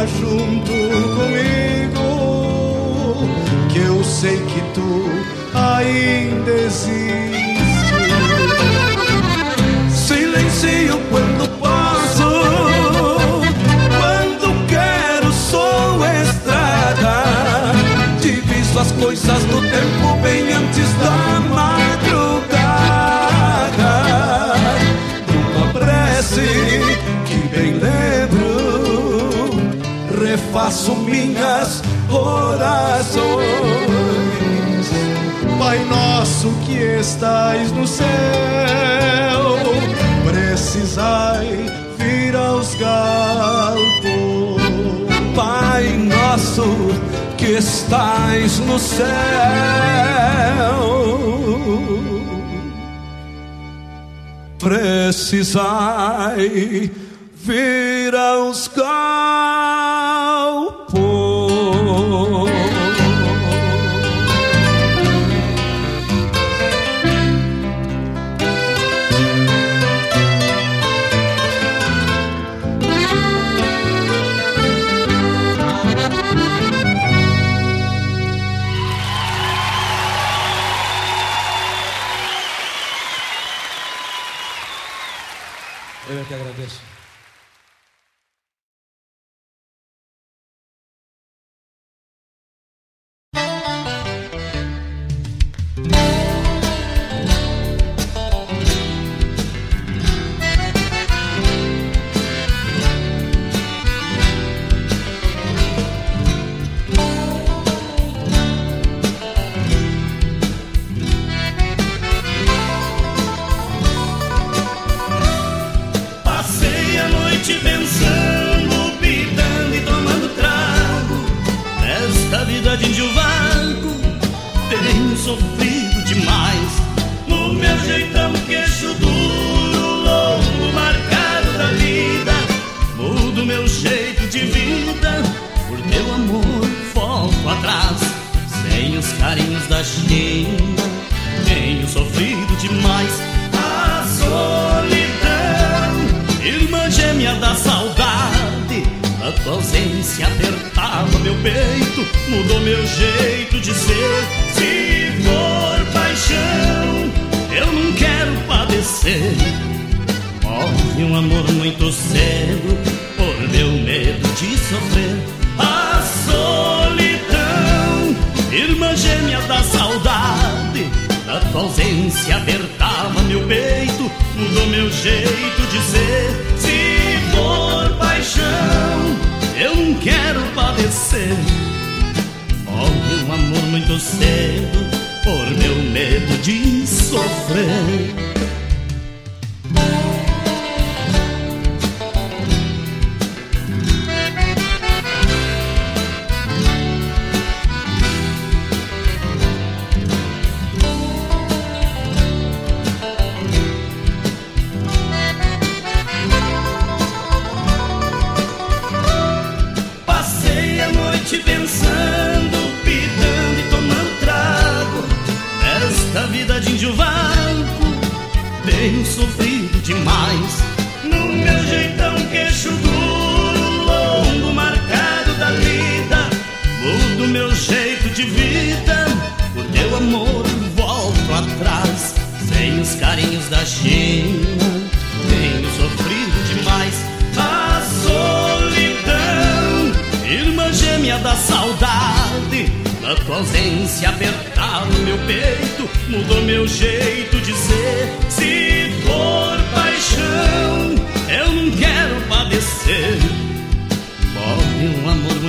Junto comigo, que eu sei que tu ainda existe. Refaço minhas orações. Pai nosso que estais no céu, precisai vir aos galpos. Pai nosso que estais no céu, precisai vir aos galpos.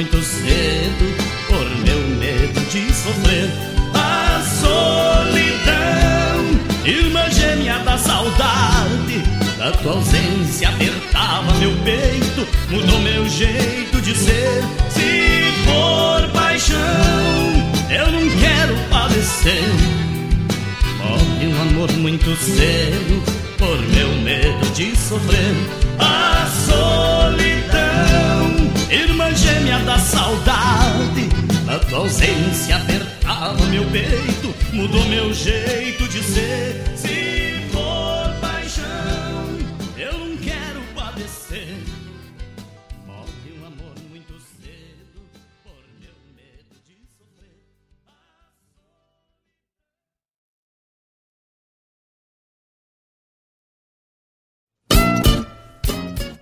Muito cedo Por meu medo de sofrer. A solidão Irmã gêmea da saudade A tua ausência apertava meu peito Mudou meu jeito de ser. Se for paixão Eu não quero padecer. Morre um amor muito cedo Por meu medo de sofrer. A solidão Irmã gêmea da saudade A tua ausência apertava meu peito Mudou meu jeito de ser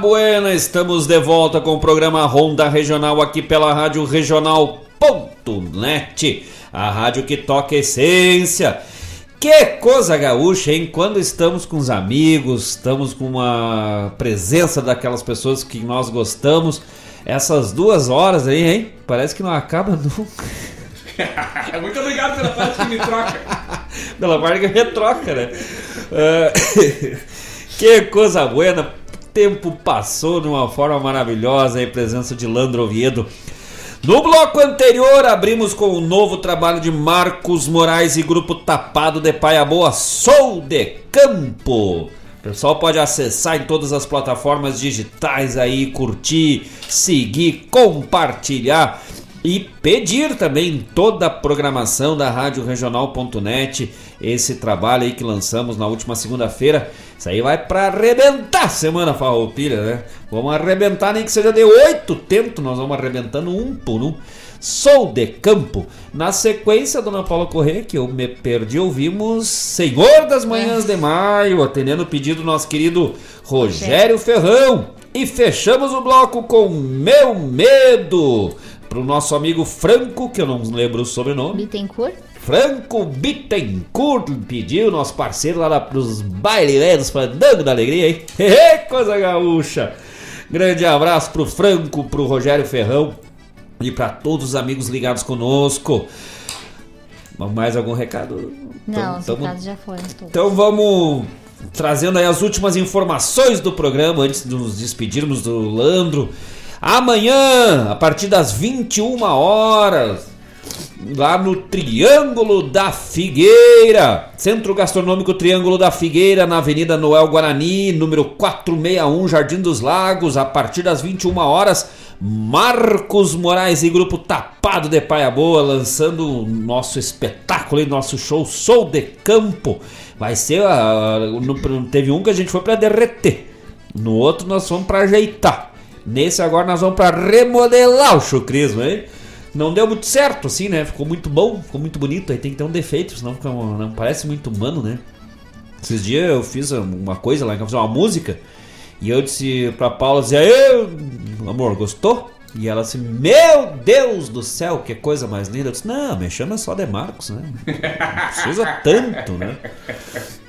Buena! Estamos de volta com o programa Ronda Regional aqui pela Rádio Regional.net, a rádio que toca essência. Que coisa gaúcha, hein? Quando estamos com os amigos, estamos com uma presença daquelas pessoas que nós gostamos, essas duas horas aí, hein? Parece que não acaba nunca. Muito obrigado pela parte que me troca. Pela parte que me troca, né? Ah, que coisa buena! Tempo passou de uma forma maravilhosa em presença de Landro Oviedo. No bloco anterior, abrimos com o novo trabalho de Marcos Moraes e grupo Tapado de Paia Boa, Sou de Campo. O pessoal pode acessar em todas as plataformas digitais aí, curtir, seguir, compartilhar e pedir também toda a programação da Rádio Regional.net, esse trabalho aí que lançamos na última segunda-feira. Isso aí vai para arrebentar semana farroupilha, né? Vamos arrebentar, nem que seja de oito tentos, nós vamos arrebentando um por um. Sou de campo. Na sequência, Dona Paula Corrêa, que eu me perdi, ouvimos Senhor das Manhãs de Maio, atendendo o pedido do nosso querido Rogério Ferrão. E fechamos o bloco com Meu Medo, pro nosso amigo Franco, que eu não lembro o sobrenome. Bittencourt? Franco Bittencourt pediu, nosso parceiro lá pros baileiros, fandango da alegria, hein? Coisa gaúcha! Grande abraço pro Franco, pro Rogério Ferrão e para todos os amigos ligados conosco. Mais algum recado? Não, os tamo- recados já foram todos. Então vamos trazendo aí as últimas informações do programa antes de nos despedirmos do Landro. Amanhã, a partir das 21 horas, lá no Triângulo da Figueira, Centro Gastronômico Triângulo da Figueira, na Avenida Noel Guarani, número 461, Jardim dos Lagos, a partir das 21 horas, Marcos Moraes e grupo Tapado de Paia Boa lançando o nosso espetáculo e nosso show Sou de Campo. Vai ser no- teve um que a gente foi para derreter. No outro nós fomos para ajeitar. Nesse agora nós vamos para remodelar o chucrismo, hein? Não deu muito certo, assim, né? Ficou muito bom, ficou muito bonito. Aí tem que ter um defeito, senão fica, não parece muito humano, né? Esses dias eu fiz uma coisa lá, eu fiz uma música. E eu disse pra Paula, dizia, eu, amor, gostou? E ela disse, meu Deus do céu, que coisa mais linda. Eu disse, não, me chama só de Marcos, né? Não precisa tanto, né?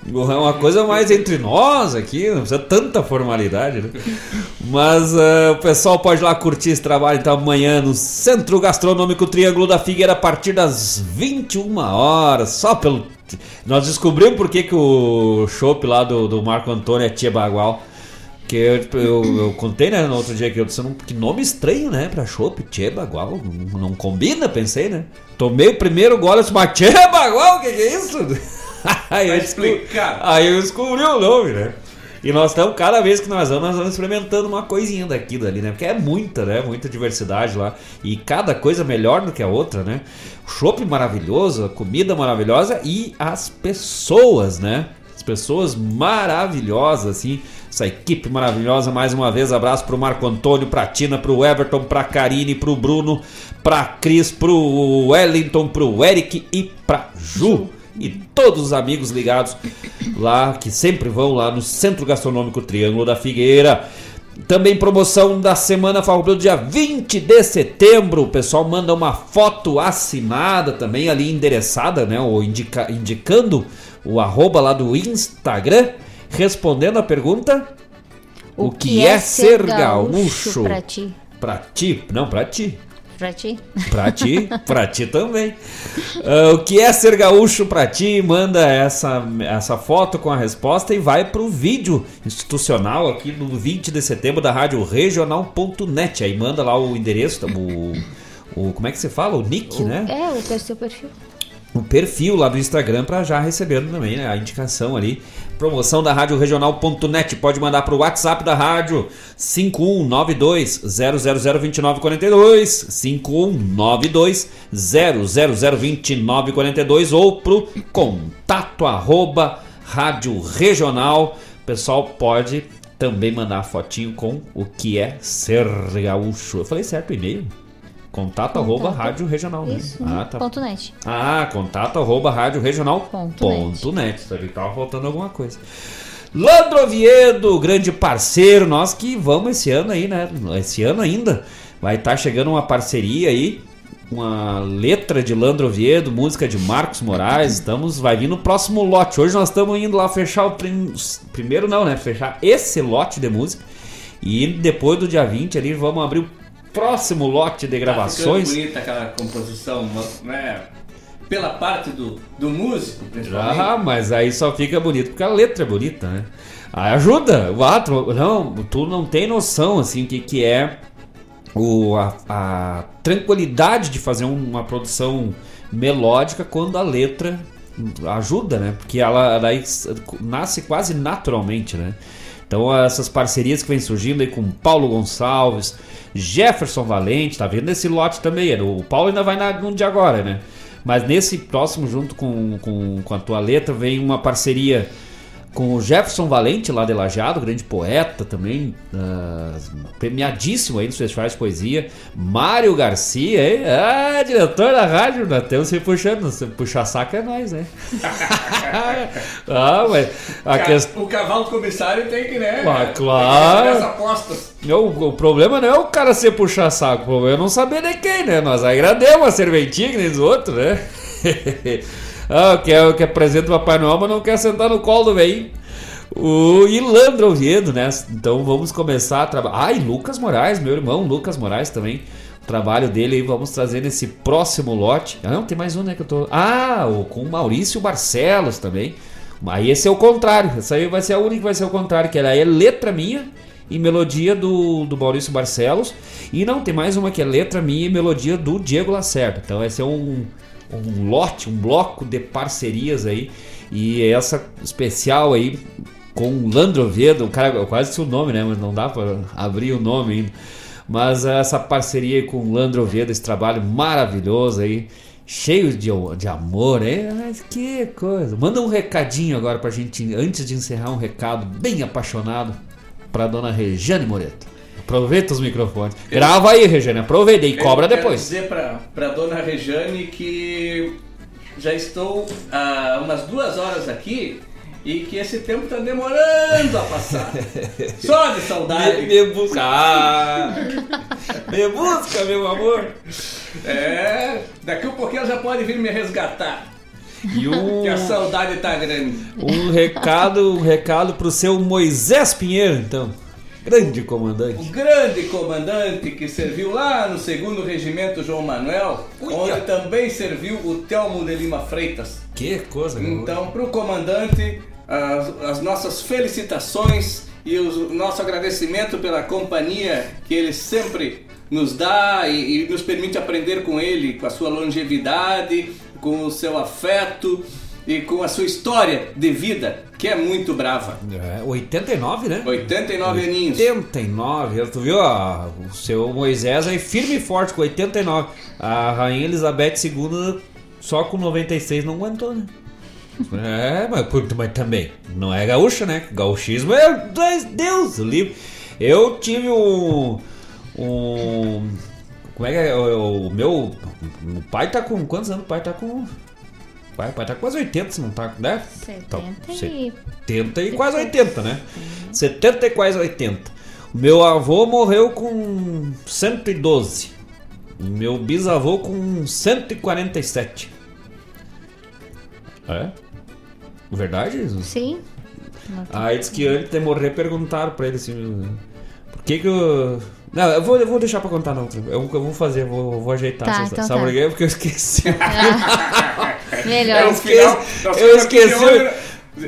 É uma coisa mais entre nós aqui, não precisa tanta formalidade, né? Mas ah, o pessoal pode ir lá curtir esse trabalho então amanhã no Centro Gastronômico Triângulo da Figueira a partir das 21 horas, só pelo. Nós descobrimos por que, que o chopp lá do, do Marco Antônio é Tia Bagual. Que eu, eu, eu contei, né, no outro dia que eu disse, não, que nome estranho, né, pra chopp, Tia Bagual, não, não combina, pensei, né. Tomei o primeiro gole e disse, mas Tia Bagual, o que, que é isso? Aí eu, descobri, aí eu descobri o nome, né? E nós estamos, cada vez que nós vamos, nós vamos experimentando uma coisinha daqui dali, né? Porque é muita, né? Muita diversidade lá. E cada coisa melhor do que a outra, né? Chopp maravilhoso, comida maravilhosa e as pessoas, né? As pessoas maravilhosas, assim. Essa equipe maravilhosa, mais uma vez, abraço pro Marco Antônio, pra Tina, pro Everton, pra Karine, pro Bruno, pra Cris, pro Wellington, pro Eric e pra Ju. E todos os amigos ligados lá, que sempre vão lá no Centro Gastronômico Triângulo da Figueira. Também promoção da Semana Farroupilha, dia 20 de setembro. O pessoal manda uma foto assinada também ali, endereçada, né? Ou indica- indicando o arroba lá do Instagram, respondendo a pergunta: O, que, é, ser gaúcho? pra ti? Pra ti? Não, pra ti. Pra ti? Pra ti, pra ti também. Ah, o que é ser gaúcho pra ti? Manda essa, essa foto com a resposta e vai pro vídeo institucional aqui no 20 de setembro da rádio regional.net. Aí manda lá o endereço, o, o. Como é que você fala? O nick, né? É, o seu perfil. o perfil lá do Instagram para já receber também né, a indicação ali. Promoção da Rádio Regional.net. Pode mandar para o WhatsApp da rádio 5192 0002942 5192 0002942 ou pro contato arroba Rádio Regional. O pessoal pode também mandar fotinho com o que é ser gaúcho. Eu falei certo o e-mail? Contato arroba. Rádio Regional, né? Isso, Ah, tá. ponto net. Ah, contato arroba rádio regional Ponto ponto net. Tava faltando alguma coisa. Landro Oviedo, grande parceiro, nós que vamos esse ano aí, né? Esse ano ainda. Vai estar chegando uma parceria aí, uma letra de Landro Oviedo, música de Marcos Moraes. Estamos, vai vir no próximo lote. Hoje nós estamos indo lá fechar o prim- primeiro, não, né? Fechar esse lote de música. E depois do dia 20 ali vamos abrir o próximo lote de Tá gravações. ficando bonita aquela composição, né? Pela parte do, do músico, principalmente. Ah, mas aí só fica bonito porque a letra é bonita, né? Aí ajuda. O ato, não, tu não tem noção assim que que é o, a, a tranquilidade de fazer uma produção melódica quando a letra ajuda, né? Porque ela daí nasce quase naturalmente, né? Então essas parcerias que vem surgindo aí com Paulo Gonçalves, Jefferson Valente, tá vendo esse lote também? O Paulo ainda vai na, no de agora, né? Mas nesse próximo, junto com, com, com a tua letra, vem uma parceria com o Jefferson Valente, lá de Lajeado, grande poeta também, ah, premiadíssimo aí nos festivais de poesia. Mário Garcia, hein? Ah, diretor da rádio, nós temos se puxando, se puxar saco é nós, né? ah, mas a Ca- questão. O cavalo comissário tem que, né? Ah, tem claro. que apostas. Não, o problema não é o cara ser puxar saco, o problema é não saber de quem, né? Nós agrademos uma serventinha que nem os outros, né? ah, quer, quer presente do Papai Noel, mas não quer sentar no colo do velhinho. O Ilandro Oviedo, né? Então vamos começar a trabalhar. Ah, e Lucas Moraes, meu irmão Lucas Moraes também. O trabalho dele aí vamos trazer nesse próximo lote. Ah, não, tem mais um, né? Que eu tô. Ah, com o Maurício Barcelos também. Aí esse é o contrário. Essa aí vai ser a única que vai ser o contrário, que ela é letra minha e melodia do, do Maurício Barcelos. E não, tem mais uma que é letra minha e melodia do Diego Lacerda. Então esse é um, um lote, um bloco de parcerias aí. E essa especial aí com o Landro o cara, eu quase disse o nome, né? Mas não dá para abrir o nome ainda. Mas essa parceria com o Landro esse trabalho maravilhoso aí, cheio de, de amor, hein? Ai, que coisa. Manda um recadinho agora pra gente, antes de encerrar, um recado bem apaixonado pra dona Regiane Moreto. Aproveita os microfones. Grava aí, Regiane, aproveita e cobra Eu quero depois. dizer pra, pra dona Rejane que já estou há umas duas horas aqui e que esse tempo tá demorando a passar. Só de saudade. Me, me busca. Ah, me busca, meu amor. É, daqui um pouquinho ela já pode vir me resgatar. E um, Que a saudade tá grande. um recado, um recado pro seu Moisés Pinheiro, então. Grande comandante. O grande comandante que serviu lá no segundo regimento João Manuel, onde também serviu o Telmo de Lima Freitas. Que coisa. Então, para o comandante, as, as nossas felicitações e o nosso agradecimento pela companhia que ele sempre nos dá e, e nos permite aprender com ele, com a sua longevidade, com o seu afeto e com a sua história de vida, que é muito brava. É, 89, né? 89 aninhos. 89, tu viu ó, o seu Moisés aí firme e forte com 89. A rainha Elizabeth II só com 96 não aguentou, né? É, mas, mas também não é gaúcha, né? Gauchismo é Deus, livre. Eu tive um um como é que é o, o meu o pai tá com quantos anos? O pai tá com o pai, tá quase 80, se não tá, né? 70 e... 70 e quase 80, né? 70 e quase 80. O meu avô morreu com 112. O meu bisavô com 147. É? Verdade? Sim. Aí diz que antes de morrer perguntaram pra ele assim. Por que que eu. Não, eu vou, eu vou deixar pra contar na outra. Eu, eu vou fazer, vou, vou ajeitar. Tá, essa- então sabe tá. Porque eu esqueci. Melhor. Eu esqueci. Eu esqueci.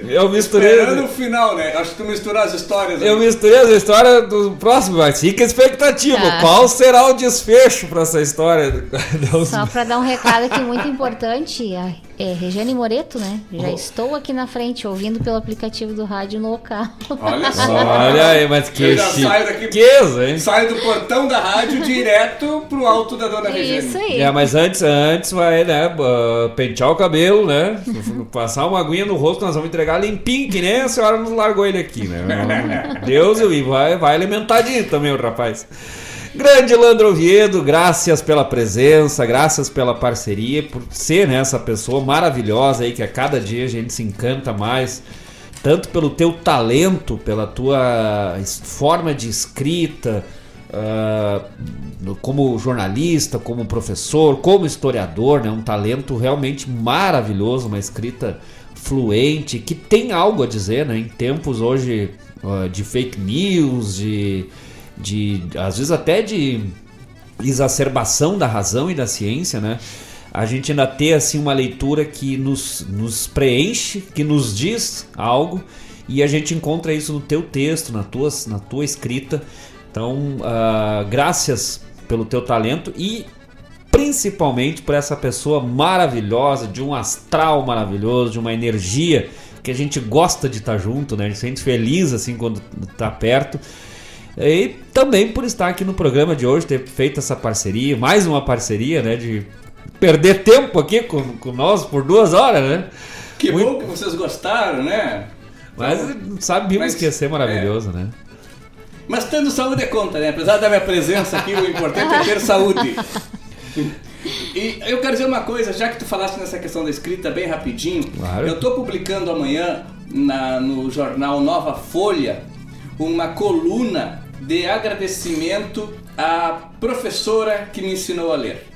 Eu misturei. Esperando o final, né? Acho que tu misturou as histórias. né? Eu misturei as histórias do próximo, mas fica a expectativa. Tá. Qual será o desfecho pra essa história? Não- Só para dar um recado aqui muito importante, a é, Regiane Moreto, né? Já Oh. estou aqui na frente, ouvindo pelo aplicativo do rádio no local. Olha só. Olha aí, mas que Eu já saio daqui, chiqueza, hein? saio do portão da rádio direto pro alto da dona Regiane. Isso aí. É, mas antes, antes vai, né, ah, pentear o cabelo, né? Passar uma aguinha no rosto, nós vamos entregar limpinho, que nem a senhora nos largou ele aqui, né? Deus, e vai, vai alimentadinho também o rapaz. Grande Landro Oviedo, graças pela presença, graças pela parceria, por ser né, essa pessoa maravilhosa aí que a cada dia a gente se encanta mais tanto pelo teu talento, pela tua forma de escrita, no- como jornalista, como professor, como historiador, né? Um talento realmente maravilhoso, uma escrita fluente, que tem algo a dizer, né? Em tempos hoje ah, de fake news, de, de às vezes até de exacerbação da razão e da ciência, né? A gente ainda ter assim uma leitura que nos, nos preenche, que nos diz algo e a gente encontra isso no teu texto, na tua, na tua escrita. Então, ah, graças pelo teu talento e principalmente por essa pessoa maravilhosa, de um astral maravilhoso, de uma energia que a gente gosta de estar junto, né? A gente se sente feliz assim quando tá perto. E também por estar aqui no programa de hoje, ter feito essa parceria, mais uma parceria, né? De perder tempo aqui com, com nós por duas horas, né? Que bom que vocês gostaram, né? Mas sabíamos Mas- que ia ser maravilhoso, né? Mas tendo saúde é conta, né? Apesar da minha presença aqui, o importante é ter saúde. E eu quero dizer uma coisa, já que tu falaste nessa questão da escrita bem rapidinho, Claro. eu tô publicando amanhã na- no jornal Nova Folha uma coluna de agradecimento à professora que me ensinou a ler.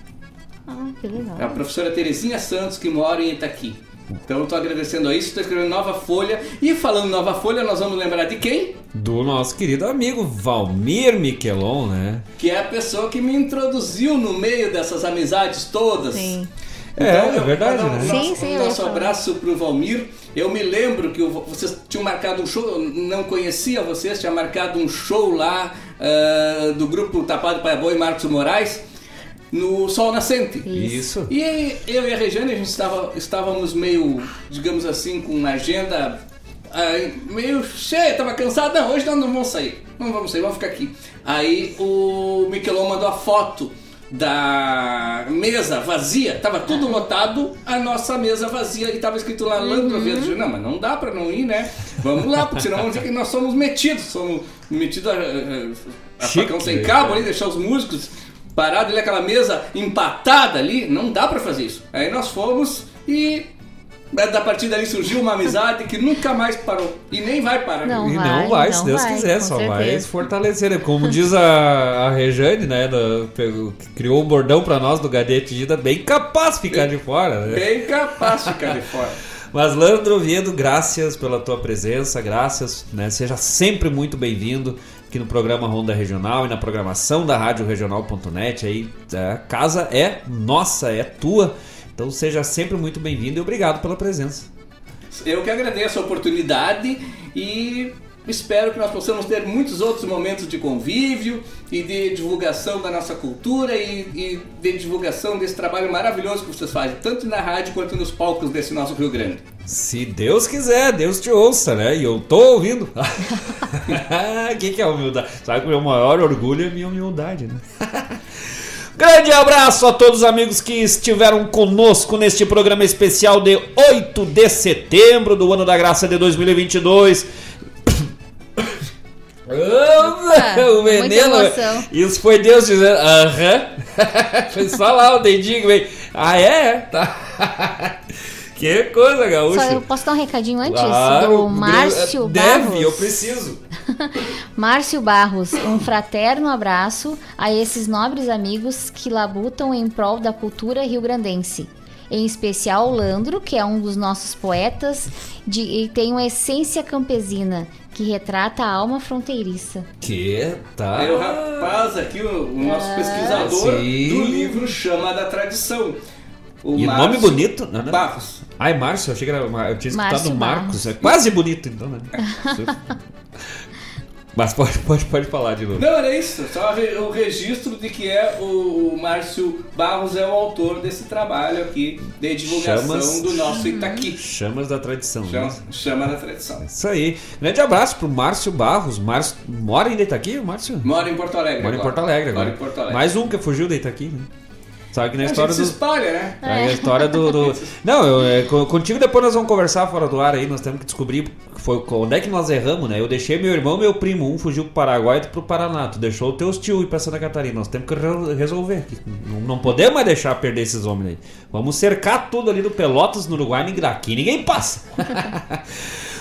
Ah, que legal. É a professora Terezinha Santos, que mora em Itaqui. Então eu estou agradecendo a isso, estou escrevendo Nova Folha. E falando Nova Folha, nós vamos lembrar de quem? Do nosso querido amigo Valmir Miquelon, né? Que é a pessoa que me introduziu no meio dessas amizades todas. Sim. É, é eu- verdade, um né? Nosso, Sim, sim, um nosso abraço pro Valmir. Eu me lembro que vocês tinham marcado um show, não conhecia vocês, tinha marcado um show lá ah, do grupo Tapado Pai Boa e Marcos Moraes no Sol Nascente. Isso. E eu e a Regiane, a gente estava, estávamos meio, digamos assim, com uma agenda ah, meio cheia, tava cansado. Não, hoje nós não vamos sair. Não vamos sair, vamos ficar aqui. Aí o Miquelon mandou a foto da mesa vazia, tava tudo lotado, a nossa mesa vazia e tava escrito lá Landro Verde. Não, mas não dá pra não ir, né? Vamos lá, porque senão vamos dizer que nós somos metidos, somos metidos a, a, a facão sem cabo ali, deixar os músicos parados ali, aquela mesa empatada ali, não dá pra fazer isso. Aí nós fomos e da partir dali surgiu uma amizade que nunca mais parou e nem vai parar. Não e vai, não vai, se não Deus vai, quiser, só vai certeza. se fortalecer. né? Como diz a, a Rejane, né? pegou- que criou um bordão pra nós do Gadete Gida, bem capaz de ficar de fora, né? Bem capaz de ficar de fora. Mas Landro Oviedo, graças pela tua presença, graças, né? Seja sempre muito bem-vindo aqui no programa Ronda Regional e na programação da Rádio Regional.net. Aí é, a casa é nossa, é tua. Então seja sempre muito bem-vindo e obrigado pela presença. Eu que agradeço a oportunidade e espero que nós possamos ter muitos outros momentos de convívio e de divulgação da nossa cultura e, e de divulgação desse trabalho maravilhoso que vocês fazem, tanto na rádio quanto nos palcos desse nosso Rio Grande. Se Deus quiser, Deus te ouça, né? E eu tô ouvindo. O que, que é humildade? Sabe que o meu maior orgulho é minha humildade, né? Grande abraço a todos os amigos que estiveram conosco neste programa especial de 8 de setembro do ano da graça de 2022. o muita veneno. Isso foi Deus dizendo. Aham. foi só lá o dedinho, veio. Ah, é? Tá. que coisa, Só gaúcho. eu posso dar um recadinho antes? Claro, do Márcio Deve, Barros. eu preciso. Márcio Barros, um fraterno abraço a esses nobres amigos que labutam em prol da cultura rio-grandense. Em especial o Landro, que é um dos nossos poetas de, e tem uma essência campesina que retrata a alma fronteiriça. Que tá. É o rapaz aqui, o, o nosso pesquisador sim. do livro Chama da Tradição. O E Márcio nome bonito? Não, não. Barros. Ai, Márcio, eu achei que era. Eu tinha escutado Márcio Marcos. Barros. É quase bonito, então, né? Mas pode, pode, pode falar de novo. Não, era isso, só o registro de que é o, o Márcio Barros é o autor desse trabalho aqui de divulgação Chamas- do nosso Itaqui. Chamas da tradição. Chama, né? chama da tradição. Isso aí. Grande abraço pro Márcio Barros. Márcio mora em Itaqui, o Márcio? Mora em Porto Alegre. Mora em agora. Porto Alegre agora. Mora em Porto Alegre. Mais um que fugiu de Itaqui, né? Sabe que na a história gente do. se espalha, né? É a história do. do- Não, eu, é, co- contigo depois nós vamos conversar fora do ar aí, nós temos que descobrir foi, onde é que nós erramos, né? Eu deixei meu irmão e meu primo, um fugiu pro Paraguai e outro pro Paraná. Tu deixou os teus tios ir pra Santa Catarina. Nós temos que re- resolver. Não, não podemos mais deixar perder esses homens aí. Vamos cercar tudo ali do Pelotas, no Uruguai, nem daqui ninguém passa.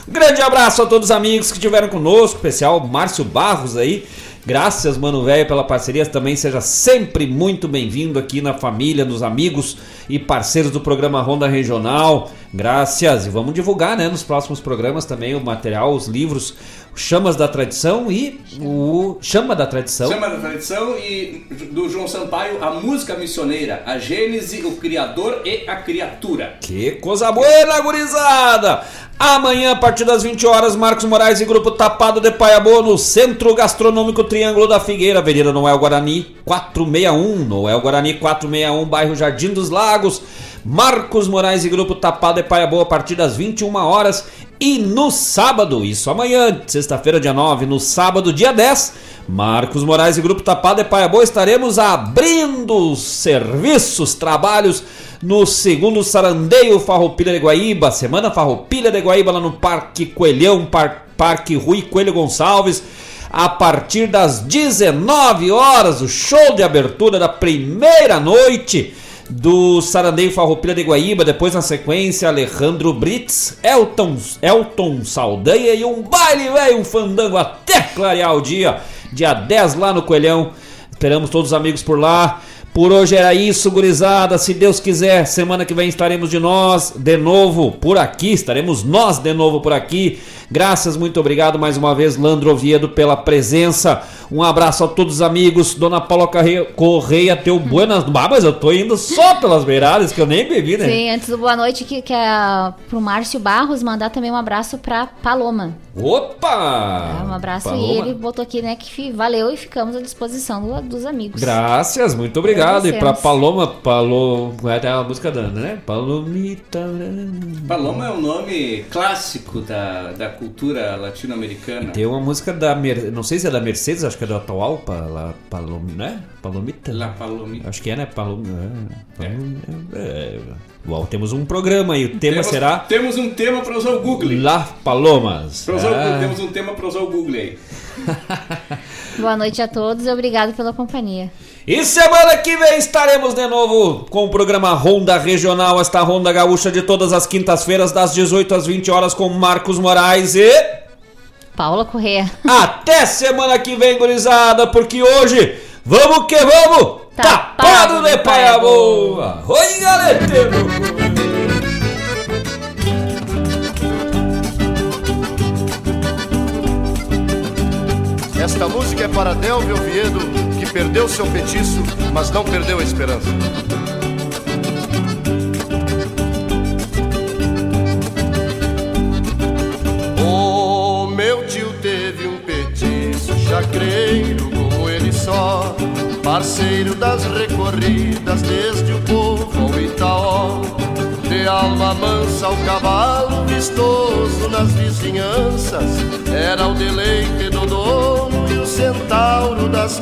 Grande abraço a todos os amigos que estiveram conosco, especial Márcio Barros aí. Graças, mano velho, pela parceria. Também seja sempre muito bem-vindo aqui na família, nos amigos e parceiros do programa Ronda Regional. Graças. E vamos divulgar, né, nos próximos programas também o material, os livros Chamas da Tradição e o Chama da Tradição. Chama da Tradição e do João Sampaio, a música missioneira, a Gênese, o Criador e a Criatura. Que coisa boa, gurizada! Amanhã, a partir das 20 horas, Marcos Moraes e Grupo Tapado de Paiabô no Centro Gastronômico Triângulo da Figueira, Avenida Noel Guarani 461, Noel Guarani 461, bairro Jardim dos Lagos. Marcos Moraes e Grupo Tapado de Paiabô a partir das 21 horas e no sábado, isso amanhã, sexta-feira, dia 9, no sábado, dia 10, Marcos Moraes e Grupo Tapado de Paiabô estaremos abrindo serviços, trabalhos no segundo Sarandeio Farroupilha de Guaíba, Semana Farroupilha de Guaíba lá no Parque Coelhão, Par Parque Rui Coelho Gonçalves, a partir das 19 horas, o show de abertura da primeira noite do Sarandeio Farroupilha de Guaíba, depois na sequência Alejandro Brits, Elton, Elton Saldanha e um baile velho, um fandango até clarear o dia, dia 10 lá no Coelhão. Esperamos todos os amigos por lá. Por hoje era isso, gurizada. Se Deus quiser, semana que vem estaremos de nós de novo por aqui. Estaremos nós de novo por aqui. Graças, muito obrigado mais uma vez, Landro Oviedo, pela presença. Um abraço a todos os amigos. Dona Paula Correia, Correia teu buenas. Ah, mas eu tô indo só pelas beiradas, que eu nem bebi, né? Sim, antes do boa noite, que, que é pro Márcio Barros mandar também um abraço pra Paloma. Opa! É, um abraço Paloma. e ele botou aqui, né, que valeu e ficamos à disposição do- dos amigos. Graças, muito obrigado. E pra. Paloma, Paloma. É a música da Ana, né? Palomita. Paloma é um nome clássico da, da cultura latino-americana. Tem uma música da. Mer... Não sei se é da Mercedes, acho que é da atual, Pala... Palom... né? Palomita. La Palomita. Acho que é, né? Palom... É. Palom- é. Bom, temos um programa aí. O tema Temos- será Temos um tema para usar o Google. La Palomas. Pra usar o Ah. Temos um tema para usar o Google aí. Boa noite a todos e obrigado pela companhia. E semana que vem estaremos de novo com o programa Ronda Regional, esta Ronda Gaúcha de todas as quintas-feiras, das 18 às 20 horas, com Marcos Moraes e. Paula Correa. Até semana que vem, gurizada, porque hoje vamos que vamos! Tapado de paia boa! Oi, galeteiro! Esta música é para Delvio Oviedo, que perdeu seu petiço, mas não perdeu a esperança. O meu tio teve um petiço chacreiro como ele só, parceiro das recorridas desde o povo ao Itaó. De alma mansa ao cavalo vistoso nas vizinhanças, era o deleite do dono o centauro das